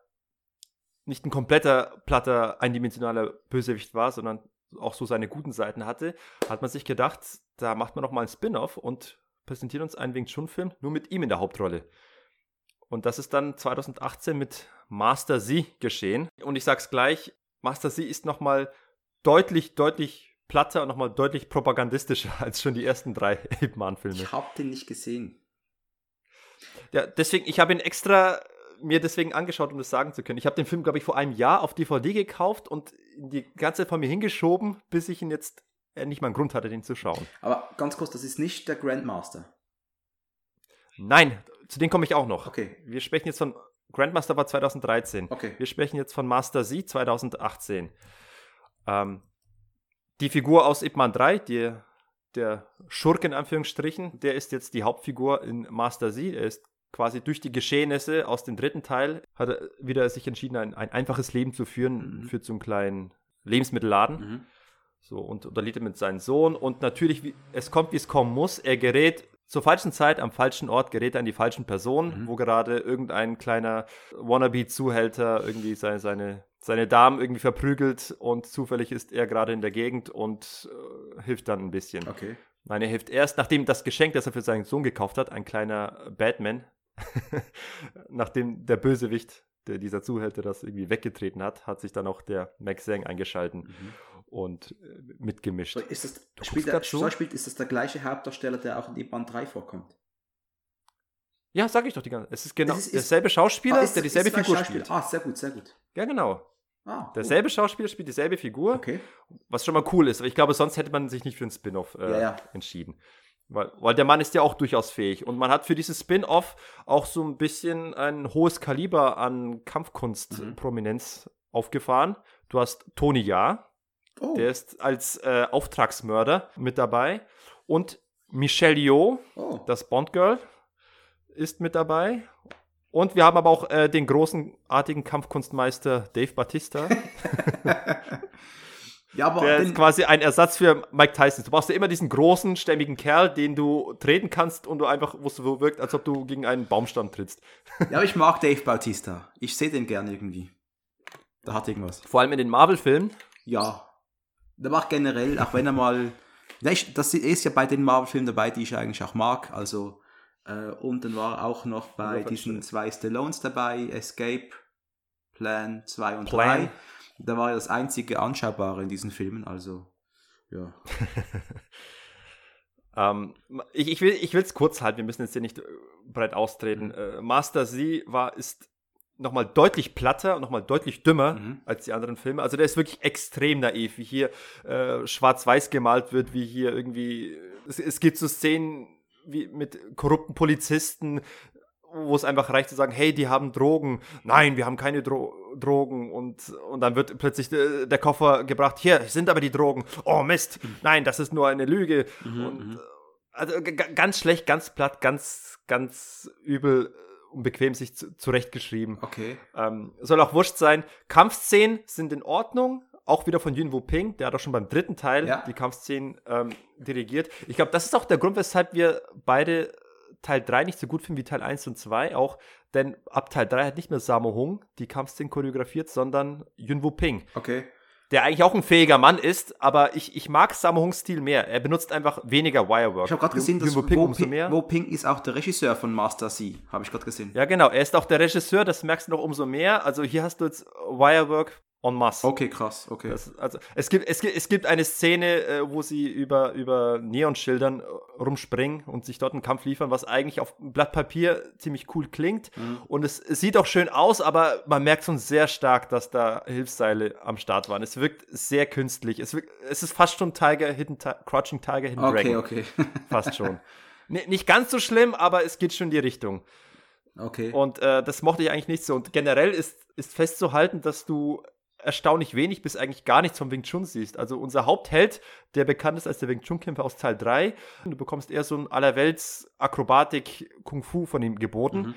nicht ein kompletter platter eindimensionaler Bösewicht war, sondern auch so seine guten Seiten hatte, hat man sich gedacht, da macht man noch mal ein Spin-off und präsentiert uns einen Wing Chun Film nur mit ihm in der Hauptrolle. Und das ist dann 2018 mit Master Z geschehen. Und ich sag's gleich, Master Z ist noch mal deutlich, deutlich platter und noch mal deutlich propagandistischer als schon die ersten drei Ip Man Filme. Ich habe den nicht gesehen. Ja, deswegen, ich habe ihn extra mir deswegen angeschaut, um das sagen zu können. Ich habe den Film, glaube ich, vor einem Jahr auf DVD gekauft und die ganze Zeit von mir hingeschoben, bis ich ihn jetzt äh, nicht mal einen Grund hatte, den zu schauen. Aber ganz kurz, das ist nicht der Grandmaster. Nein, zu dem komme ich auch noch. Okay, Wir sprechen jetzt von Grandmaster war 2013. okay. Wir sprechen jetzt von Master Z 2018. Ähm, die Figur aus Ip Man 3, die, der Schurke in Anführungsstrichen, der ist jetzt die Hauptfigur in Master Z. Er ist quasi durch die Geschehnisse aus dem dritten Teil, hat er wieder sich entschieden, ein, ein einfaches Leben zu führen, Mhm. führt so einen kleinen Lebensmittelladen. Mhm. So, und unterliegt er mit seinem Sohn. Und natürlich, wie, es kommt, wie es kommen muss. Er gerät zur falschen Zeit, am falschen Ort, gerät er an die falschen Personen, Mhm. wo gerade irgendein kleiner Wannabe-Zuhälter irgendwie seine, seine, seine Damen irgendwie verprügelt und zufällig ist er gerade in der Gegend und äh, hilft dann ein bisschen. Okay. Nein, er hilft erst, nachdem das Geschenk, das er für seinen Sohn gekauft hat, ein kleiner Batman, nachdem der Bösewicht, der dieser Zuhälter das irgendwie weggetreten hat, hat sich dann auch der Max Zeng eingeschalten Mhm. Und äh, mitgemischt. So, ist das, Du spielt der, so? spielt, ist das der gleiche Hauptdarsteller, der auch in Iban 3 vorkommt? Ja, sag ich doch die ganze Es ist genau Es ist- derselbe Schauspieler, Ah, ist- der dieselbe Figur spielt. Ah, sehr gut, sehr gut. Ja, genau. Ah, cool. Derselbe Schauspieler spielt dieselbe Figur, Okay. was schon mal cool ist. Aber ich glaube, sonst hätte man sich nicht für einen Spin-off äh, Ja, ja. entschieden. Weil, weil der Mann ist ja auch durchaus fähig. Und man hat für dieses Spin-off auch so ein bisschen ein hohes Kaliber an Mhm. Kampfkunst-Prominenz aufgefahren. Du hast Tony Ja, Oh, der ist als äh, Auftragsmörder mit dabei. Und Michelle Yeoh, oh. das Bond-Girl, ist mit dabei. Und wir haben aber auch äh, den großenartigen Kampfkunstmeister Dave Batista. ja, aber Der ist quasi ein Ersatz für Mike Tyson. Du brauchst ja immer diesen großen, stämmigen Kerl, den du treten kannst und du einfach, wo es so wirkt, als ob du gegen einen Baumstamm trittst. ja, aber ich mag Dave Bautista. Ich sehe den gern irgendwie. Da hat irgendwas. Vor allem in den Marvel-Filmen. Ja. Der macht generell, auch wenn er mal. Das ist ja bei den Marvel-Filmen dabei, die ich eigentlich auch mag. Also, äh, und dann war er auch noch bei Ja, diesen zwei Stallones dabei, Escape, Plan 2 und Plan. 3. Da war er das einzige Anschaubare in diesen Filmen, also, ja. Ähm, ich ich will es kurz halten, wir müssen jetzt hier nicht breit austreten. Äh, Master Z war, ist nochmal deutlich platter und nochmal deutlich dümmer Mhm. als die anderen Filme. Also der ist wirklich extrem naiv, wie hier äh, schwarz-weiß gemalt wird, wie hier irgendwie. Es, es gibt so Szenen wie mit korrupten Polizisten, wo es einfach reicht zu sagen, hey, die haben Drogen. Nein, wir haben keine Dro Drogen. Und, und dann wird plötzlich der, der Koffer gebracht, hier sind aber die Drogen. Oh Mist, nein, das ist nur eine Lüge. Mhm, und, also g- g- ganz schlecht, ganz platt, ganz, ganz übel äh, und bequem sich zu, zurechtgeschrieben. Okay. Ähm, soll auch wurscht sein. Kampfszenen sind in Ordnung. Auch wieder von Yun Wu Ping, der hat auch schon beim dritten Teil Ja. die Kampfszenen ähm, dirigiert. Ich glaube, das ist auch der Grund, weshalb wir beide Teil 3 nicht so gut finden wie Teil 1 und 2. Auch, denn ab Teil 3 hat nicht mehr Sammo Hung die Kampfszenen choreografiert, sondern Yun Wu Ping, Okay. Der eigentlich auch ein fähiger Mann ist, aber ich, ich mag Sammo Hungs Stil mehr. Er benutzt einfach weniger Wirework. Ich habe gerade gesehen, dass Wo umso Ping, mehr. Wo Ping ist auch der Regisseur von Master C. Habe ich gerade gesehen. Ja, genau. Er ist auch der Regisseur, das merkst du noch umso mehr. Also hier hast du jetzt Wirework en masse. Okay, krass. Okay. Das, also, es, gibt, es, gibt, es gibt eine Szene, äh, wo sie über, über Neonschildern äh, rumspringen und sich dort einen Kampf liefern, was eigentlich auf Blatt Papier ziemlich cool klingt. Mhm. Und es, es sieht auch schön aus, aber man merkt schon sehr stark, dass da Hilfsseile am Start waren. Es wirkt sehr künstlich. Es, wirkt, es ist fast schon Tiger, Hidden Crouching Tiger, Hidden Okay, Dragon. okay. Fast schon. Nicht ganz so schlimm, aber es geht schon in die Richtung. okay. Und äh, das mochte ich eigentlich nicht so. Und generell ist, ist festzuhalten, dass du erstaunlich wenig bis eigentlich gar nichts vom Wing Chun siehst. Also unser Hauptheld, der bekannt ist als der Wing Chun-Kämpfer aus Teil 3, du bekommst eher so ein allerwelts Akrobatik Kung Fu von ihm geboten. Mhm.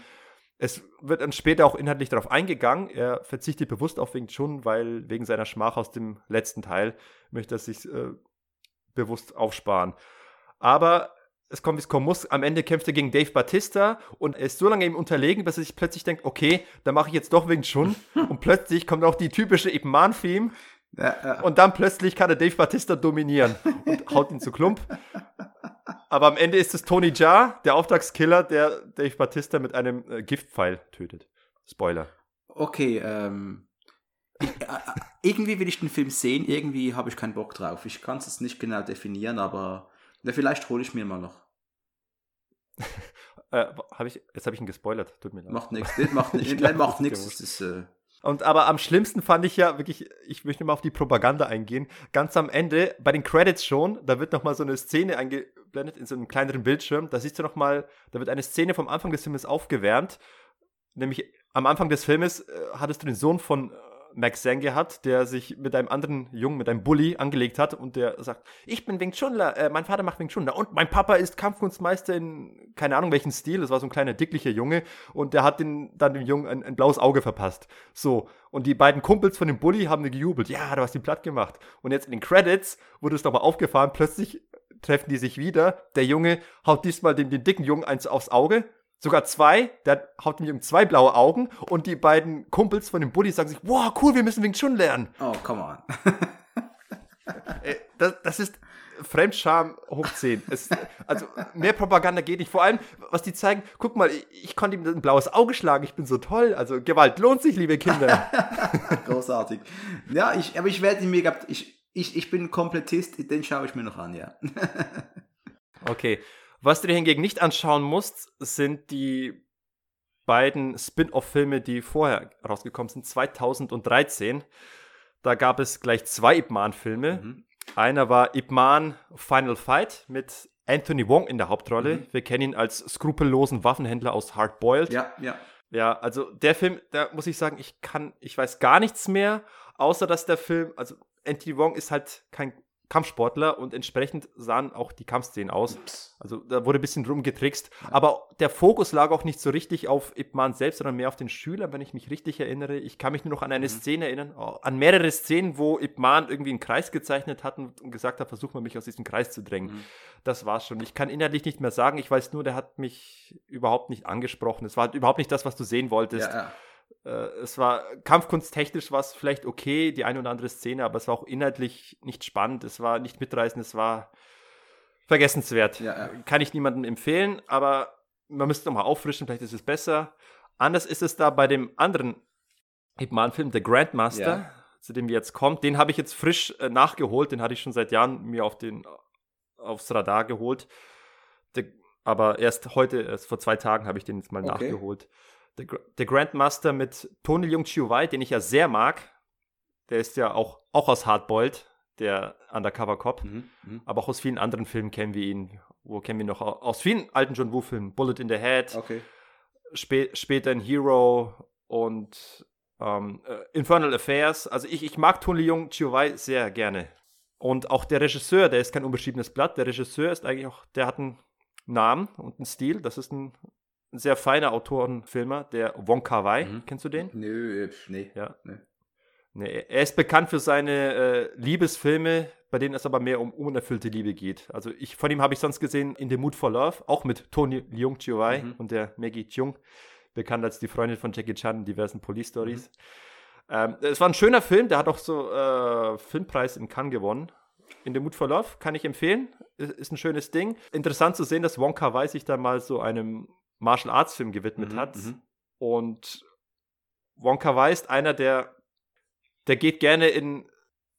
Es wird dann später auch inhaltlich darauf eingegangen. Er verzichtet bewusst auf Wing Chun, weil wegen seiner Schmach aus dem letzten Teil möchte er sich äh, bewusst aufsparen. Aber es kommt, wie es kommen muss. Am Ende kämpft er gegen Dave Batista und er ist so lange ihm unterlegen, dass er sich plötzlich denkt, okay, da mache ich jetzt doch Wing Chun. und plötzlich kommt auch die typische Ip Man-Theme. Und dann plötzlich kann er Dave Batista dominieren und haut ihn zu Klump. Aber am Ende ist es Tony Jaa, der Auftragskiller, der Dave Batista mit einem äh, Giftpfeil tötet. Spoiler. Okay, ähm. Ich, äh, äh, irgendwie will ich den Film sehen, irgendwie habe ich keinen Bock drauf. Ich kann es nicht genau definieren, aber ja, vielleicht hole ich mir mal noch. äh, hab ich, jetzt habe ich ihn gespoilert, tut mir leid. Macht nichts, macht, macht nichts. Äh und aber am schlimmsten fand ich ja wirklich, ich möchte mal auf die Propaganda eingehen. Ganz am Ende, bei den Credits schon, da wird nochmal so eine Szene eingeblendet in so einem kleineren Bildschirm. Da siehst du nochmal, da wird eine Szene vom Anfang des Filmes aufgewärmt. Nämlich am Anfang des Filmes äh, hattest du den Sohn von Max Senge hat, der sich mit einem anderen Jungen, mit einem Bully angelegt hat und der sagt, ich bin Wing Chunler, äh, mein Vater macht Wing Chunler und mein Papa ist Kampfkunstmeister in keine Ahnung welchen Stil, das war so ein kleiner dicklicher Junge und der hat den, dann dem Jungen ein, ein blaues Auge verpasst. So, und die beiden Kumpels von dem Bully haben gejubelt, ja, du hast ihn platt gemacht. Und jetzt in den Credits wurde es nochmal aufgefahren, plötzlich treffen die sich wieder, der Junge haut diesmal dem, den dicken Jungen eins aufs Auge sogar zwei, der haut dem Jungen zwei blaue Augen und die beiden Kumpels von dem Buddy sagen sich, wow, cool, wir müssen Wing Chun lernen. Oh, come on. das, das ist Fremdscham hoch 10. Es, also mehr Propaganda geht nicht. Vor allem, was die zeigen, guck mal, ich, ich konnte ihm ein blaues Auge schlagen, ich bin so toll. Also Gewalt lohnt sich, liebe Kinder. Großartig. Ja, ich, aber ich werde ihn mega, ich, ich, ich bin Komplettist, den schaue ich mir noch an, ja. okay. Was du dir hingegen nicht anschauen musst, sind die beiden Spin-off-Filme, die vorher rausgekommen sind, 2013. Da gab es gleich zwei Ip Man-Filme. Mhm. Einer war Ip Man Final Fight mit Anthony Wong in der Hauptrolle. Mhm. Wir kennen ihn als skrupellosen Waffenhändler aus Hard Boiled. Ja, ja. Ja, also der Film, da muss ich sagen, ich kann, ich weiß gar nichts mehr, außer dass der Film, also Anthony Wong ist halt kein Kampfsportler und entsprechend sahen auch die Kampfszenen aus. Also da wurde ein bisschen rumgetrickst. Aber der Fokus lag auch nicht so richtig auf Ip Man selbst, sondern mehr auf den Schülern, wenn ich mich richtig erinnere. Ich kann mich nur noch an eine mhm. Szene erinnern, oh, an mehrere Szenen, wo Ip Man irgendwie einen Kreis gezeichnet hat und, gesagt hat, versuch mal mich aus diesem Kreis zu drängen. Mhm. Das war's schon. Ich kann inhaltlich nicht mehr sagen. Ich weiß nur, der hat mich überhaupt nicht angesprochen. Es war überhaupt nicht das, was du sehen wolltest. Ja, ja. Äh, es war kampfkunsttechnisch war es vielleicht okay, die eine oder andere Szene, aber es war auch inhaltlich nicht spannend, es war nicht mitreißend, es war vergessenswert. Ja, ja. Kann ich niemandem empfehlen, aber man müsste nochmal auffrischen, vielleicht ist es besser. Anders ist es da bei dem anderen Hitman-Film, The Grandmaster, ja. zu dem wir jetzt kommen. Den habe ich jetzt frisch äh, nachgeholt, den hatte ich schon seit Jahren mir auf den, aufs Radar geholt. The, aber erst heute, erst vor zwei Tagen habe ich den jetzt mal okay. nachgeholt der, der Grandmaster mit Tony Leung Chiu Wai, den ich ja sehr mag. Der ist ja auch, auch aus Hardboiled, der Undercover Cop. Mhm, mh. Aber auch aus vielen anderen Filmen kennen wir ihn. Wo kennen wir ihn noch? Aus vielen alten John Woo-Filmen. Bullet in the Head. Okay. Spä später in Hero und ähm, äh, Infernal Affairs. Also ich, ich mag Tony Leung Chiu Wai sehr gerne. Und auch der Regisseur, der ist kein unbeschriebenes Blatt. Der Regisseur ist eigentlich auch, der hat einen Namen und einen Stil. Das ist ein ein sehr feiner Autorenfilmer, der Wong Kar Wai. Mhm. Kennst du den? Nö, nee. Ja. Nee. nee. Er ist bekannt für seine äh, Liebesfilme, bei denen es aber mehr um unerfüllte Liebe geht. Also ich, von ihm habe ich sonst gesehen in The Mood for Love, auch mit Tony Leung Chiu Wai mhm. und der Maggie Chung, bekannt als die Freundin von Jackie Chan in diversen Police Stories. Mhm. Ähm, es war ein schöner Film, der hat auch so äh, Filmpreis in Cannes gewonnen. In The Mood for Love kann ich empfehlen. Ist ein schönes Ding. Interessant zu sehen, dass Wong Kar Wai sich da mal so einem Martial Arts Film gewidmet mhm, hat. Mhm. Und Wonka Wai ist einer, der, der geht gerne in,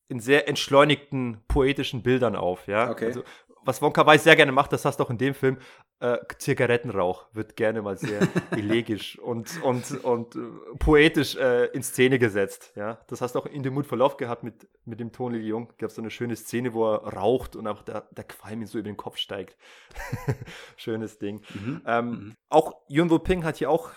in sehr entschleunigten poetischen Bildern auf, ja. Okay. Also, was Wonka Wai sehr gerne macht, das hast du auch in dem Film, äh, Zigarettenrauch wird gerne mal sehr elegisch und, und, und äh, poetisch äh, in Szene gesetzt. Ja? Das hast du auch in The Mood for Love gehabt mit, mit dem Tony Leung. Gab so eine schöne Szene, wo er raucht und auch der, der Qualm ihm so über den Kopf steigt. Schönes Ding. Mhm. Ähm, mhm. Auch Yun Ping hat hier auch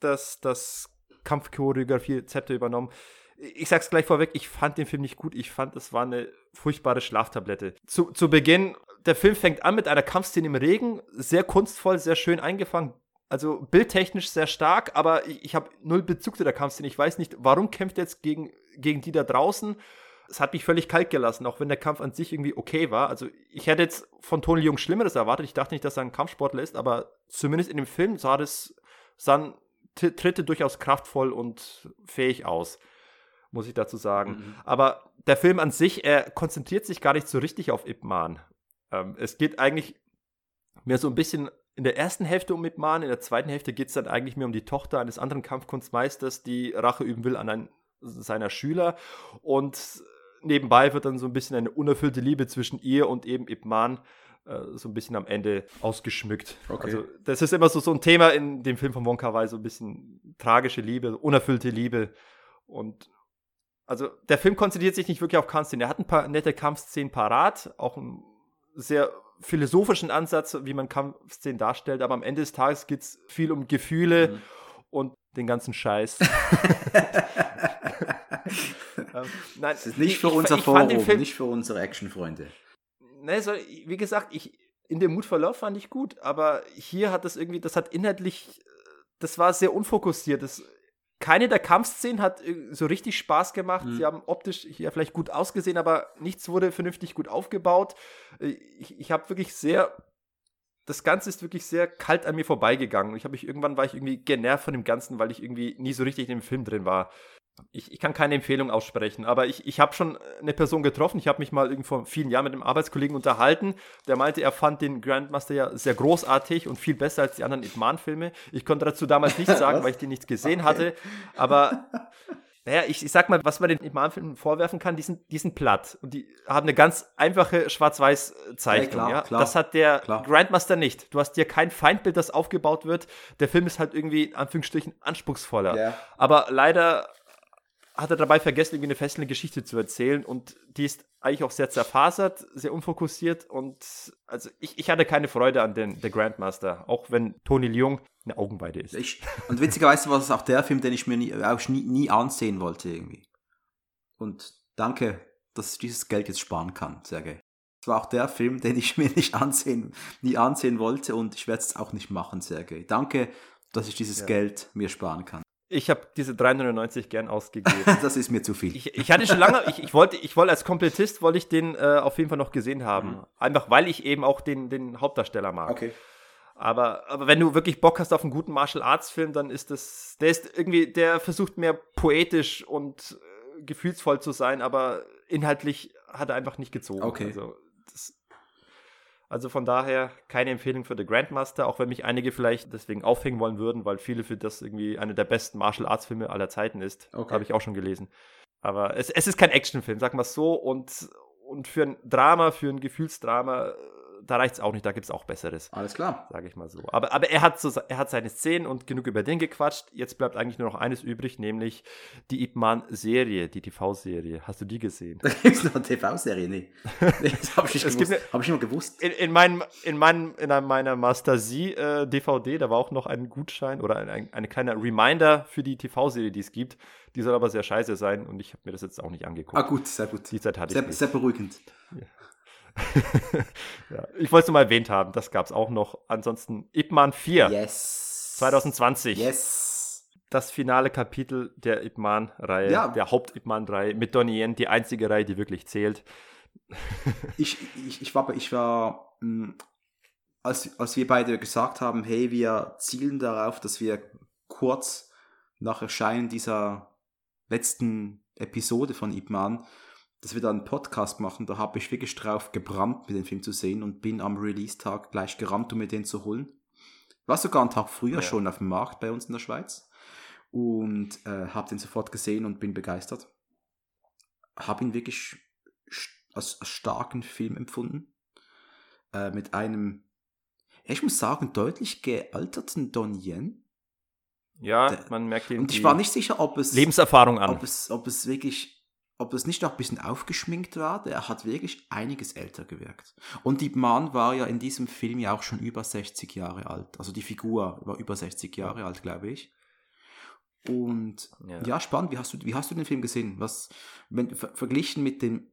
das, das Kampfchoreografie-Zepter übernommen. ich sag's gleich vorweg, ich fand den Film nicht gut. Ich fand, es war eine furchtbare Schlaftablette. Zu, zu Beginn, der Film fängt an mit einer Kampfszene im Regen, sehr kunstvoll, sehr schön eingefangen. Also bildtechnisch sehr stark, aber ich, ich habe null Bezug zu der Kampfszene. Ich weiß nicht, warum kämpft er jetzt gegen, gegen die da draußen. Es hat mich völlig kalt gelassen, auch wenn der Kampf an sich irgendwie okay war. Also ich hätte jetzt von Tony Jung Schlimmeres erwartet. Ich dachte nicht, dass er ein Kampfsportler ist, aber zumindest in dem Film sah das, sahen Tritte durchaus kraftvoll und fähig aus muss ich dazu sagen. Mhm. Aber der Film an sich, er konzentriert sich gar nicht so richtig auf Ip Man. Ähm, es geht eigentlich mehr so ein bisschen in der ersten Hälfte um Ip Man, in der zweiten Hälfte geht es dann eigentlich mehr um die Tochter eines anderen Kampfkunstmeisters, die Rache üben will an einen seiner Schüler. Und nebenbei wird dann so ein bisschen eine unerfüllte Liebe zwischen ihr und eben Ip Man äh, so ein bisschen am Ende ausgeschmückt. Okay. Also das ist immer so, so ein Thema in dem Film von Wonka Wai, so ein bisschen tragische Liebe, unerfüllte Liebe. Und also der Film konzentriert sich nicht wirklich auf Kampfszenen. Er hat ein paar nette Kampfszenen parat, auch einen sehr philosophischen Ansatz, wie man Kampfszenen darstellt, aber am Ende des Tages geht es viel um Gefühle mhm. und den ganzen Scheiß. ähm, nein, das ist nicht für ich, unser ich, Forum, Film, nicht für unsere Actionfreunde. Ne, so, wie gesagt, ich, in dem Mutverlauf fand ich gut, aber hier hat das irgendwie, das hat inhaltlich, das war sehr unfokussiert. Das keine der Kampfszenen hat so richtig Spaß gemacht. Mhm. Sie haben optisch hier vielleicht gut ausgesehen, aber nichts wurde vernünftig gut aufgebaut. Äh, ich, ich habe wirklich sehr, das Ganze ist wirklich sehr kalt an mir vorbeigegangen. Ich habe mich irgendwann war ich irgendwie genervt von dem Ganzen, weil ich irgendwie nie so richtig in dem Film drin war ich, ich, kann keine Empfehlung aussprechen, aber ich, ich habe schon eine Person getroffen. Ich habe mich mal vor vielen Jahren mit einem Arbeitskollegen unterhalten. Der meinte, er fand den Grandmaster ja sehr großartig und viel besser als die anderen Itman-Filme. Ich konnte dazu damals nichts sagen, weil ich die nicht gesehen okay. hatte. Aber naja, ich, ich sag mal, was man den Itman-Filmen vorwerfen kann, die sind, die sind platt. Und die haben eine ganz einfache Schwarz-Weiß-Zeichnung. Ja, ja? Das hat der klar. Grandmaster nicht. Du hast dir kein Feindbild, das aufgebaut wird. Der Film ist halt irgendwie, Anführungsstrichen, anspruchsvoller. Yeah. Aber leider hat er dabei vergessen, irgendwie eine fesselnde Geschichte zu erzählen und die ist eigentlich auch sehr zerfasert, sehr unfokussiert und also ich, ich hatte keine Freude an den The Grandmaster, auch wenn Tony Leung eine Augenweide ist. Ich, und witzigerweise war das auch der Film, den ich mir nie, auch nie, nie ansehen wollte irgendwie. Und danke, dass ich dieses Geld jetzt sparen kann, Sergej. Es war auch der Film, den ich mir nicht ansehen, nie ansehen wollte und ich werde es auch nicht machen, Sergej. Danke, dass ich dieses ja. Geld mir sparen kann. Ich habe diese 399 gern ausgegeben. das ist mir zu viel. Ich, ich hatte schon lange, ich, ich, wollte, ich wollte als Komplettist wollte ich den äh, auf jeden Fall noch gesehen haben. Mhm. Einfach weil ich eben auch den, den Hauptdarsteller mag. Okay. Aber, aber wenn du wirklich Bock hast auf einen guten Martial Arts Film, dann ist das, der ist irgendwie, der versucht mehr poetisch und äh, gefühlsvoll zu sein, aber inhaltlich hat er einfach nicht gezogen. Okay. Also, das, also von daher keine Empfehlung für The Grandmaster, auch wenn mich einige vielleicht deswegen aufhängen wollen würden, weil viele für das irgendwie einer der besten Martial Arts Filme aller Zeiten ist. Okay. Habe ich auch schon gelesen. Aber es, es ist kein Actionfilm, sag mal so. Und, und für ein Drama, für ein Gefühlsdrama da reicht es auch nicht, da gibt es auch Besseres. Alles klar. Sage ich mal so. Aber, aber er, hat so, er hat seine Szenen und genug über den gequatscht. Jetzt bleibt eigentlich nur noch eines übrig, nämlich die Ip Man-Serie, die TV-Serie. Hast du die gesehen? Da gibt es noch eine TV-Serie? Nee. nee. Das habe ich nicht gewusst. Habe ich immer gewusst. In, in, meinem, in, meinem, in meiner Master Z-DVD, äh, da war auch noch ein Gutschein oder ein, ein, eine kleine Reminder für die TV-Serie, die es gibt. Die soll aber sehr scheiße sein und ich habe mir das jetzt auch nicht angeguckt. Ah, gut, sehr gut. Die Zeit hatte sehr, ich nicht. Sehr beruhigend. Ja. ja, ich wollte es nur mal erwähnt haben, das gab es auch noch. Ansonsten Ip Man 4. Yes. 2020. Yes. Das finale Kapitel der Ip Man-Reihe, ja. der Haupt-Ip Man-Reihe mit Donnie Yen, die einzige Reihe, die wirklich zählt. ich, ich, ich war, ich war mh, hm, als, als wir beide gesagt haben, hey, wir zielen darauf, dass wir kurz nach Erscheinen dieser letzten Episode von Ip Man dass wir da einen Podcast machen, da habe ich wirklich drauf gebrannt, mir den Film zu sehen und bin am Release-Tag gleich gerannt, um mir den zu holen. War sogar einen Tag früher ja. schon auf dem Markt bei uns in der Schweiz und äh, habe den sofort gesehen und bin begeistert. Habe ihn wirklich als, als, starken Film empfunden. Äh, mit einem, ich muss sagen, deutlich gealterten Don Yen. Ja, man merkt ihn. Und ich war nicht sicher, ob es Lebenserfahrung an. Ob es, ob es wirklich ob das nicht noch ein bisschen aufgeschminkt war, der hat wirklich einiges älter gewirkt. Und die Mann war ja in diesem Film ja auch schon über 60 Jahre alt. Also die Figur war über 60 Jahre alt, glaube ich. Und ja. ja, spannend. Wie hast, du, wie hast du den Film gesehen? Was, wenn, ver verglichen mit dem.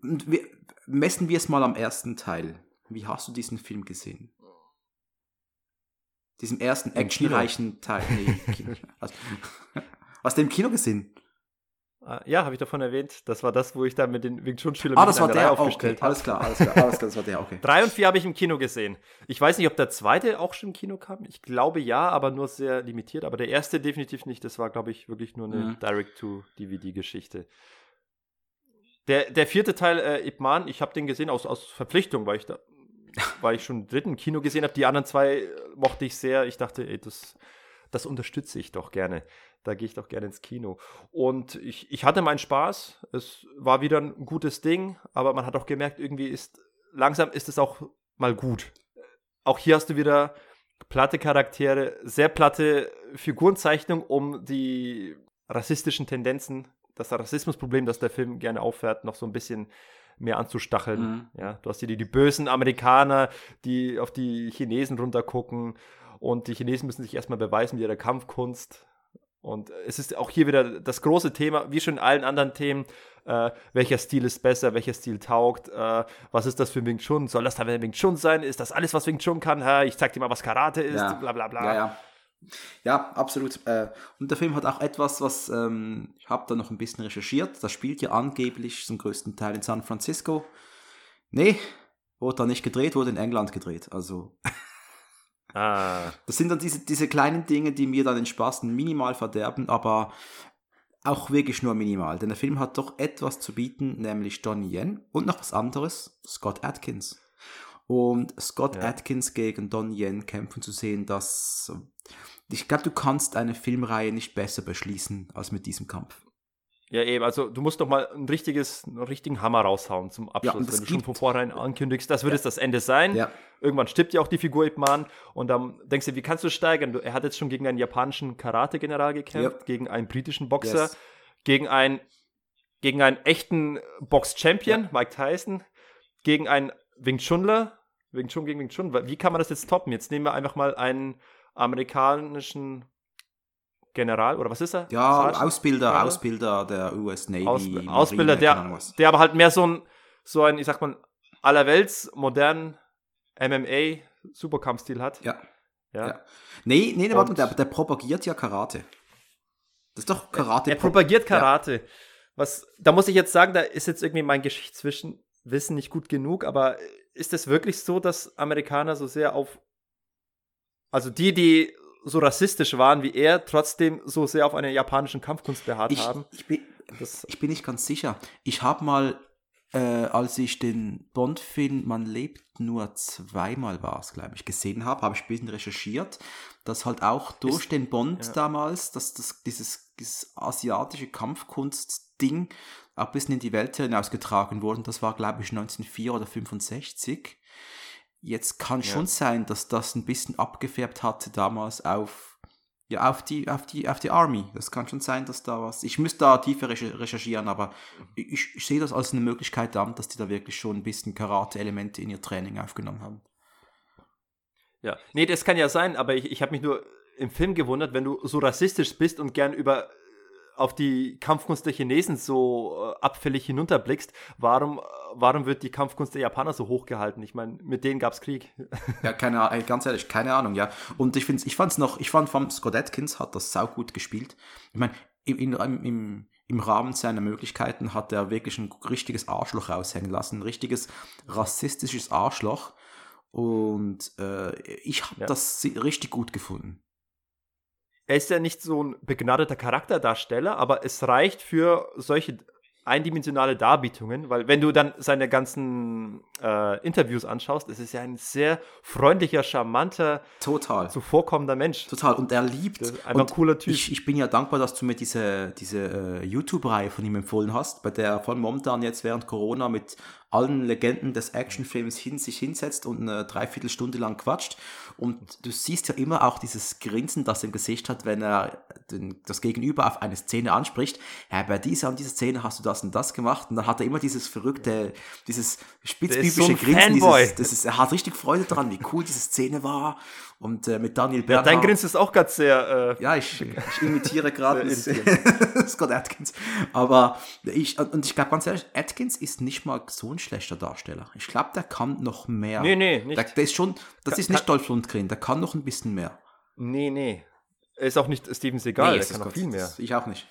Wir, messen wir es mal am ersten Teil. Wie hast du diesen Film gesehen? Diesem ersten actionreichen Teil. Nee, Kino. Also, hast du im Kino gesehen? Ah, ja, habe ich davon erwähnt. Das war das, wo ich da mit den Wing Chun-Schülern ah, das war der aufgestellt okay. Alles klar, alles klar, alles klar, das war der, okay. Drei und vier habe ich im Kino gesehen. Ich weiß nicht, ob der zweite auch schon im Kino kam. Ich glaube ja, aber nur sehr limitiert. Aber der erste definitiv nicht. Das war, glaube ich, wirklich nur eine mhm. Direct-to-DVD-Geschichte. Der, der vierte Teil, äh, Ip Man, ich habe den gesehen aus, aus Verpflichtung, weil ich da weil ich schon im dritten Kino gesehen habe. Die anderen zwei äh, mochte ich sehr. Ich dachte, ey, das, das unterstütze ich doch gerne. Da gehe ich doch gerne ins Kino. Und ich, ich hatte meinen Spaß. Es war wieder ein gutes Ding, aber man hat auch gemerkt, irgendwie ist langsam ist es auch mal gut. Auch hier hast du wieder platte Charaktere, sehr platte Figurenzeichnung, um die rassistischen Tendenzen, das Rassismusproblem, das der Film gerne auffährt, noch so ein bisschen mehr anzustacheln. Mhm. Ja, du hast hier die, die bösen Amerikaner, die auf die Chinesen runtergucken und die Chinesen müssen sich erstmal beweisen mit ihrer Kampfkunst. Und es ist auch hier wieder das große Thema, wie schon in allen anderen Themen, äh, welcher Stil ist besser, welcher Stil taugt, äh, was ist das für Wing Chun, soll das da Wing Chun sein, ist das alles, was Wing Chun kann, ha, ich zeig dir mal, was Karate ist, ja. bla bla bla. Ja, ja. Ja, absolut. Äh, und der Film hat auch etwas, was ähm, ich habe da noch ein bisschen recherchiert. Das spielt ja angeblich zum größten Teil in San Francisco. Nee, wurde da nicht gedreht, wurde in England gedreht. Also. Ah. Das sind dann diese, diese kleinen Dinge, die mir dann den Spaß minimal verderben, aber auch wirklich nur minimal. Denn der Film hat doch etwas zu bieten, nämlich Donnie Yen und noch was anderes, Scott Atkins. Und Scott ja. Atkins gegen Don Yen kämpfen zu sehen, das ich glaube, du kannst eine Filmreihe nicht besser beschließen als mit diesem Kampf. Ja, eben, also du musst doch mal ein richtiges, einen richtigen Hammer raushauen zum Abschluss, ja, wenn du schon von vornherein ankündigst, das wird ja. es das Ende sein. Ja. Irgendwann stirbt ja auch die Figur Ip Man und dann denkst du, wie kannst du steigern? Er hat jetzt schon gegen einen japanischen Karate-General gekämpft, gegen einen britischen Boxer, yes. gegen einen, gegen einen echten Box-Champion, Mike Tyson, gegen einen Wing Chunler, Wing Chun gegen Wing Chun. Wie kann man das jetzt toppen? Jetzt nehmen wir einfach mal einen amerikanischen General oder was ist er? Ja, Sergeant? Ausbilder, General? Ausbilder der US Navy. Ausb Marine, Ausbilder, der, der aber halt mehr so ein, so ein, ich sag mal, allerwelts modernen MMA Superkampfstil hat. Ja. Ja. ja. Nee, nee, warte, der, der propagiert ja Karate. Das ist doch Karate. Er, er propagiert Karate. Ja. Was, da muss ich jetzt sagen, da ist jetzt irgendwie mein Geschichtswissen nicht gut genug, aber ist es wirklich so, dass Amerikaner so sehr auf also die, die so rassistisch waren wie er, trotzdem so sehr auf einer japanischen Kampfkunst beharrt ich, haben. Ich bin, ich bin nicht ganz sicher. Ich habe mal, äh, als ich den Bond-Film Man lebt nur zweimal war es, glaube ich, gesehen habe, habe ich ein bisschen recherchiert, dass halt auch durch Ist, den Bond ja. damals, dass das, dieses, dieses asiatische Kampfkunst-Ding auch ein bisschen in die Welt hinausgetragen wurde. Das war, glaube ich, 1904 oder 65. Jetzt kann ja. schon sein, dass das ein bisschen abgefärbt hatte damals auf, ja, auf die, auf die, auf die Army. Das kann schon sein, dass da was. Ich müsste da tiefer recherchieren, aber ich, ich sehe das als eine Möglichkeit an, dass die da wirklich schon ein bisschen Karate-Elemente in ihr Training aufgenommen haben. Ja, nee, das kann ja sein, aber ich, ich habe mich nur im Film gewundert, wenn du so rassistisch bist und gern über auf die Kampfkunst der Chinesen so äh, abfällig hinunterblickst, warum, warum wird die Kampfkunst der Japaner so hochgehalten? Ich meine, mit denen gab es Krieg. Ja, keine Ahnung, ganz ehrlich, keine Ahnung, ja. Und ich finde ich fand's noch, ich fand von Scott Atkins hat das saugut gespielt. Ich meine, im, im, im Rahmen seiner Möglichkeiten hat er wirklich ein richtiges Arschloch raushängen lassen, ein richtiges rassistisches Arschloch. Und äh, ich habe ja. das richtig gut gefunden er ist ja nicht so ein begnadeter Charakterdarsteller, aber es reicht für solche eindimensionale Darbietungen, weil wenn du dann seine ganzen äh, Interviews anschaust, es ist ja ein sehr freundlicher, charmanter, total zuvorkommender Mensch. Total und er liebt einfach ein cooler Typ. Ich, ich, bin ja dankbar, dass du mir diese diese äh, YouTube-Reihe von ihm empfohlen hast, bei der von momentan jetzt während Corona mit allen Legenden des Actionfilms hin, sich hinsetzt und eine Dreiviertelstunde lang quatscht. Und du siehst ja immer auch dieses Grinsen, das er im Gesicht hat, wenn er den, das Gegenüber auf eine Szene anspricht. Ja, bei dieser und dieser Szene hast du das und das gemacht. Und dann hat er immer dieses verrückte, dieses spitzbübische so Grinsen. Dieses, das ist, er hat richtig Freude daran, wie cool diese Szene war. Und äh, mit Daniel Ja, Bernhardt. dein Grinsen ist auch gerade sehr. Äh, Ja, ich, ich imitiere gerade Scott Atkins. Aber ich, und ich glaube ganz ehrlich, Atkins ist nicht mal so ein schlechter Darsteller. Ich glaube, der kann noch mehr. Nee, nee, nicht. Der, der ist schon, das Kann- ist nicht Dolph Lundgren, der kann noch ein bisschen mehr. nee, nee. Ist auch nicht Steven Seagal, es der kann noch Gott, viel mehr. Ich auch nicht.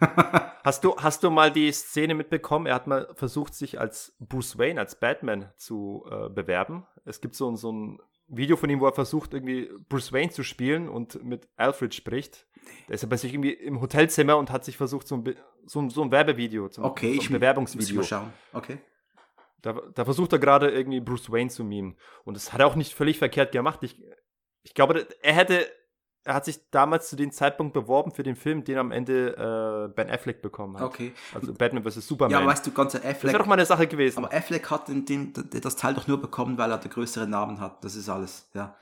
Hast du, hast du mal die Szene mitbekommen? Er hat mal versucht, sich als Bruce Wayne, als Batman zu äh, bewerben. Es gibt so, ein- so ein Video von ihm, wo er versucht, irgendwie Bruce Wayne zu spielen und mit Alfred spricht. Der ist ja bei sich irgendwie im Hotelzimmer und hat sich versucht, so ein, so ein, so ein Werbevideo, zum, Okay, so ein ich muss Bewerbungsvideo. mal schauen. Okay. Da, da versucht er gerade irgendwie Bruce Wayne zu mimen. Und das hat er auch nicht völlig verkehrt gemacht. Ich, ich glaube, er hätte, er hat sich damals zu dem Zeitpunkt beworben für den Film, den am Ende äh, Ben Affleck bekommen hat. Okay. Also Batman vs. Superman. Ja, weißt du, ganz das wäre Affleck, doch mal eine Sache gewesen. aber Affleck hat den, den, das Teil doch nur bekommen, weil er den größeren Namen hat. Das ist alles. Ja.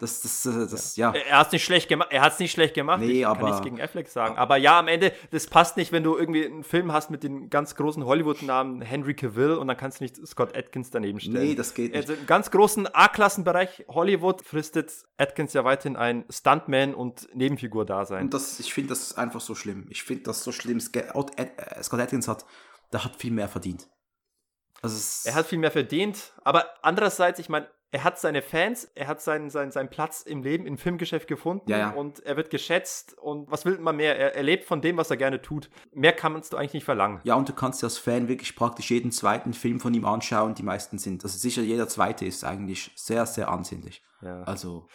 Das, das, das, das ja. Er hat es nicht schlecht gemacht. Er hat es nicht schlecht gemacht. Nee, ich aber- kann nichts gegen Affleck sagen. Aber ja, am Ende, das passt nicht, wenn du irgendwie einen Film hast mit den ganz großen Hollywood-Namen Henry Cavill und dann kannst du nicht Scott Atkins daneben stellen. Nee, das geht nicht. Also im ganz großen A-Klassenbereich Hollywood fristet Atkins ja weiterhin ein Stuntman und Nebenfigur da sein. Und das, ich finde das einfach so schlimm. Ich finde das so schlimm. Äh, Scott Atkins hat, der hat viel mehr verdient. Also Er hat viel mehr verdient, aber andererseits, ich meine, er hat seine Fans, er hat seinen, seinen, seinen Platz im Leben, im Filmgeschäft gefunden Ja, ja. und er wird geschätzt und was will man mehr? Er, er lebt von dem, was er gerne tut. Mehr kann man es eigentlich nicht verlangen. ja, und du kannst dir als Fan wirklich praktisch jeden zweiten Film von ihm anschauen. Die meisten sind, also sicher jeder zweite ist eigentlich sehr, sehr ansehnlich. Ja. Also,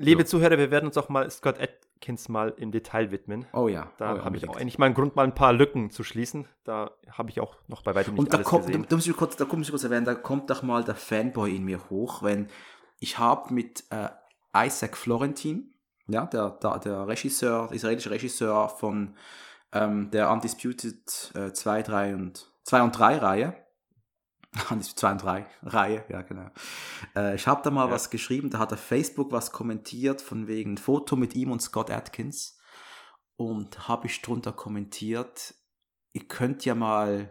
Liebe Zuhörer, wir werden uns auch mal Scott Atkins mal im Detail widmen. oh ja. Da oh ja, habe ich auch eigentlich mal einen Grund, mal ein paar Lücken zu schließen. Da habe ich auch noch bei weitem nicht Und da alles kommt, da, gesehen. da, muss ich kurz, da muss ich kurz erwähnen, da kommt doch mal der Fanboy in mir hoch, wenn ich habe mit äh, Isaac Florentin, ja, der, der, der Regisseur, der israelische Regisseur von ähm, der Undisputed äh, 2, 3 und 2 und 3 Reihe, Undisputed 2 und 3 Reihe, ja genau. Äh, ich habe da mal Ja. was geschrieben, da hat er Facebook was kommentiert von wegen ein Foto mit ihm und Scott Atkins und habe ich drunter kommentiert, ihr könnt ja mal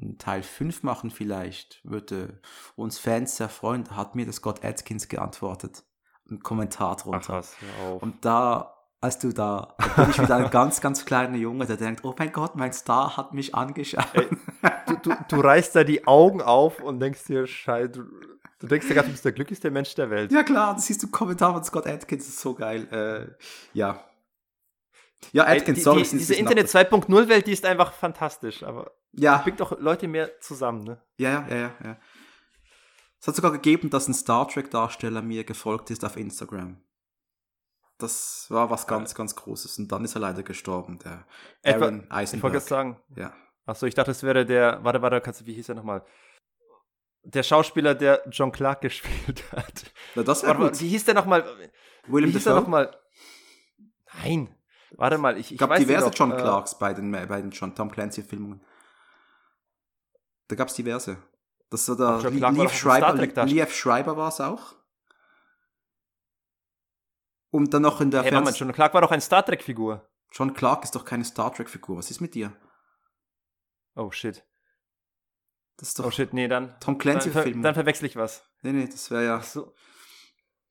einen Teil 5 machen vielleicht, würde uns Fans sehr freuen. Da hat mir das Scott Atkins geantwortet. Ein Kommentar Ach drunter. was, hör auf. Und da, als du da, da bin ich wieder ein ganz, ganz kleiner Junge, der denkt, oh mein Gott, mein Star hat mich angeschaut. du, du, du reißt da die Augen auf und denkst dir, Scheiße, du, du denkst dir gerade, du bist der glücklichste Mensch der Welt. ja klar, das siehst du Kommentar von Scott Atkins, das ist so geil. Äh, ja. Ja, Ey, Atkins, die, sorry. die, diese Internet bisschen 2.0-Welt, die ist einfach fantastisch, aber ab- Ja, bringt doch Leute mehr zusammen, ne? ja, ja, ja, ja, ja. Es hat sogar gegeben, dass ein Star Trek-Darsteller mir gefolgt ist auf Instagram. Das war was ganz, ganz Großes. Und dann ist er leider gestorben, der Etwa- Aaron Ich wollte Eisenberg. gerade sagen, Ja. achso, ich dachte, es wäre der, warte, warte, kannst du, wie hieß er nochmal? Der Schauspieler, der John Clark gespielt hat. Na, das mal, gut. wie hieß der nochmal? William Wie hieß er Dafoe? nochmal? Nein. Warte mal, ich, ich gab weiß diverse noch, John äh, Clarks bei den, bei den John Tom Clancy-Filmungen. Da gab es diverse. Das war der war Star Schreiber. Liev Schreiber war es auch. Und dann noch in der Hey, Moment, Fernseh- John Clark war doch ein Star Trek-Figur. John Clark ist doch keine Star Trek-Figur. Was ist mit dir? Oh shit. Das ist doch Oh shit, nee, dann. Tom Dann, Clancy-Film. dann verwechsel ich was. Nee, nee, das wäre ja. So.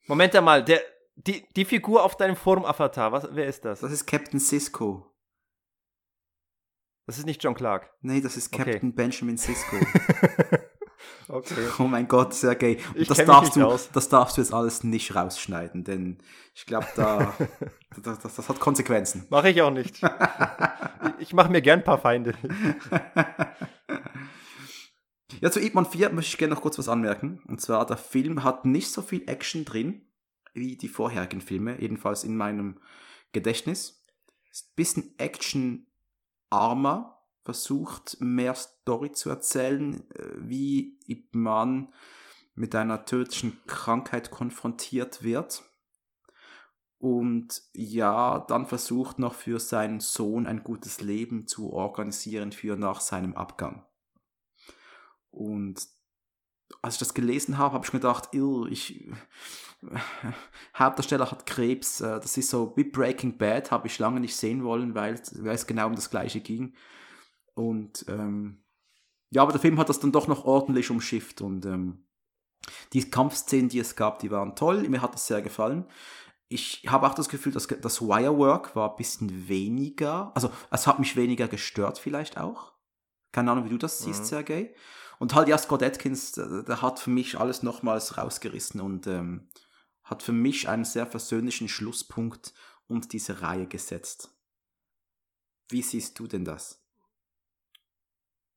Moment einmal, der, die, die Figur auf deinem Forum-Avatar, was, wer ist das? Das ist Captain Cisco. Das ist nicht John Clark. Nee, das ist Okay. Captain Benjamin Cisco. okay. Oh mein Gott, Sergej. Und Ich das darfst du, aus. das darfst du jetzt alles nicht rausschneiden, denn ich glaube, da, das, das, das hat Konsequenzen. Mache ich auch nicht. ich mache mir gern ein paar Feinde. Ja, zu Ip Man 4 möchte ich gerne noch kurz was anmerken. Und zwar, der Film hat nicht so viel Action drin wie die vorherigen Filme, jedenfalls in meinem Gedächtnis. Ist ein bisschen Action-armer, versucht mehr Story zu erzählen, äh, wie Ip Man mit einer tödlichen Krankheit konfrontiert wird. Und ja, dann versucht noch für seinen Sohn ein gutes Leben zu organisieren für nach seinem Abgang. Und als ich das gelesen habe, habe ich mir gedacht, "Ill, ich, Hauptdarsteller hat Krebs, äh, das ist so wie Breaking Bad, habe ich lange nicht sehen wollen, weil, weil es genau um das gleiche ging. Und ähm, ja, aber der Film hat das dann doch noch ordentlich umschifft und ähm, Die Kampfszenen, die es gab, die waren toll. Mir hat es sehr gefallen. Ich habe auch das Gefühl, dass das Wirework war ein bisschen weniger, also es hat mich weniger gestört vielleicht auch. Keine Ahnung, wie du das siehst, mhm. Sergej. Und halt ja, Scott Atkins, der, der hat für mich alles nochmals rausgerissen und ähm, hat für mich einen sehr versöhnlichen Schlusspunkt und diese Reihe gesetzt. Wie siehst du denn das?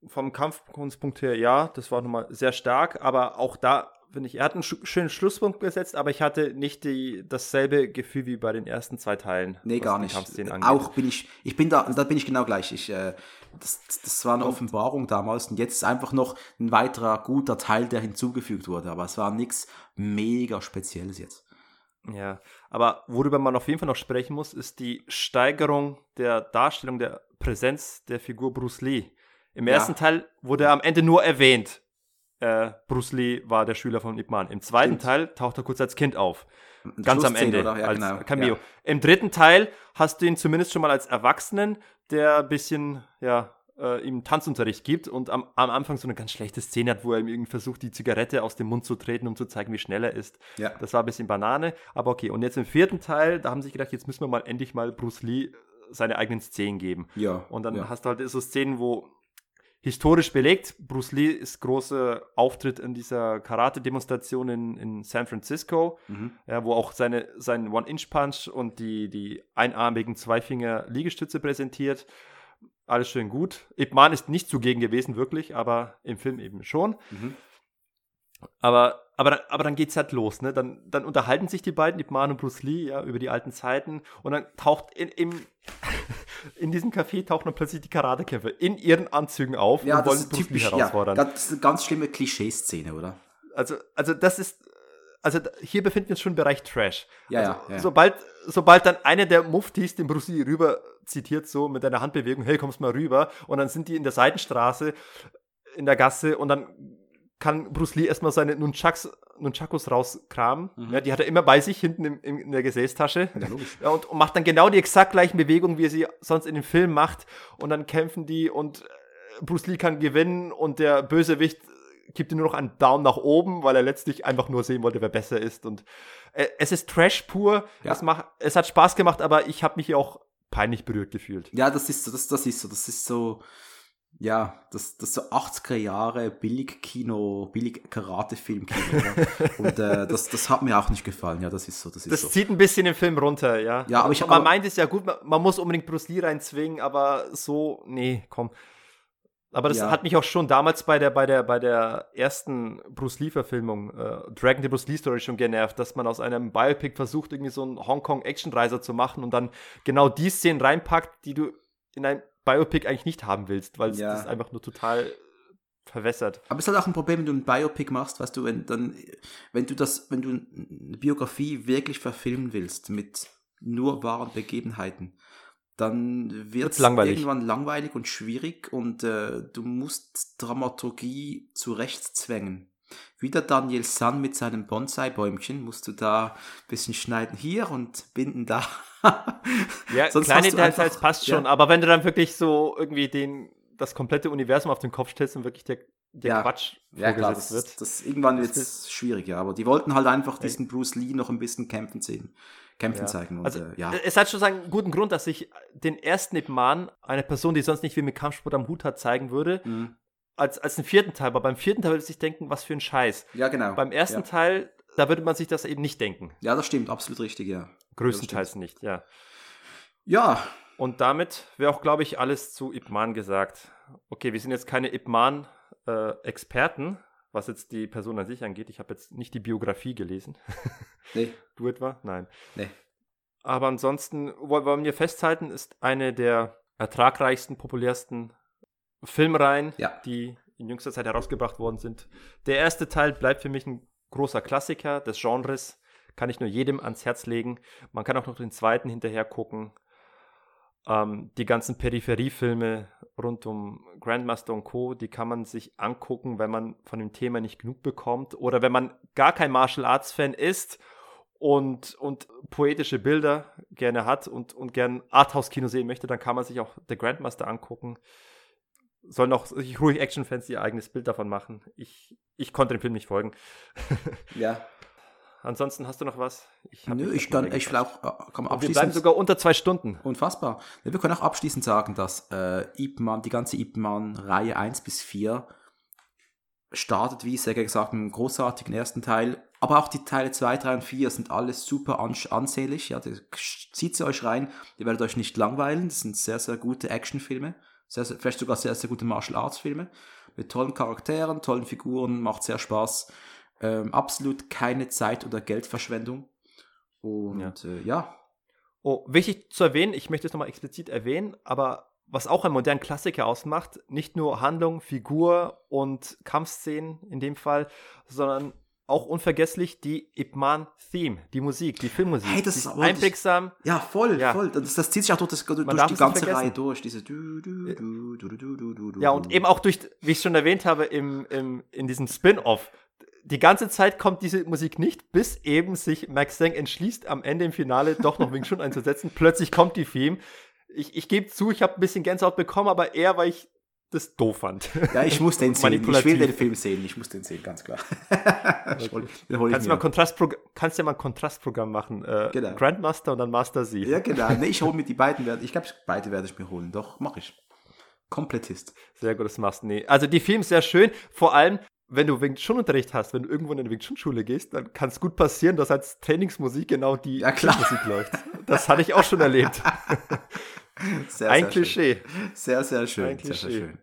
Vom Kampfkunstpunkt her, ja, das war nochmal sehr stark, aber auch da finde ich, er hat einen sch schönen Schlusspunkt gesetzt, aber ich hatte nicht die, dasselbe Gefühl wie bei den ersten zwei Teilen. Nee, gar nicht. Auch bin ich, ich bin da, da bin ich genau gleich. Ich, äh, das, das war eine und, Offenbarung damals und jetzt ist einfach noch ein weiterer guter Teil, der hinzugefügt wurde, aber es war nichts mega Spezielles jetzt. Ja, aber worüber man auf jeden Fall noch sprechen muss, ist die Steigerung der Darstellung der Präsenz der Figur Bruce Lee. Im ja. ersten Teil wurde er am Ende nur erwähnt. Äh, Bruce Lee war der Schüler von Ip Man. Im zweiten Stimmt. Teil taucht er kurz als Kind auf. Ganz am Ende. Ja, als genau. Cameo. Ja. Im dritten Teil hast du ihn zumindest schon mal als Erwachsenen, der ein bisschen, ja, äh, ihm Tanzunterricht gibt und am, am, Anfang so eine ganz schlechte Szene hat, wo er ihm irgendwie versucht, die Zigarette aus dem Mund zu treten, um zu zeigen, wie schnell er ist. Ja. Das war ein bisschen Banane, aber okay. Und jetzt im vierten Teil, da haben sie sich gedacht, jetzt müssen wir mal endlich mal Bruce Lee seine eigenen Szenen geben. Ja. Und dann ja. hast du halt so Szenen, wo historisch belegt. Bruce Lee ist großer Auftritt in dieser Karate-Demonstration in, in San Francisco, mhm. ja, wo auch seine, sein One-Inch-Punch und die, die einarmigen Zweifinger-Liegestütze präsentiert alles schön gut. Ip Man ist nicht zugegen gewesen, wirklich, aber im Film eben schon. Mhm. Aber, aber, aber dann geht's halt los, ne? Dann, dann unterhalten sich die beiden, Ip Man und Bruce Lee, ja, über die alten Zeiten. Und dann taucht in, im, in diesem Café tauchen dann plötzlich die Karatekämpfer in ihren Anzügen auf ja, und wollen Bruce typisch, Lee herausfordern. Ja, das ist eine ganz schlimme Klischee-Szene, oder? Also, also das ist, also hier befinden wir uns schon im Bereich Trash. Ja, also, ja, ja. Sobald, sobald dann einer der Muftis den Bruce Lee rüber zitiert, so mit einer Handbewegung, hey, kommst mal rüber, und dann sind die in der Seitenstraße, in der Gasse, und dann kann Bruce Lee erstmal seine Nunchucks, Nunchakus rauskramen. Mhm. Ja, die hat er immer bei sich hinten im, im, in der Gesäßtasche. Ja, ja, und, und, macht dann genau die exakt gleichen Bewegungen, wie er sie sonst in dem Film macht. Und dann kämpfen die und äh, Bruce Lee kann gewinnen und der Bösewicht gibt ihm nur noch einen Daumen nach oben, weil er letztlich einfach nur sehen wollte, wer besser ist. Und äh, es ist Trash pur. Ja. Es, macht, es hat Spaß gemacht, aber ich habe mich auch peinlich berührt gefühlt. Ja, das ist so, das, das ist so, das ist so, ja, das, das so 80er Jahre Billig-Kino, Billig-Karate-Film-Kino. und äh, das, das hat mir auch nicht gefallen. Ja, das ist so. Das, ist das so. zieht ein bisschen den Film runter, ja. Ja, aber ich Man aber, meint es ja gut, man, man, muss unbedingt Bruce Lee reinzwingen, aber so, nee, komm. Aber das ja. hat mich auch schon damals bei der, bei der, bei der ersten Bruce Lee-Verfilmung, äh, Dragon the Bruce Lee Story schon genervt, dass man aus einem Biopic versucht, irgendwie so einen Hongkong-Action-Reiser zu machen und dann genau die Szenen reinpackt, die du in ein Biopic eigentlich nicht haben willst, weil ja. es einfach nur total verwässert. Aber es ist halt auch ein Problem, wenn du ein Biopic machst, weißt du, wenn dann, wenn du das, wenn du eine Biografie wirklich verfilmen willst mit nur wahren Begebenheiten, dann wird es irgendwann langweilig und schwierig und äh, du musst Dramaturgie zurechtszwängen. Wieder Daniel San mit seinem Bonsai-Bäumchen, musst du da ein bisschen schneiden hier und binden da. ja, Sonst kleine Details passt schon, ja. aber wenn du dann wirklich so irgendwie den, das komplette Universum auf den Kopf stellst und wirklich der, der ja. Quatsch ja, klar, das, wird. Das, irgendwann wird es schwierig, ja. Aber die wollten halt einfach diesen Bruce Lee noch ein bisschen kämpfen sehen. Kämpfen ja. zeigen. Und, also, äh, ja. Es hat schon einen guten Grund, dass ich den ersten Ip Man, eine Person, die sonst nicht viel mit Kampfsport am Hut hat, zeigen würde. Mhm. Als, als den vierten Teil. Aber beim vierten Teil würde ich sich denken, was für ein Scheiß. Ja, genau. Beim ersten ja. Teil, da würde man sich das eben nicht denken. Ja, das stimmt, absolut richtig, ja. Größtenteils nicht, ja. Ja. Und damit wäre auch, glaube ich, alles zu Ip Man gesagt. Okay, wir sind jetzt keine Ip Man-Experten, äh, was jetzt die Person an sich angeht. Ich habe jetzt nicht die Biografie gelesen. Nee. du etwa? Nein. Nee. Aber ansonsten wollen wir festhalten, ist eine der ertragreichsten, populärsten Filmreihen, ja. die in jüngster Zeit herausgebracht worden sind. Der erste Teil bleibt für mich ein großer Klassiker des Genres. Kann ich nur jedem ans Herz legen. Man kann auch noch den zweiten hinterher gucken. Ähm, die ganzen Peripheriefilme rund um Grandmaster und Co., die kann man sich angucken, wenn man von dem Thema nicht genug bekommt oder wenn man gar kein Martial Arts Fan ist und, und poetische Bilder gerne hat und, und gern Arthouse-Kino sehen möchte, dann kann man sich auch The Grandmaster angucken. Sollen auch ruhig Actionfans ihr eigenes Bild davon machen. Ich, ich konnte dem Film nicht folgen. ja. Ansonsten hast du noch was? Ich Nö, ich kann, ich auch, äh, kann abschließend. Wir bleiben sogar unter zwei Stunden. Unfassbar. Wir können auch abschließend sagen, dass äh, Ip Man, die ganze Ip Man Reihe 1 bis 4 startet, wie sehr gesagt, im großartigen ersten Teil. Aber auch die Teile 2, 3 und 4 sind alles super ansehlich. Ja, zieht sie euch rein. Ihr werdet euch nicht langweilen. Das sind sehr, sehr gute Actionfilme. Sehr, sehr, vielleicht sogar sehr, sehr gute Martial Arts Filme. Mit tollen Charakteren, tollen Figuren. Macht sehr Spaß. Ähm, absolut keine Zeit- oder Geldverschwendung. Und ja. Äh, ja. Oh, wichtig zu erwähnen, ich möchte es nochmal explizit erwähnen, aber was auch einen modernen Klassiker ausmacht, nicht nur Handlung, Figur und Kampfszenen in dem Fall, sondern auch unvergesslich die Ip Theme, die Musik, die Filmmusik. Hey, das ist einprägsam. Ja, voll, ja. voll. Das, das, zieht sich auch durch, das, durch die ganze Reihe durch. Diese du, du, du, du, du, du, du, Ja, und eben auch durch, wie ich schon erwähnt habe, im, im, in diesem Spin-off die ganze Zeit kommt diese Musik nicht, bis eben sich Max Zeng entschließt, am Ende im Finale doch noch Wing Chun einzusetzen. Plötzlich kommt die Theme. Ich, ich gebe zu, ich habe ein bisschen Gänsehaut bekommen, aber eher, weil ich das doof fand. Ja, ich muss den sehen. Ich will den Film sehen. Ich muss den sehen, ganz klar. okay. kannst, du mal Kontrastprog kannst ja mal ein Kontrastprogramm machen. Äh, genau. Grandmaster und dann Master Z. Ja, genau. Nee, ich hole mir die beiden. Ich glaube, beide werde ich mir holen. Doch, mache ich. Komplettist. Sehr gut, das machst du. Nee. Also die Filme sehr schön. Vor allem, wenn du Wing Chun Unterricht hast, wenn du irgendwo in eine Wing Chun Schule gehst, dann kann es gut passieren, dass als Trainingsmusik genau die ja, Musik läuft. Das hatte ich auch schon erlebt. Sehr, Ein sehr Klischee. Schön. Sehr, sehr schön. Ein Klischee. Sehr, sehr schön.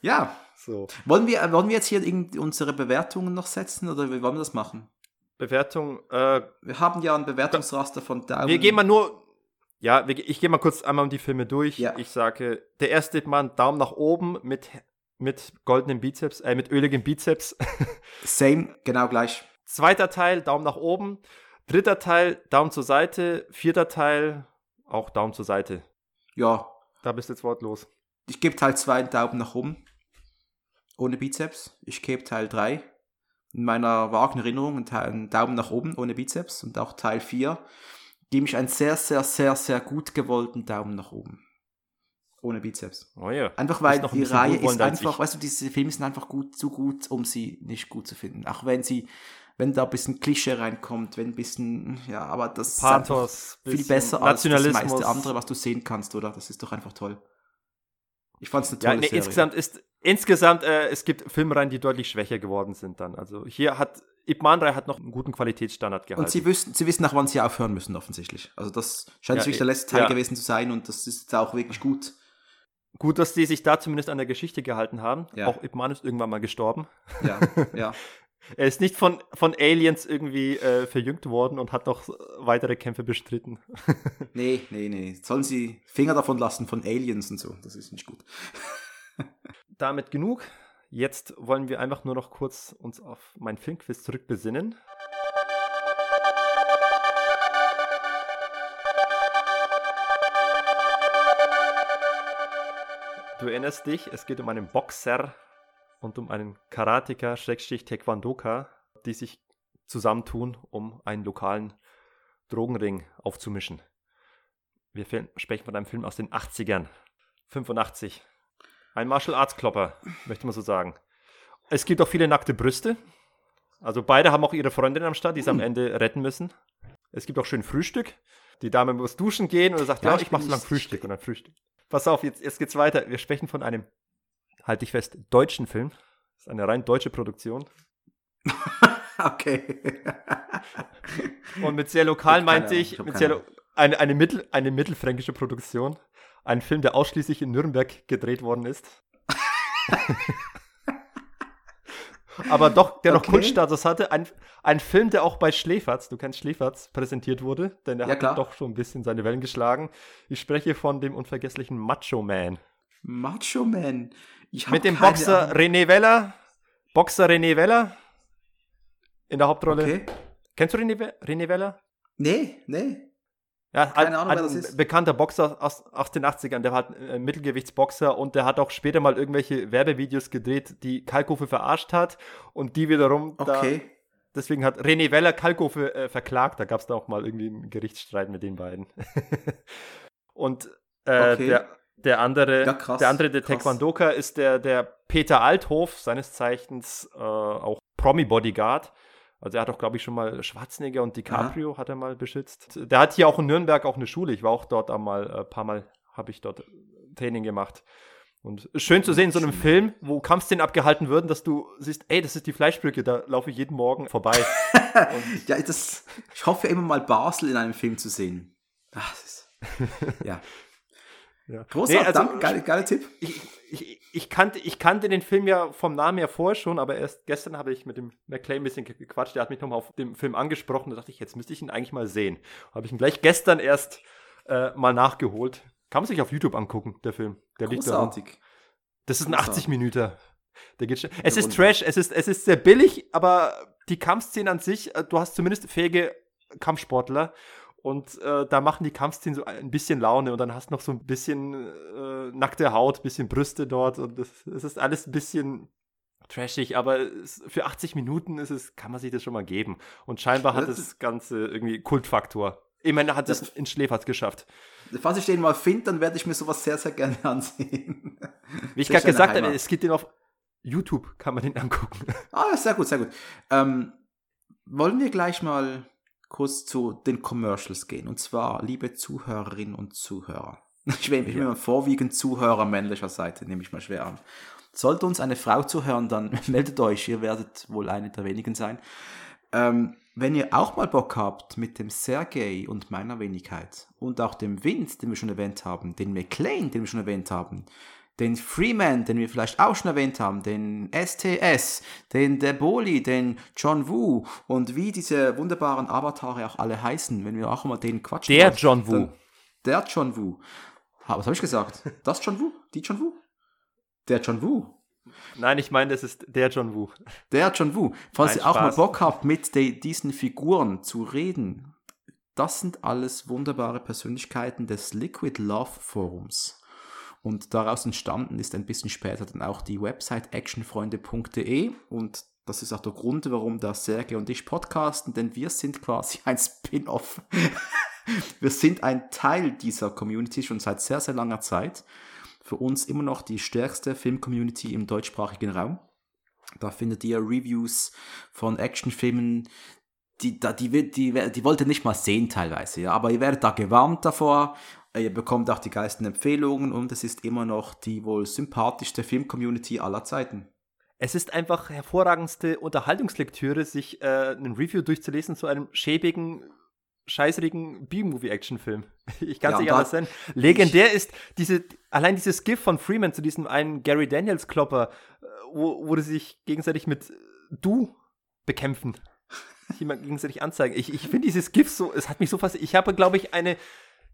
Ja. So. Wollen, wir, wollen wir jetzt hier unsere Bewertungen noch setzen oder wie wollen wir das machen? Bewertung. Äh, wir haben ja ein Bewertungsraster von Daumen. Wir gehen mal nur. Ja, ich gehe mal kurz einmal um die Filme durch. Ja. Ich sage, der erste Mann Daumen nach oben mit mit goldenem Bizeps, äh, mit öligem Bizeps. Same, genau gleich. Zweiter Teil, Daumen nach oben. Dritter Teil, Daumen zur Seite. Vierter Teil, auch Daumen zur Seite. Ja. Da bist du jetzt wortlos. Ich gebe Teil 2 einen Daumen nach oben. Ohne Bizeps. Ich gebe Teil 3 in meiner vagen Erinnerung einen Daumen nach oben ohne Bizeps. Und auch Teil 4 gebe ich einen sehr, sehr, sehr, sehr gut gewollten Daumen nach oben. Ohne Bizeps. Oh ja. Einfach weil die Reihe ist einfach, weißt du, diese Filme sind einfach gut, zu gut, um sie nicht gut zu finden. Auch wenn sie, wenn da ein bisschen Klischee reinkommt, wenn ein bisschen, ja, aber das Pathos, ist viel besser als das meiste andere, was du sehen kannst, oder? Das ist doch einfach toll. Ich fand es eine tolle ja, nee, Serie. Insgesamt ist, insgesamt, äh, es gibt Filmreihen, die deutlich schwächer geworden sind dann. Also hier hat Ip Man 3 hat noch einen guten Qualitätsstandard gehalten. Und sie wissen, sie wissen nach wann sie aufhören müssen, offensichtlich. Also das scheint ja, wirklich der letzte Teil ja. gewesen zu sein und das ist auch wirklich gut. Gut, dass die sich da zumindest an der Geschichte gehalten haben. Ja. Auch Ip Man ist irgendwann mal gestorben. Ja, ja. er ist nicht von, von Aliens irgendwie äh, verjüngt worden und hat noch weitere Kämpfe bestritten. nee, nee, nee. Sollen sie Finger davon lassen von Aliens und so. Das ist nicht gut. Damit genug. Jetzt wollen wir einfach nur noch kurz uns auf mein Filmquiz zurückbesinnen. Du erinnerst dich, es geht um einen Boxer und um einen Karateka, Schrägstrich Taekwondoka, die sich zusammentun, um einen lokalen Drogenring aufzumischen. Wir sprechen von einem Film aus den 80ern. 85. Ein Martial Arts Klopper, möchte man so sagen. Es gibt auch viele nackte Brüste. Also beide haben auch ihre Freundin am Start, die sie am Ende retten müssen. Es gibt auch schön Frühstück. Die Dame muss duschen gehen und sagt, ja, ja ich mache so lang Frühstück und dann Frühstück. Pass auf, jetzt, jetzt geht's weiter. Wir sprechen von einem, halte ich fest, deutschen Film. Das ist eine rein deutsche Produktion. okay. Und mit sehr lokal meinte ich, mit sehr, eine, eine, mittel, eine mittelfränkische Produktion. Ein Film, der ausschließlich in Nürnberg gedreht worden ist. aber doch, der noch okay. Kunststatus hatte. Ein, ein Film, der auch bei Schläferz, du kennst Schläferz, präsentiert wurde, denn der ja, hat klar. doch schon ein bisschen seine Wellen geschlagen. Ich spreche von dem unvergesslichen Macho Man. Macho Man? Mit dem Boxer Ahnung. René Weller. Boxer René Weller in der Hauptrolle. Okay. Kennst du René, René Weller? Nee, nee. Ja, Keine ein, Ahnung, wer das ist. bekannter Boxer aus, aus den 80ern, der hat äh, Mittelgewichtsboxer und der hat auch später mal irgendwelche Werbevideos gedreht, die Kalkofe verarscht hat und die wiederum okay. Da, deswegen hat René Weller Kalkofe äh, verklagt, da gab es da auch mal irgendwie einen Gerichtsstreit mit den beiden. und äh, okay. der Der andere, ja, krass, der andere, der Taekwondoka, ist der, der Peter Althof, seines Zeichens äh, auch Promi-Bodyguard. Also er hat auch, glaube ich, schon mal Schwarzenegger und DiCaprio ja. hat er mal beschützt. Der hat hier auch in Nürnberg auch eine Schule. Ich war auch dort einmal, ein äh, paar Mal habe ich dort Training gemacht. Und schön zu sehen in so einem Film, wo Kampfszenen abgehalten würden, dass du siehst, ey, das ist die Fleischbrücke, da laufe ich jeden Morgen vorbei. ja, das, ich hoffe immer mal Basel in einem Film zu sehen. Ach, das ist, ja. Ja. Großartig, nee, also, danke, geile, geiler Tipp. Ich, ich, ich, kannte, ich kannte den Film ja vom Namen her vorher schon, aber erst gestern habe ich mit dem McClay ein bisschen gequatscht. Der hat mich nochmal auf dem Film angesprochen. Da dachte ich, jetzt müsste ich ihn eigentlich mal sehen. Habe ich ihn gleich gestern erst äh, mal nachgeholt. Kann man sich auf YouTube angucken, der Film. Der Großartig. liegt da. Das ist ein 80 Minuten. Der geht schnell. Es ist Trash, es ist, es ist sehr billig, aber die Kampfszenen an sich, äh, du hast zumindest fähige Kampfsportler und äh, da machen die Kampfszenen so ein bisschen Laune und dann hast du noch so ein bisschen äh, nackte Haut, bisschen Brüste dort und es ist alles ein bisschen trashig, aber es, für 80 Minuten ist es, kann man sich das schon mal geben. Und scheinbar hat das, das Ganze irgendwie Kultfaktor. Immerhin hat es in Schläferz geschafft. Falls ich den mal finde, dann werde ich mir sowas sehr, sehr gerne ansehen. Wie ich gerade gesagt habe, es gibt den auf YouTube, kann man den angucken. Ah, sehr gut, sehr gut. Ähm, wollen wir gleich mal kurz zu den Commercials gehen. Und zwar, liebe Zuhörerinnen und Zuhörer. Ich ich will mal vorwiegend Zuhörer männlicher Seite, nehme ich mal schwer an. Sollte uns eine Frau zuhören, dann meldet euch, ihr werdet wohl eine der wenigen sein. Ähm, wenn ihr auch mal Bock habt mit dem Sergei und meiner Wenigkeit und auch dem Vince, den wir schon erwähnt haben, den McLean, den wir schon erwähnt haben, den Freeman, den wir vielleicht auch schon erwähnt haben, den STS, den Deboli, den John Woo und wie diese wunderbaren Avatare auch alle heißen, wenn wir auch mal den quatschen. Der John Woo. Der John Woo. Was habe ich gesagt? Das John Woo? Die John Woo? Der John Woo. Nein, ich meine, das ist der John Woo. Der John Woo. Falls Nein, ihr auch mal Bock habt, mit de, diesen Figuren zu reden, das sind alles wunderbare Persönlichkeiten des Liquid Love Forums. Und daraus entstanden ist ein bisschen später dann auch die Website actionfreunde.de und das ist auch der Grund, warum da Sergei und ich podcasten, denn wir sind quasi ein Spin-off. wir sind ein Teil dieser Community schon seit sehr, sehr langer Zeit für uns immer noch die stärkste Film-Community im deutschsprachigen Raum. Da findet ihr Reviews von Actionfilmen, die, die, die, die, die wollt ihr nicht mal sehen teilweise, ja, aber ihr werdet da gewarnt davor, ihr bekommt auch die geilsten Empfehlungen und es ist immer noch die wohl sympathischste Film-Community aller Zeiten. Es ist einfach hervorragendste Unterhaltungslektüre, sich äh, einen Review durchzulesen zu einem schäbigen scheißrigen B-Movie-Action-Film. Ich kann es ja, nicht anders nennen. Legendär ist diese, allein dieses GIF von Freeman zu diesem einen Gary Daniels-Klopper, äh, wo, wo sie sich gegenseitig mit Du bekämpfen. Jemand gegenseitig anzeigen. Ich, ich finde dieses GIF so, es hat mich so fasziniert. Ich habe, glaube ich, eine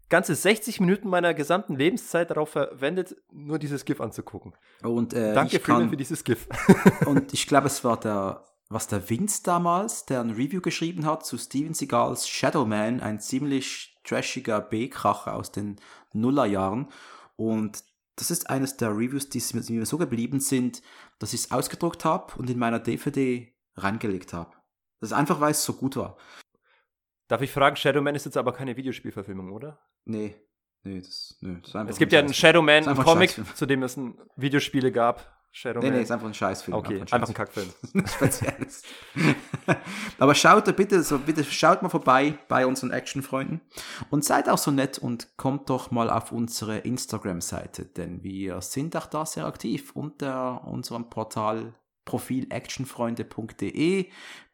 ganze 60 Minuten meiner gesamten Lebenszeit darauf verwendet, nur dieses GIF anzugucken. Und, äh, Danke, Freeman, für dieses GIF. und ich glaube, es war der was der Vince damals, der ein Review geschrieben hat zu Steven Seagals Shadowman, ein ziemlich trashiger B-Kracher aus den Nullerjahren. Und das ist eines der Reviews, die mir so geblieben sind, dass ich es ausgedruckt habe und in meiner DVD reingelegt habe. Das ist einfach, weil es so gut war. Darf ich fragen, Shadowman ist jetzt aber keine Videospielverfilmung, oder? Nee. Nee, das, nee, das ist einfach Es gibt ja einen Shadowman-Comic, zu dem es ein Videospiele gab. Shadow Nee, nee, ist einfach ein Scheißfilm. Okay, einfach ein, einfach ein Kackfilm. Spezielles. Aber schaut bitte, so, bitte schaut mal vorbei bei unseren Actionfreunden und seid auch so nett und kommt doch mal auf unsere Instagram-Seite, denn wir sind auch da sehr aktiv unter unserem Portal Profil actionfreunde.de.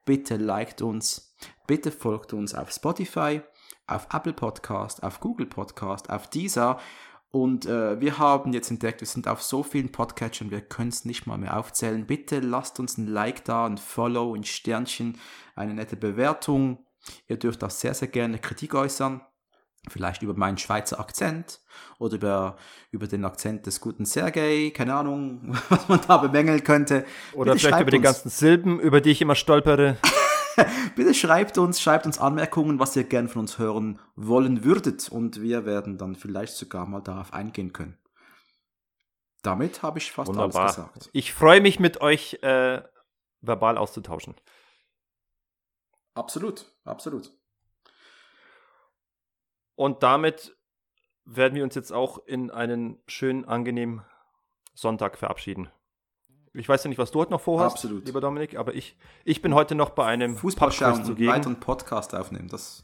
Bitte liked uns, bitte folgt uns auf Spotify, auf Apple Podcast, auf Google Podcast, auf Deezer und äh, wir haben jetzt entdeckt, wir sind auf so vielen Podcatchern, wir können es nicht mal mehr aufzählen. Bitte lasst uns ein Like da, ein Follow, ein Sternchen, eine nette Bewertung. Ihr dürft auch sehr, sehr gerne Kritik äußern. Vielleicht über meinen Schweizer Akzent oder über, über den Akzent des guten Sergei. Keine Ahnung, was man da bemängeln könnte. Oder Bitte vielleicht über uns. die ganzen Silben, über die ich immer stolpere. Bitte schreibt uns, schreibt uns Anmerkungen, was ihr gern von uns hören wollen würdet und wir werden dann vielleicht sogar mal darauf eingehen können. Damit habe ich fast Wunderbar. alles gesagt. Ich freue mich mit euch äh, verbal auszutauschen. Absolut, absolut. Und damit werden wir uns jetzt auch in einen schönen, angenehmen Sonntag verabschieden. Ich weiß ja nicht, was du heute noch vorhast, Absolut. lieber Dominik, aber ich, ich bin heute noch bei einem Fußball schauen und weiteren Podcast aufnehmen. Das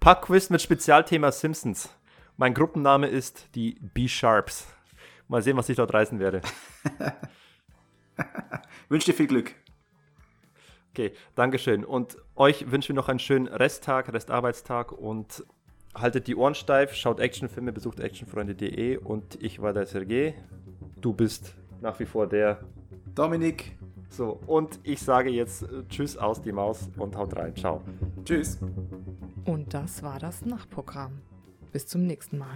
Pubquiz mit Spezialthema Simpsons. Mein Gruppenname ist die B-Sharps. Mal sehen, was ich dort reißen werde. wünsche dir viel Glück. Okay, Dankeschön. Und euch wünschen wir noch einen schönen Resttag, Restarbeitstag und haltet die Ohren steif, schaut Actionfilme, besucht actionfreunde.de und ich war der Sergej. Du bist nach wie vor der. Dominik, So, und ich sage jetzt äh, Tschüss aus die Maus und haut rein. Ciao. tschüss. Und das war das Nachtprogramm. Bis zum nächsten Mal.